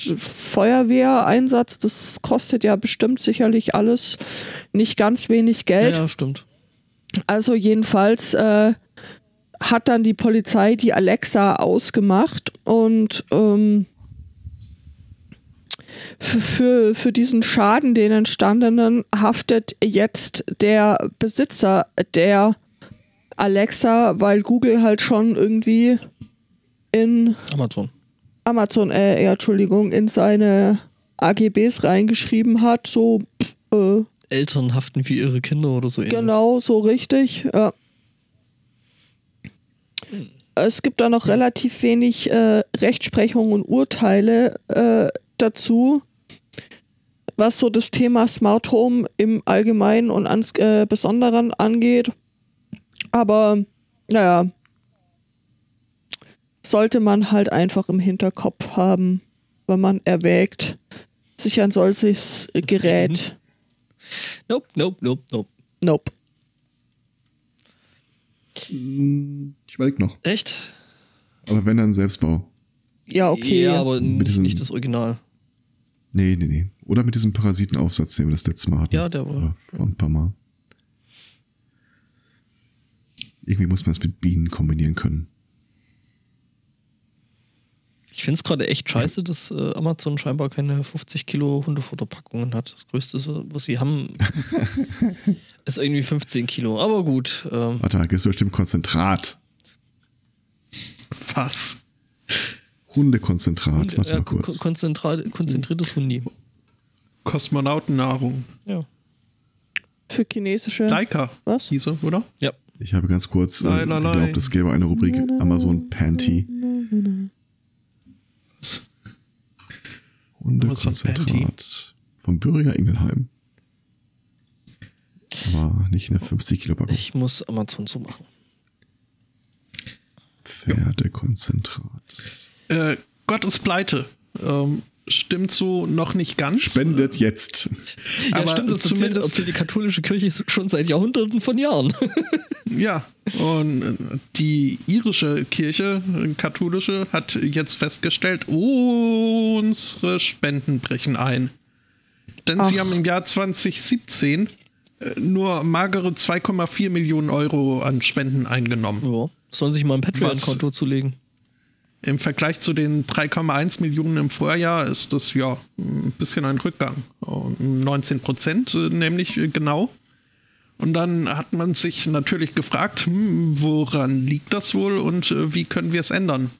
Feuerwehreinsatz, das kostet ja bestimmt sicherlich alles nicht ganz wenig Geld. Ja, ja stimmt. Also jedenfalls äh, hat dann die Polizei die Alexa ausgemacht und ähm, für, für diesen Schaden, den entstandenen, haftet jetzt der Besitzer der Alexa, weil Google halt schon irgendwie in Amazon. Amazon, äh, ja, Entschuldigung, in seine AGBs reingeschrieben hat, so äh, Eltern haften für ihre Kinder oder so ähnlich. Genau, so richtig, ja. Es gibt da noch relativ wenig äh, Rechtsprechung und Urteile äh, dazu, was so das Thema Smart Home im Allgemeinen und ans äh, Besonderen angeht. Aber naja, sollte man halt einfach im Hinterkopf haben, wenn man erwägt, sich ein solches Gerät. Nope, nope, nope, nope. Nope. Ich überlege noch. Echt? Aber wenn dann Selbstbau. Ja, okay. Ja, aber mit diesem, nicht das Original. Nee, nee, nee. Oder mit diesem Parasitenaufsatz, den wir das letzte Mal hatten. Ja, der war. Vor ein paar Mal. Irgendwie muss man es mit Bienen kombinieren können. Ich finde es gerade echt scheiße, dass äh, Amazon scheinbar keine 50 Kilo Hundefutterpackungen hat. Das größte, was sie haben, ist irgendwie 15 Kilo. Aber gut. Ähm. Warte, da gibt bestimmt Konzentrat. Was? Hundekonzentrat. Hunde, Warte ja, mal kurz. Konzentrat, konzentriertes Hundi. Kosmonautennahrung. Ja. Für chinesische. Leica. Was? Hieße, oder? Ja. Ich habe ganz kurz äh, geglaubt, es gäbe eine Rubrik Amazon Panty. Hundekonzentrat vom Bürger Ingelheim. Aber nicht eine 50 Kilo Packung. Ich muss Amazon zumachen. Pferdekonzentrat. Äh, Gott ist pleite. Ähm, stimmt so noch nicht ganz. Spendet jetzt. Ja, Aber stimmt, das zumindest erzählt, erzählt die katholische Kirche schon seit Jahrhunderten von Jahren. ja, und äh, die irische Kirche, äh, katholische, hat jetzt festgestellt, unsere Spenden brechen ein. Denn Ach. sie haben im Jahr 2017 äh, nur magere 2,4 Millionen Euro an Spenden eingenommen. Ja, sollen sich mal ein Patreon-Konto zulegen. Im Vergleich zu den 3,1 Millionen im Vorjahr ist das ja ein bisschen ein Rückgang. 19 Prozent nämlich genau. Und dann hat man sich natürlich gefragt, hm, woran liegt das wohl und äh, wie können wir es ändern?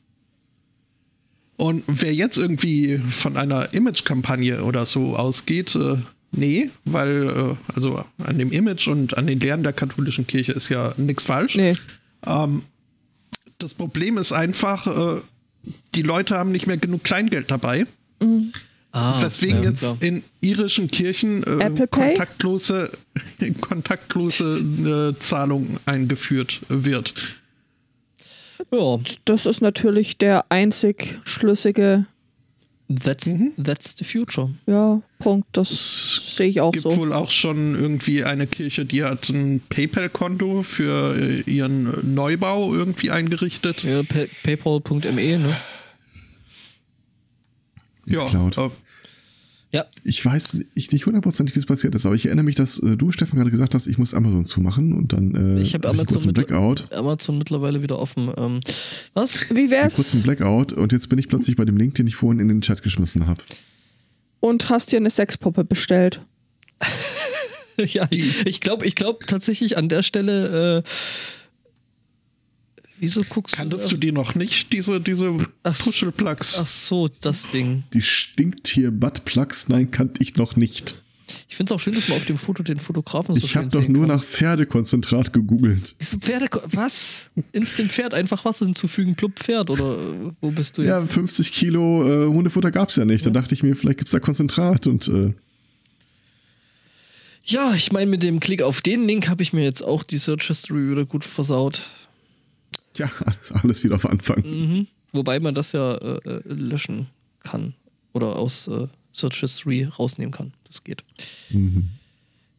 Und wer jetzt irgendwie von einer Image-Kampagne oder so ausgeht, äh, nee, weil äh, also an dem Image und an den Lehren der katholischen Kirche ist ja nichts falsch. Nee. Ähm, das Problem ist einfach, die Leute haben nicht mehr genug Kleingeld dabei. Ah, Weswegen ja, jetzt in irischen Kirchen äh, kontaktlose, kontaktlose äh, Zahlung eingeführt wird. Ja, Das ist natürlich der einzig schlüssige that's, Mhm. that's the future. ja, Punkt. Das Es sehe ich auch gibt so. wohl auch schon irgendwie eine Kirche, die hat ein PayPal-Konto für äh, ihren Neubau irgendwie eingerichtet. Ja, pay paypal.me, ne? Ja, Cloud. Ja, Ich weiß nicht nicht hundertprozentig, wie es passiert ist, aber ich erinnere mich, dass äh, du, Stefan, gerade gesagt hast, ich muss Amazon zumachen und dann äh, ich habe hab Amazon, kurz einen mit, Blackout. Amazon mittlerweile wieder offen. Ähm, was? Wie Einen wär's? kurzen Blackout und jetzt bin ich plötzlich bei dem Link, den ich vorhin in den Chat geschmissen habe. Und hast dir eine Sexpuppe bestellt. ja, ich, ich glaube ich glaub tatsächlich an der Stelle. Äh, wieso guckst kanntest du? du die noch nicht, diese, diese Ach, Puschelplugs? Ach so, das Ding. Die Stinktier-Buttplugs, nein, kannte ich noch nicht. Ich finde es auch schön, dass man auf dem Foto den Fotografen so Ich habe doch sehen nur kann. nach Pferdekonzentrat gegoogelt. Wieso Pferde? Was? Instant Pferd, einfach Wasser hinzufügen, plupp Pferd oder äh, wo bist du jetzt? Ja, 50 Kilo äh, Hundefutter gab's ja nicht. Da dachte ich mir, vielleicht gibt's da Konzentrat und äh, Ja, ich meine, mit dem Klick auf den Link habe ich mir jetzt auch die Search History wieder gut versaut. Ja, alles, alles wieder auf Anfang. Mhm. Wobei man das ja äh, äh, löschen kann oder aus äh, Search History rausnehmen kann. Das geht. Mhm.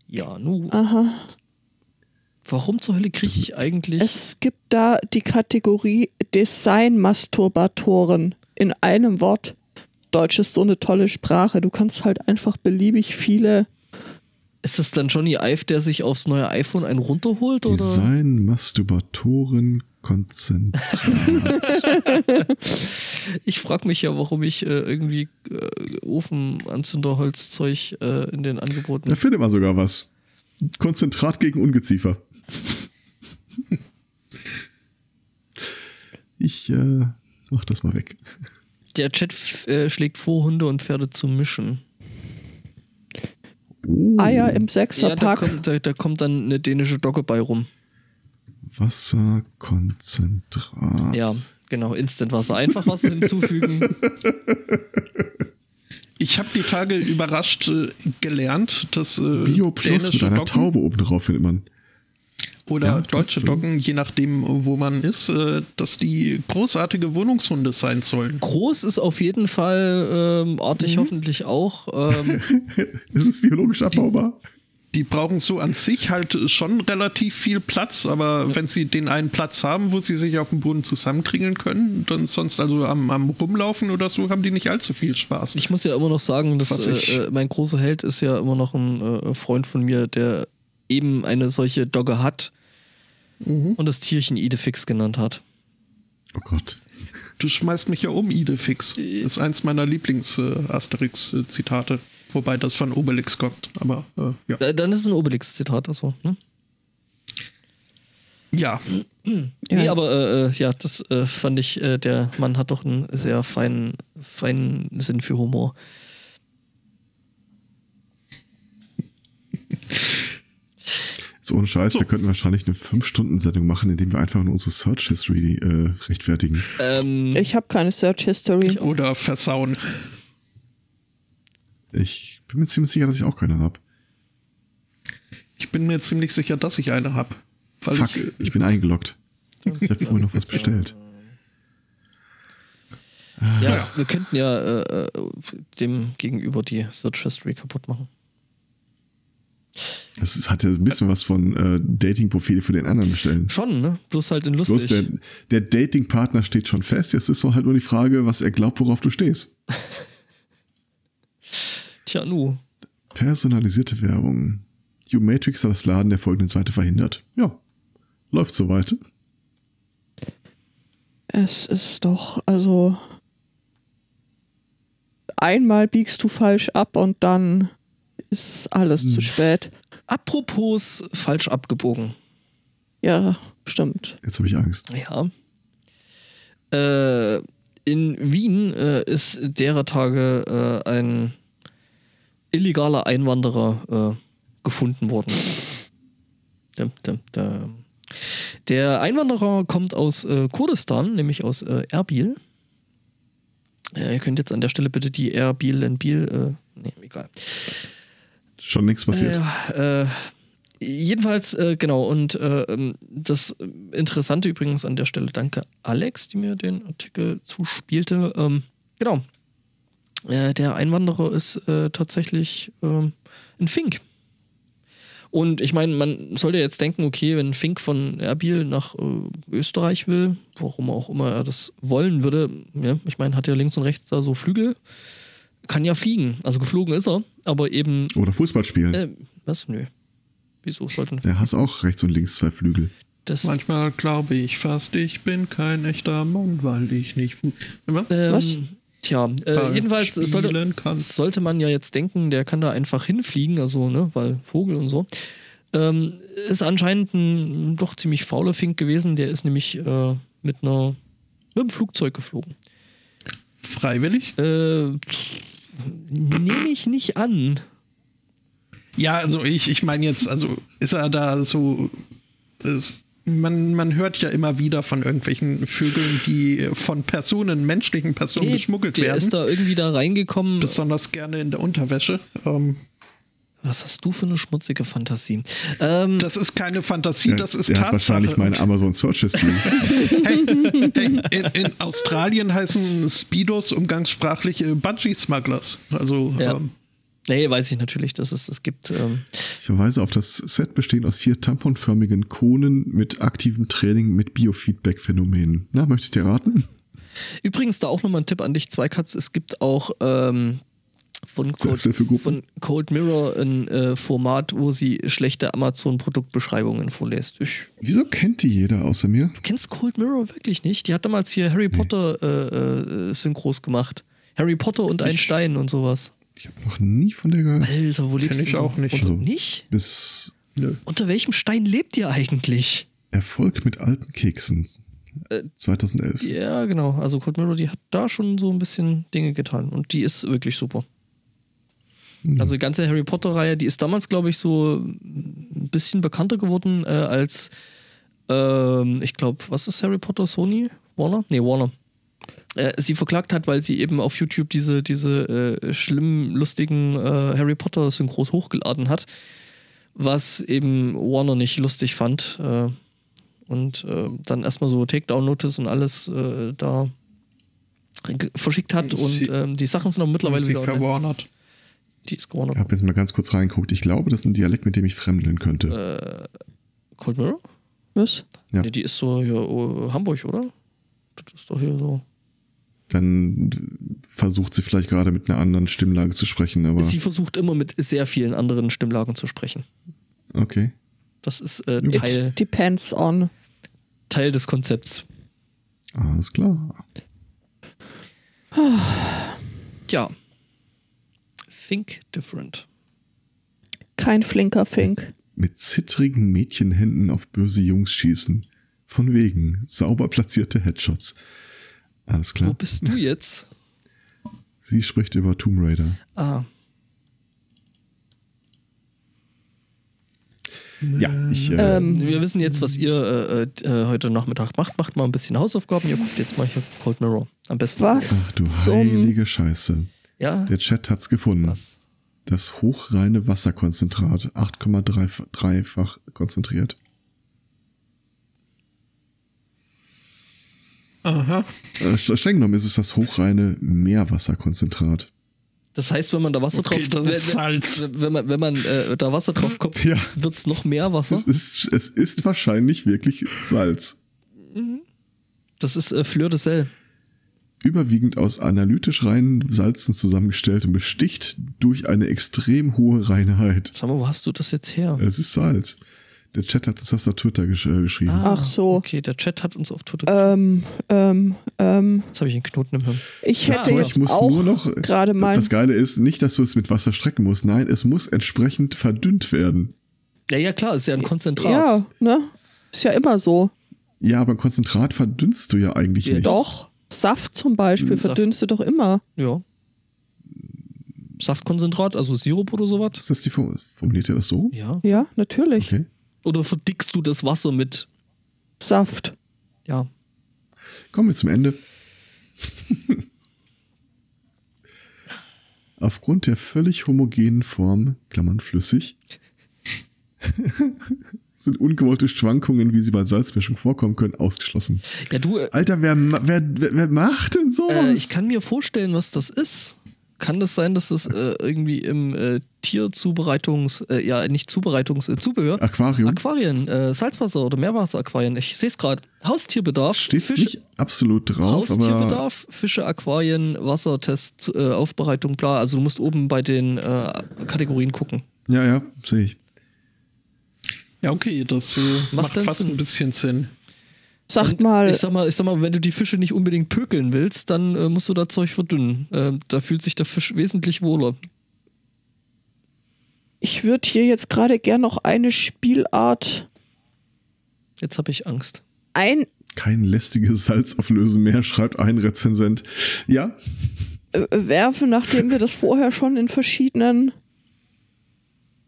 Ja, nu. Aha. Warum zur Hölle kriege ich eigentlich. Es gibt da die Kategorie Design-Masturbatoren in einem Wort. Deutsch ist so eine tolle Sprache. Du kannst halt einfach beliebig viele. ist das dann Johnny Ive, der sich aufs neue iPhone einen runterholt? Oder? Konzentrat. Ich frage mich ja, warum ich äh, irgendwie äh, Ofenanzünderholzzeug äh, in den Angeboten. Da findet man sogar was. Konzentrat gegen Ungeziefer. Ich äh, mach das mal weg. Der Chat äh, schlägt vor, Hunde und Pferde zu mischen. Oh, Eier im Ja, da Sechserpack. kommt, da, da kommt dann eine dänische Dogge bei rum. Wasserkonzentrat. Ja, genau, Instant-Wasser. Einfach Wasser hinzufügen. Ich habe die Tage überrascht äh, gelernt, dass äh, Bio Plus mit einer Doggen Taube oben drauf findet man. oder Ja, deutsche Doggen, je nachdem, wo man ist, äh, dass die großartige Wohnungshunde sein sollen. Groß ist auf jeden Fall, ähm, artig hoffentlich auch. Ähm, Ist es biologisch abbaubar? Die brauchen so an sich halt schon relativ viel Platz, aber wenn sie den einen Platz haben, wo sie sich auf dem Boden zusammenkringeln können, dann sonst also am, am Rumlaufen oder so, haben die nicht allzu viel Spaß. ich muss ja immer noch sagen, dass Was ich- äh, äh, mein großer Held ist ja immer noch ein äh, Freund von mir, der eben eine solche Dogge hat und das Tierchen Idefix genannt hat. Oh Gott. Du schmeißt mich ja um, Idefix. Das ist eins meiner Lieblings-Asterix-Zitate. Wobei das von Obelix kommt. Aber äh, ja. Dann ist es ein Obelix-Zitat, also. Ne? Ja, Ja. Nee, aber äh, äh, ja, das äh, fand ich, äh, der Mann hat doch einen sehr feinen, feinen Sinn für Humor. Ist ohne Scheiß, So. wir könnten wahrscheinlich eine 5-Stunden-Sendung machen, indem wir einfach nur unsere Search History äh, rechtfertigen. Ähm, Ich habe keine Search History. oder versauen. Ich bin mir ziemlich sicher, dass ich auch keine habe. Ich bin mir ziemlich sicher, dass ich eine habe. Weil Fuck, ich, äh, ich bin eingeloggt. Ich habe vorhin noch was bestellt. ja, wir könnten ja äh, äh, dem gegenüber die Search History kaputt machen. Das hat ja ein bisschen was von äh, Dating-Profile für den anderen bestellen. Schon, ne? Bloß halt in Bloß lustig. der, der Dating-Partner steht schon fest. Jetzt ist halt nur die Frage, was er glaubt, worauf du stehst. Tja, nu. Personalisierte Werbung. U-Matrix hat das Laden der folgenden Seite verhindert. Ja, läuft soweit. Es ist doch, also. Einmal biegst du falsch ab und dann ist alles Hm. zu spät. Apropos falsch abgebogen. Ja, stimmt. Jetzt habe ich Angst. Ja. Äh, in Wien äh, ist derer Tage äh, ein illegaler Einwanderer äh, gefunden worden. Dum, dum, dum. Der Einwanderer kommt aus äh, Kurdistan, nämlich aus äh, Erbil. Ja, ihr könnt jetzt an der Stelle bitte die Airbnb and Biel, äh, nee, egal. Schon nichts passiert. Äh, äh, jedenfalls, äh, genau, und äh, ähm, das Interessante übrigens an der Stelle, danke Alex, die mir den Artikel zuspielte. Ähm, genau. Äh, der Einwanderer ist äh, tatsächlich ähm, ein Fink. Und ich meine, man sollte jetzt denken, okay, wenn Fink von Erbil nach äh, Österreich will, warum auch immer er das wollen würde, ja, ich meine, hat ja links und rechts da so Flügel, kann ja fliegen. Also geflogen ist er, aber eben. Oder Fußball spielen. Äh, was? Nö. Wieso sollten Der hast auch rechts und links zwei Flügel. das. Manchmal glaube ich fast, ich bin kein echter Mann, weil ich nicht. Ähm, Was? Tja, äh, jedenfalls sollte, sollte man ja jetzt denken, der kann da einfach hinfliegen, also, ne, weil Vogel und so. Ähm, ist anscheinend ein doch ziemlich fauler Fink gewesen, der ist nämlich äh, mit einer mit einem Flugzeug geflogen. Freiwillig? Äh, Nehme ich nicht an. Ja, also ich, ich meine jetzt, also ist er da so. Ist, man, man hört ja immer wieder von irgendwelchen Vögeln, die von Personen, menschlichen Personen Nee, geschmuggelt der werden. ist da irgendwie da reingekommen. besonders gerne in der Unterwäsche. Ähm, Was hast du für eine schmutzige Fantasie? Ähm, das ist keine Fantasie, das ist der hat Tatsache. wahrscheinlich meine Amazon Search History. hey, hey, in, in Australien heißen Speedos umgangssprachlich äh, Bungee-Smugglers. Also Ja. ähm, nee, weiß ich natürlich, dass es es gibt. Ähm, Ich verweise auf das Set bestehend aus vier tamponförmigen Konen mit aktivem Training mit Biofeedback-Phänomenen. Na, möchtet ihr raten? Übrigens, da auch nochmal ein Tipp an dich, Zweikatz. Es gibt auch ähm, von, Cold, von Cold Mirror ein äh, Format, wo sie schlechte Amazon-Produktbeschreibungen vorlässt. Ich, Wieso kennt die jeder außer mir? du kennst Cold Mirror wirklich nicht? Die hat damals hier Harry Potter äh, äh, Synchros gemacht. Harry Potter und ein Stein und sowas. Ich habe noch nie von der gehört. Alter, wo lebst ich du? auch nicht. Unter, Also- nicht? Bis nö. Unter welchem Stein lebt ihr eigentlich? Erfolg mit alten Keksen. 2011. Ja, genau. Also Cold Mirror, die hat da schon so ein bisschen Dinge getan. Und die ist wirklich super. Hm. Also die ganze Harry Potter-Reihe, die ist damals, glaube ich, so ein bisschen bekannter geworden äh, als, ähm, ich glaube, was ist Harry Potter? Sony? Warner? Nee, Warner. Äh, sie verklagt hat, weil sie eben auf YouTube diese, diese äh, schlimm lustigen äh, Harry Potter-Synchros hochgeladen hat, was eben Warner nicht lustig fand. Äh, und äh, dann erstmal so Takedown-Notice und alles äh, da verschickt hat. Sie- und ähm, die Sachen sind auch mittlerweile Sie wieder verwarnert. Die ist gewonnen. Ich habe jetzt mal ganz kurz reingeguckt. Ich glaube, das ist ein Dialekt, mit dem ich fremdeln könnte. Cold Mirror? Was? Ja. Nee, die ist so hier oh, Hamburg, oder? Das ist doch hier so. Dann versucht sie vielleicht gerade mit einer anderen Stimmlage zu sprechen, aber Sie versucht immer mit sehr vielen anderen Stimmlagen zu sprechen. okay. Das ist äh, It Teil, depends on. Teil des Konzepts. Alles klar. Ja. Think different. Kein flinker Fink. Mit zittrigen Mädchenhänden auf böse Jungs schießen. Von wegen. Sauber platzierte Headshots. Alles Wo klar. bist du jetzt? Sie spricht über Tomb Raider. Ah, Ja, ich. Äh, Ähm, wir wissen jetzt, was ihr äh, äh, heute Nachmittag macht. Macht mal ein bisschen Hausaufgaben. Ihr guckt jetzt mal hier Cold Mirror. Am besten. Was? ach du zum- heilige Scheiße. Ja. Der Chat hat's gefunden. Was? Das hochreine Wasserkonzentrat. 8,3-fach konzentriert. Aha. Äh, streng genommen ist es das hochreine Meerwasserkonzentrat. Das heißt, wenn man da Wasser Okay, drauf, wenn, Salz. wenn, wenn man, wenn man äh, da Wasser drauf kommt, Ja. wird es noch mehr Wasser. Es ist, es ist wahrscheinlich wirklich Salz. Das ist äh, Fleur de Sel. Überwiegend aus analytisch reinen Salzen zusammengestellt und besticht durch eine extrem hohe Reinheit. Sag mal, wo hast du das jetzt her? Es ist Salz. Der Chat hat das auf Twitter gesch äh, geschrieben. Ach so. Okay, der Chat hat uns auf Twitter. Ähm, ähm, ähm, Jetzt habe ich einen Knoten im Hirn. ich Das hätte Zeug jetzt muss auch nur noch. gerade mal. Das Geile ist nicht, dass du es mit Wasser strecken musst. Nein, es muss entsprechend verdünnt werden. Ja, ja, klar, ist ja ein Konzentrat. Ja, ne? Ist ja immer so. Ja, aber ein Konzentrat verdünnst du ja eigentlich Ja, nicht. Doch. Saft zum Beispiel Saft. verdünnst du doch immer. Ja. Saftkonzentrat, also Sirup oder sowas? Ist das die Form formuliert ihr das so? Ja. Ja, natürlich. Okay. Oder verdickst du das Wasser mit, Saft. ja. Kommen wir zum Ende. Aufgrund der völlig homogenen Form, Klammern flüssig, sind ungewollte Schwankungen, wie sie bei Salzmischung vorkommen können, ausgeschlossen. Ja, du, äh, Alter, wer, wer, wer, wer macht denn sowas? äh, ich kann mir vorstellen, was das ist. Kann das sein, dass das äh, irgendwie im äh, Tierzubereitungs, äh, ja, nicht Zubereitungs, äh, Zubehör, Aquarium Aquarien, äh, Salzwasser- oder Meerwasseraquarien. Ich sehe es gerade. Haustierbedarf, steht Fische, nicht absolut drauf, aber Haustierbedarf, Fische, Aquarien, Wassertest, äh, Aufbereitung, bla. Also du musst oben bei den äh, Kategorien gucken. ja, ja, sehe ich. Ja, okay, das äh, Macht macht, fast Sinn. ein bisschen Sinn. Sagt mal, Ich sag mal, ich sag mal, wenn du die Fische nicht unbedingt pökeln willst, dann äh, musst du da Zeug verdünnen. Äh, da fühlt sich der Fisch wesentlich wohler. ich würde hier jetzt gerade gern noch eine Spielart Jetzt habe ich Angst. ein Kein lästiges Salzauflösen mehr, schreibt ein Rezensent. Ja, äh, werfen, nachdem wir das vorher schon in verschiedenen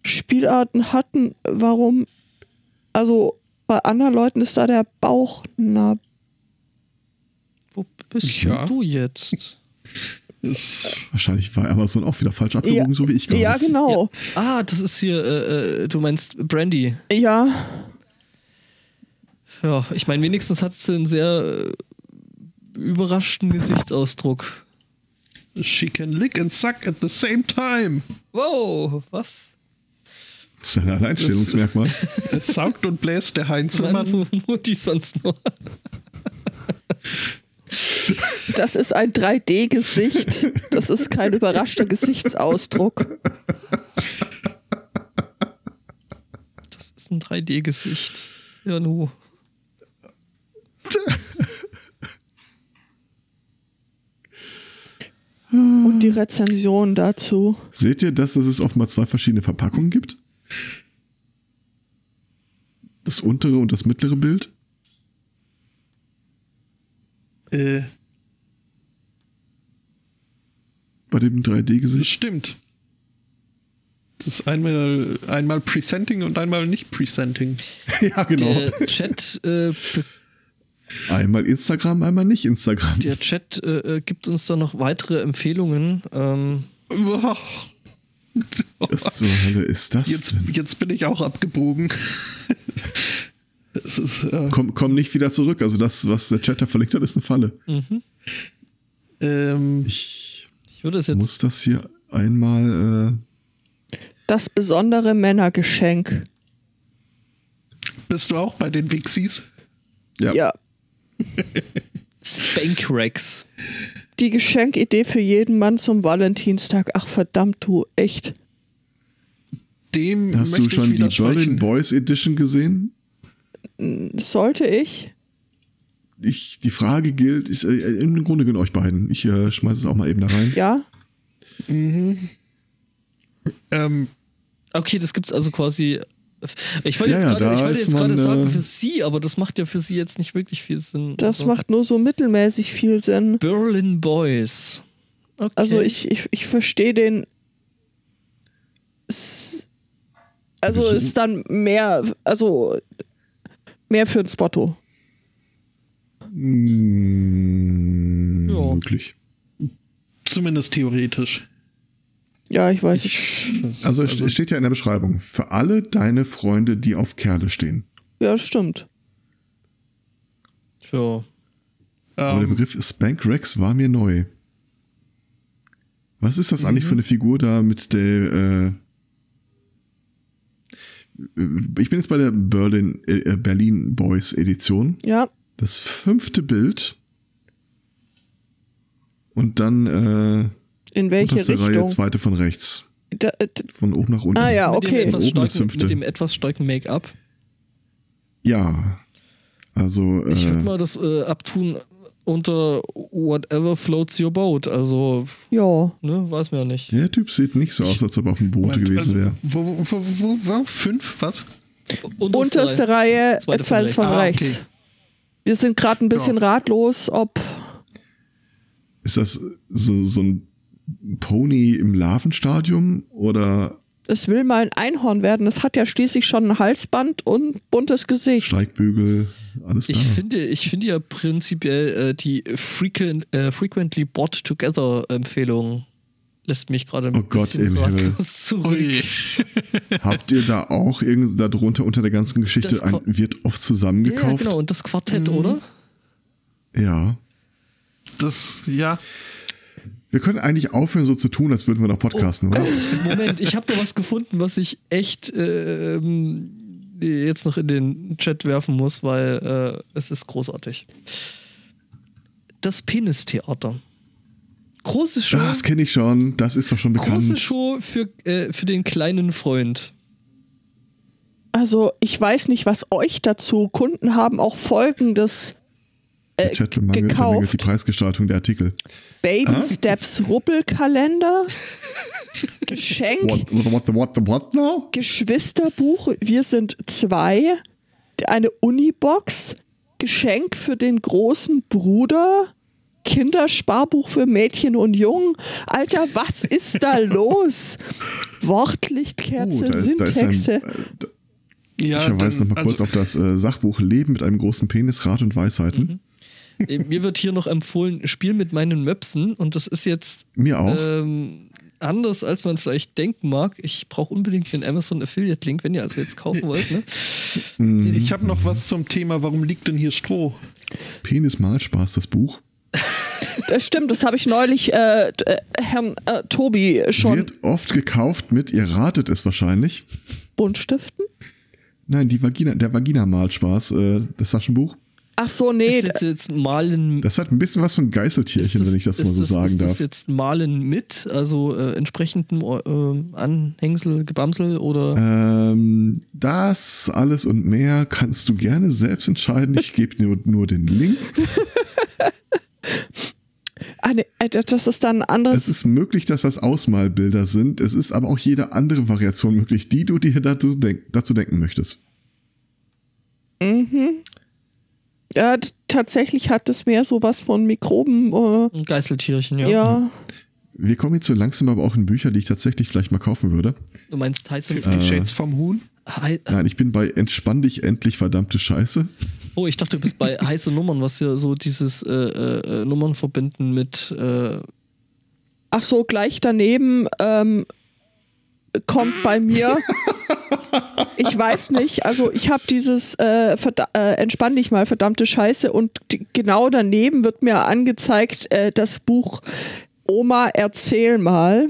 Spielarten hatten. Warum? Also bei anderen Leuten ist da der Bauch nah. Wo bist Ja. du jetzt? Ist, wahrscheinlich war Amazon auch wieder falsch abgewogen, Ja. so wie ich gerade. Ja, genau. Ah, das ist hier, äh, äh, du meinst Brandy. Ja. Ja, ich meine, wenigstens hat sie einen sehr äh, überraschten Gesichtsausdruck. she can lick and suck at the same time. Wow, was? Das ist ein Alleinstellungsmerkmal. Es saugt und bläst der Heinzelmann. Mann, nur die sonst nur. Das ist ein 3D-Gesicht. Das ist kein überraschter Gesichtsausdruck. Das ist ein 3D-Gesicht. Ja, nu. Und die Rezension dazu. Seht ihr, dass es offenbar zwei verschiedene Verpackungen gibt? Das untere und das mittlere Bild? Äh, Bei dem 3D-Gesicht? stimmt. Das ist einmal, einmal Presenting und einmal nicht Presenting. ja, genau. Der Chat, äh, Einmal Instagram, einmal nicht Instagram. der Chat äh, äh, gibt uns da noch weitere Empfehlungen. Ähm, Was zur Hölle ist das Jetzt, denn? jetzt bin ich auch abgebogen. Ist, äh, Komm, komm nicht wieder zurück. Also das, was der Chat da verlinkt hat, ist eine Falle. ähm, Ich ich würde es jetzt. muss das hier einmal... Das besondere Männergeschenk. bist du auch bei den Wixis? Äh, ja. Ja. Spankrex. Die Geschenkidee für jeden Mann zum Valentinstag. Ach verdammt, du, echt. Dem Hast du schon ich die Berlin. Boys Edition gesehen? Sollte ich? Ich, die Frage gilt, ist, äh, im Grunde genommen euch beiden. Ich äh, schmeiße es auch mal eben da rein. Ja. Ähm, Okay, das gibt's also quasi. Ich wollte Ja, jetzt gerade ich wollte jetzt gerade sagen äh, für sie, aber das macht ja für sie jetzt nicht wirklich viel Sinn. Das also, macht nur so mittelmäßig viel Sinn. Berlin Boys. Okay. Also ich, ich, ich verstehe den. Also ist dann mehr, also mehr für ein Spotto. Mm, Ja. Möglich. zumindest theoretisch. Ja, ich weiß jetzt. Das- Also es es steht ja in der Beschreibung. Für alle deine Freunde, die auf Kerle stehen. Ja, das stimmt. Tja. Aber der ähm, Begriff Spank Rex war mir neu. Was ist das eigentlich Mhm. für eine Figur da mit der... Äh, ich bin jetzt bei der Berlin, äh, Berlin Boys Edition. Ja, Das fünfte Bild. Und dann äh, in welche unterste Reihe, Richtung? zweite von rechts. Da, äh, d- Von oben nach unten. Ah, ja. mit okay. Dem etwas das starken, fünfte. mit dem etwas starken Make-up. Ja. Also, Ich würde äh, mal das äh, abtun unter whatever floats your boat. Also, ja. ne, weiß man ja nicht. der Typ sieht nicht so aus, als ob er auf dem Boot Moment, gewesen also, wäre. Wo, wo, wo, wo, wo, fünf, was? Unterste Reihe, Zweite zweites von von rechts. rechts. Ah, okay. Wir sind gerade ein bisschen ratlos, ob. Ist das so, so ein Pony im Larvenstadium oder Es will mal ein Einhorn werden. Es hat ja schließlich schon ein Halsband und buntes Gesicht. Steigbügel, alles Ich da? finde, ich finde ja prinzipiell äh, die frequent, äh, frequently bought together Empfehlung lässt mich gerade ein Oh Gott bisschen im Himmel. ratlos zurück. Habt ihr da auch irgendwie darunter unter der ganzen Geschichte ein wird oft Ja, zusammengekauft? genau, und das Quartett, Mhm. oder? Ja. Das, ja. Wir können eigentlich aufhören, so zu tun, als würden wir noch podcasten, oder? Oh Gott, Moment, ich habe da was gefunden, was ich echt ähm, jetzt noch in den Chat werfen muss, weil äh, es ist großartig. Das Penistheater. Große Show. Das kenne ich schon, das ist doch schon bekannt. Große Show für, äh, für den kleinen Freund. Also ich weiß nicht, was euch dazu. Kunden haben auch folgendes Bemangelt, gekauft. die Preisgestaltung der Artikel. Baby Steps Rubbelkalender, Geschenk, What, what, what, what, what now? Geschwisterbuch, wir sind zwei, eine Unibox, Geschenk für den großen Bruder, Kindersparbuch für Mädchen und Jungen. Alter, was ist da los? Wortlichtkerze, Oh, da, Syntaxe. äh, ja ich verweise nochmal kurz also- auf das äh, Sachbuch Leben mit einem großen Penis, Rat und Weisheiten. Äh, Mir wird hier noch empfohlen, Spiel mit meinen Möpsen und das ist jetzt Mir auch. ähm, anders, als man vielleicht denken mag. Ich brauche unbedingt den Amazon Affiliate Link, wenn ihr also jetzt kaufen wollt. Ne? Ich habe noch was zum Thema, warum liegt denn hier Stroh? Penis Malspaß, das Buch. Das stimmt, das habe ich neulich äh, äh, Herrn äh, Tobi schon. Wird oft gekauft mit, ihr ratet es wahrscheinlich. Buntstiften? Nein, die Vagina, der Vagina-Malspaß, äh, das Taschenbuch. Ach so, nee. ist jetzt, jetzt Malen Das hat ein bisschen was von Geißeltierchen, wenn ich das mal ist so sagen ist das darf. jetzt Malen mit, also äh, entsprechenden äh, Anhängsel, Gebamsel oder Ähm, das alles und mehr kannst du gerne selbst entscheiden. Ich gebe dir nur, nur den Link. Ah, nee, äh, das- das ist dann ein Es ist möglich, dass das Ausmalbilder sind. Es ist aber auch jede andere Variation möglich, die du dir dazu, denk dazu denken möchtest. Ja, t- tatsächlich hat es mehr sowas von Mikroben. Äh, Geißeltierchen, ja. ja. Wir kommen jetzt so langsam aber auch in Bücher, die ich tatsächlich vielleicht mal kaufen würde. Du meinst Tyson Fifty Shades vom Huhn? Hei- Nein, ich bin bei Entspann dich endlich, verdammte Scheiße. Oh, ich dachte, du bist bei heiße Nummern, was ja so dieses äh, äh, äh, Nummern verbinden mit äh, Ach so, gleich daneben ähm, kommt bei mir. ich weiß nicht, also ich habe dieses äh, äh, Entspann dich mal, verdammte Scheiße und genau daneben wird mir angezeigt äh, das Buch Oma, erzähl mal.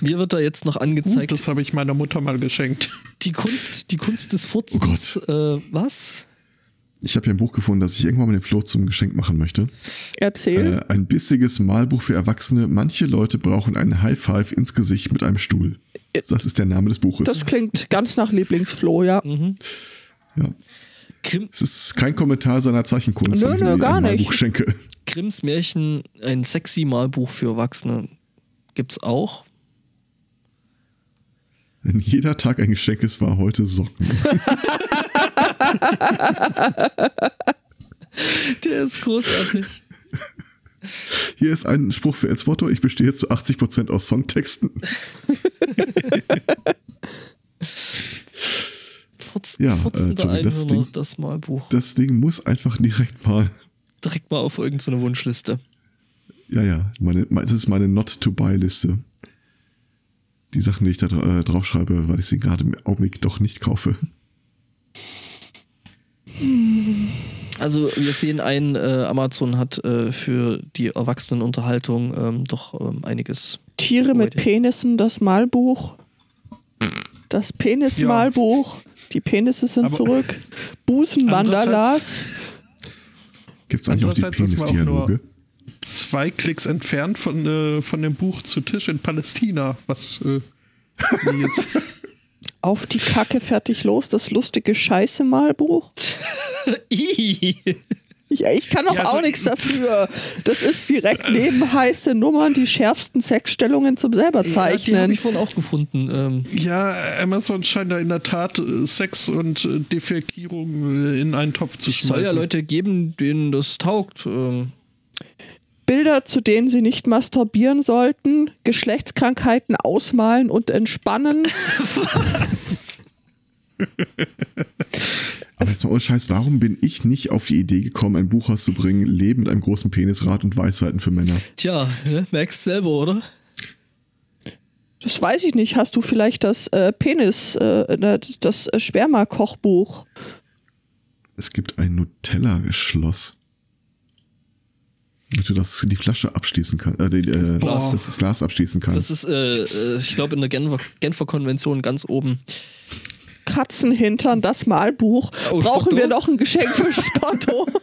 mir wird da jetzt noch angezeigt, Das habe ich meiner Mutter mal geschenkt. die Kunst, die Kunst des Furzens. äh, was? Ich habe hier ein Buch gefunden, das ich irgendwann mal dem Flo zum Geschenk machen möchte. Erzähl. Äh, ein bissiges Malbuch für Erwachsene. Manche Leute brauchen einen High Five ins Gesicht mit einem Stuhl. Das ist der Name des Buches. das klingt ganz nach Lieblingsfloh, ja. ja. Grimm, Es ist kein Kommentar seiner Zeichenkunst, Nö, wenn ich nö, mir gar ein nicht. Schenke. Grimms Märchen, ein sexy Malbuch für Erwachsene. Gibt's auch. Wenn jeder Tag ein Geschenk ist, war heute Socken. Der ist großartig. Hier ist ein Spruch für Eds Motto. Ich bestehe zu 80% aus Songtexten. Furz, Ja, äh, das Ding- das Malbuch. Das Ding muss einfach direkt mal. Direkt mal auf irgendeine Wunschliste. Ja, ja, meine, mein- das ist meine Not-to-Buy-Liste. Die Sachen, die ich da äh, draufschreibe, weil ich sie gerade im Augenblick doch nicht kaufe. Also wir sehen ein, äh, Amazon hat äh, für die Erwachsenenunterhaltung ähm, doch ähm, einiges. Tiere mit. Penissen, das Malbuch. Das Penis-Malbuch. Die Penisse sind Aber- zurück. Busenmandalas. Gibt es eigentlich auch die Andererseits ist man auch nur- Penis-Dialoge? Zwei Klicks entfernt von, äh, von dem Buch zu Tisch in Palästina. Was äh, Auf die Kacke fertig los. Das lustige Scheiße-Malbuch. Ih. Ich, ich kann auch, Ja, also- auch nichts dafür. Das ist direkt neben heiße Nummern die schärfsten Sexstellungen zum selber Ja, die habe zeichnen. ich vorhin auch gefunden. Ähm, ja, Amazon scheint da in der Tat äh, Sex und äh, Defekierung äh, in einen Topf zu es schmeißen. soll ja Leute geben, denen das taugt. Ähm, Bilder, zu denen sie nicht masturbieren sollten, Geschlechtskrankheiten ausmalen und entspannen. Aber jetzt mal ohne Scheiß, warum bin ich nicht auf die Idee gekommen, ein Buch rauszubringen, Leben mit einem großen Penis, Rat und Weisheiten für Männer? tja, ne, merkst selber, oder? Das weiß ich nicht. Hast du vielleicht das äh, Penis, äh, das- Sperma-Kochbuch? Es gibt ein Nutella-Schloss. Damit du das, die Flasche abschließen kannst, äh, die, äh, Glas. das, das Glas abschließen kannst. Das ist, äh, äh, ich glaube, in der Genfer, Genfer Konvention ganz oben. Katzenhintern, das Malbuch. Oh, Brauchen Spotto? wir noch ein Geschenk für Spotto?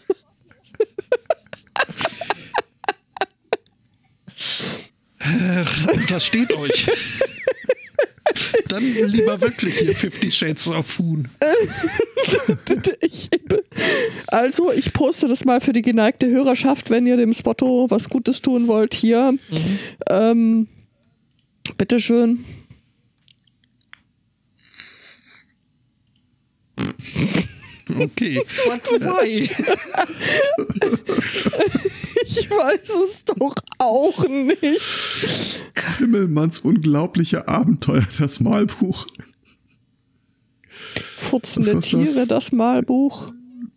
Das steht euch. Dann lieber wirklich hier Fifty Shades of Huhn. also, ich poste das mal für die geneigte Hörerschaft, wenn ihr dem Spotto was Gutes tun wollt. Hier. Ähm, bitteschön. Okay. But why? Ich weiß es doch auch nicht. Himmelmanns unglaubliche Abenteuer, das Malbuch. Futzende kostet das? Tiere, das Malbuch.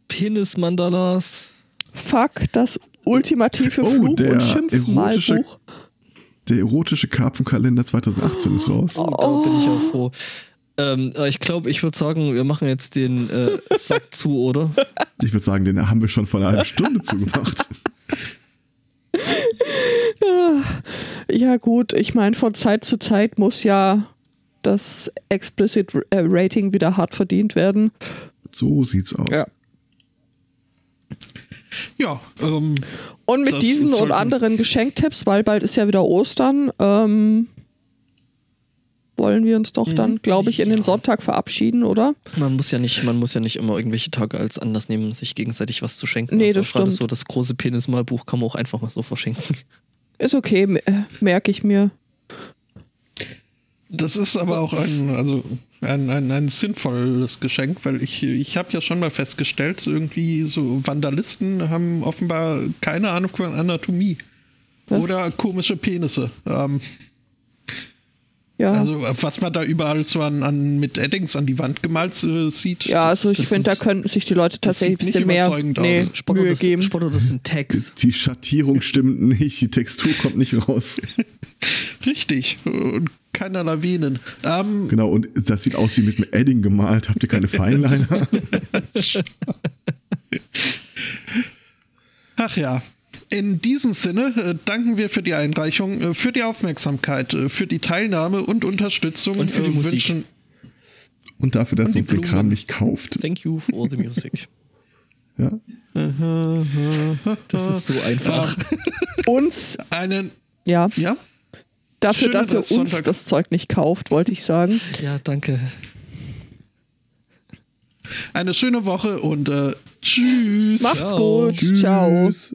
Penis-Mandalas. Fuck, das ultimative Oh, Fluch- der und Schimpfmalbuch. Der erotische Karpfenkalender 2018 ist raus. Oh, da bin ich auch froh. Ähm, äh, ich glaube, ich würde sagen, wir machen jetzt den äh, Sack zu, oder? Ich würde sagen, den haben wir schon vor einer halben Stunde zugemacht. Ja, gut, ich meine, von Zeit zu Zeit muss ja das Explicit äh, Rating wieder hart verdient werden. So sieht's aus. Ja. Ja, ähm, Und mit diesen und anderen Geschenktipps, weil bald ist ja wieder Ostern, ähm, wollen wir uns doch dann, glaube ich, in den Sonntag verabschieden, oder? Man muss ja nicht, man muss ja nicht immer irgendwelche Tage als Anlass nehmen, sich gegenseitig was zu schenken. Nee, Also das gerade stimmt. so das große Penis-Malbuch kann man auch einfach mal so verschenken. Ist okay, äh, merke ich mir. das ist aber auch ein, also ein, ein, ein sinnvolles Geschenk, weil ich, ich habe ja schon mal festgestellt, irgendwie so Vandalisten haben offenbar keine Ahnung von Anatomie. Oder komische Penisse. Ähm, Ja, Also was man da überall so an, an mit Eddings an die Wand gemalt äh, sieht. ja das- also ich finde, da könnten sich die Leute tatsächlich ein bisschen mehr nee, Spotto, Mühe das, geben. Spotto, das sind Tags. Die Schattierung stimmt nicht, die Textur kommt nicht raus. Richtig. Und keinerlei Venen. Ähm, Genau, und das sieht aus wie mit einem Edding gemalt. Habt ihr keine Feinliner? Ach ja. In diesem Sinne äh, danken wir für die Einreichung, äh, für die Aufmerksamkeit, äh, für die Teilnahme und Unterstützung Und für die Musik. wünschen- Und dafür, dass Und uns den. Kram nicht kauft. Thank you for the music. Ja? Das ist so einfach. Uns, einen, ja, ja, dafür, Schönen dass ihr uns Restsonntag. das Zeug nicht kauft, wollte ich sagen. Ja, danke. eine schöne Woche und äh, tschüss. Macht's Ciao. gut. Ciao. Tschüss.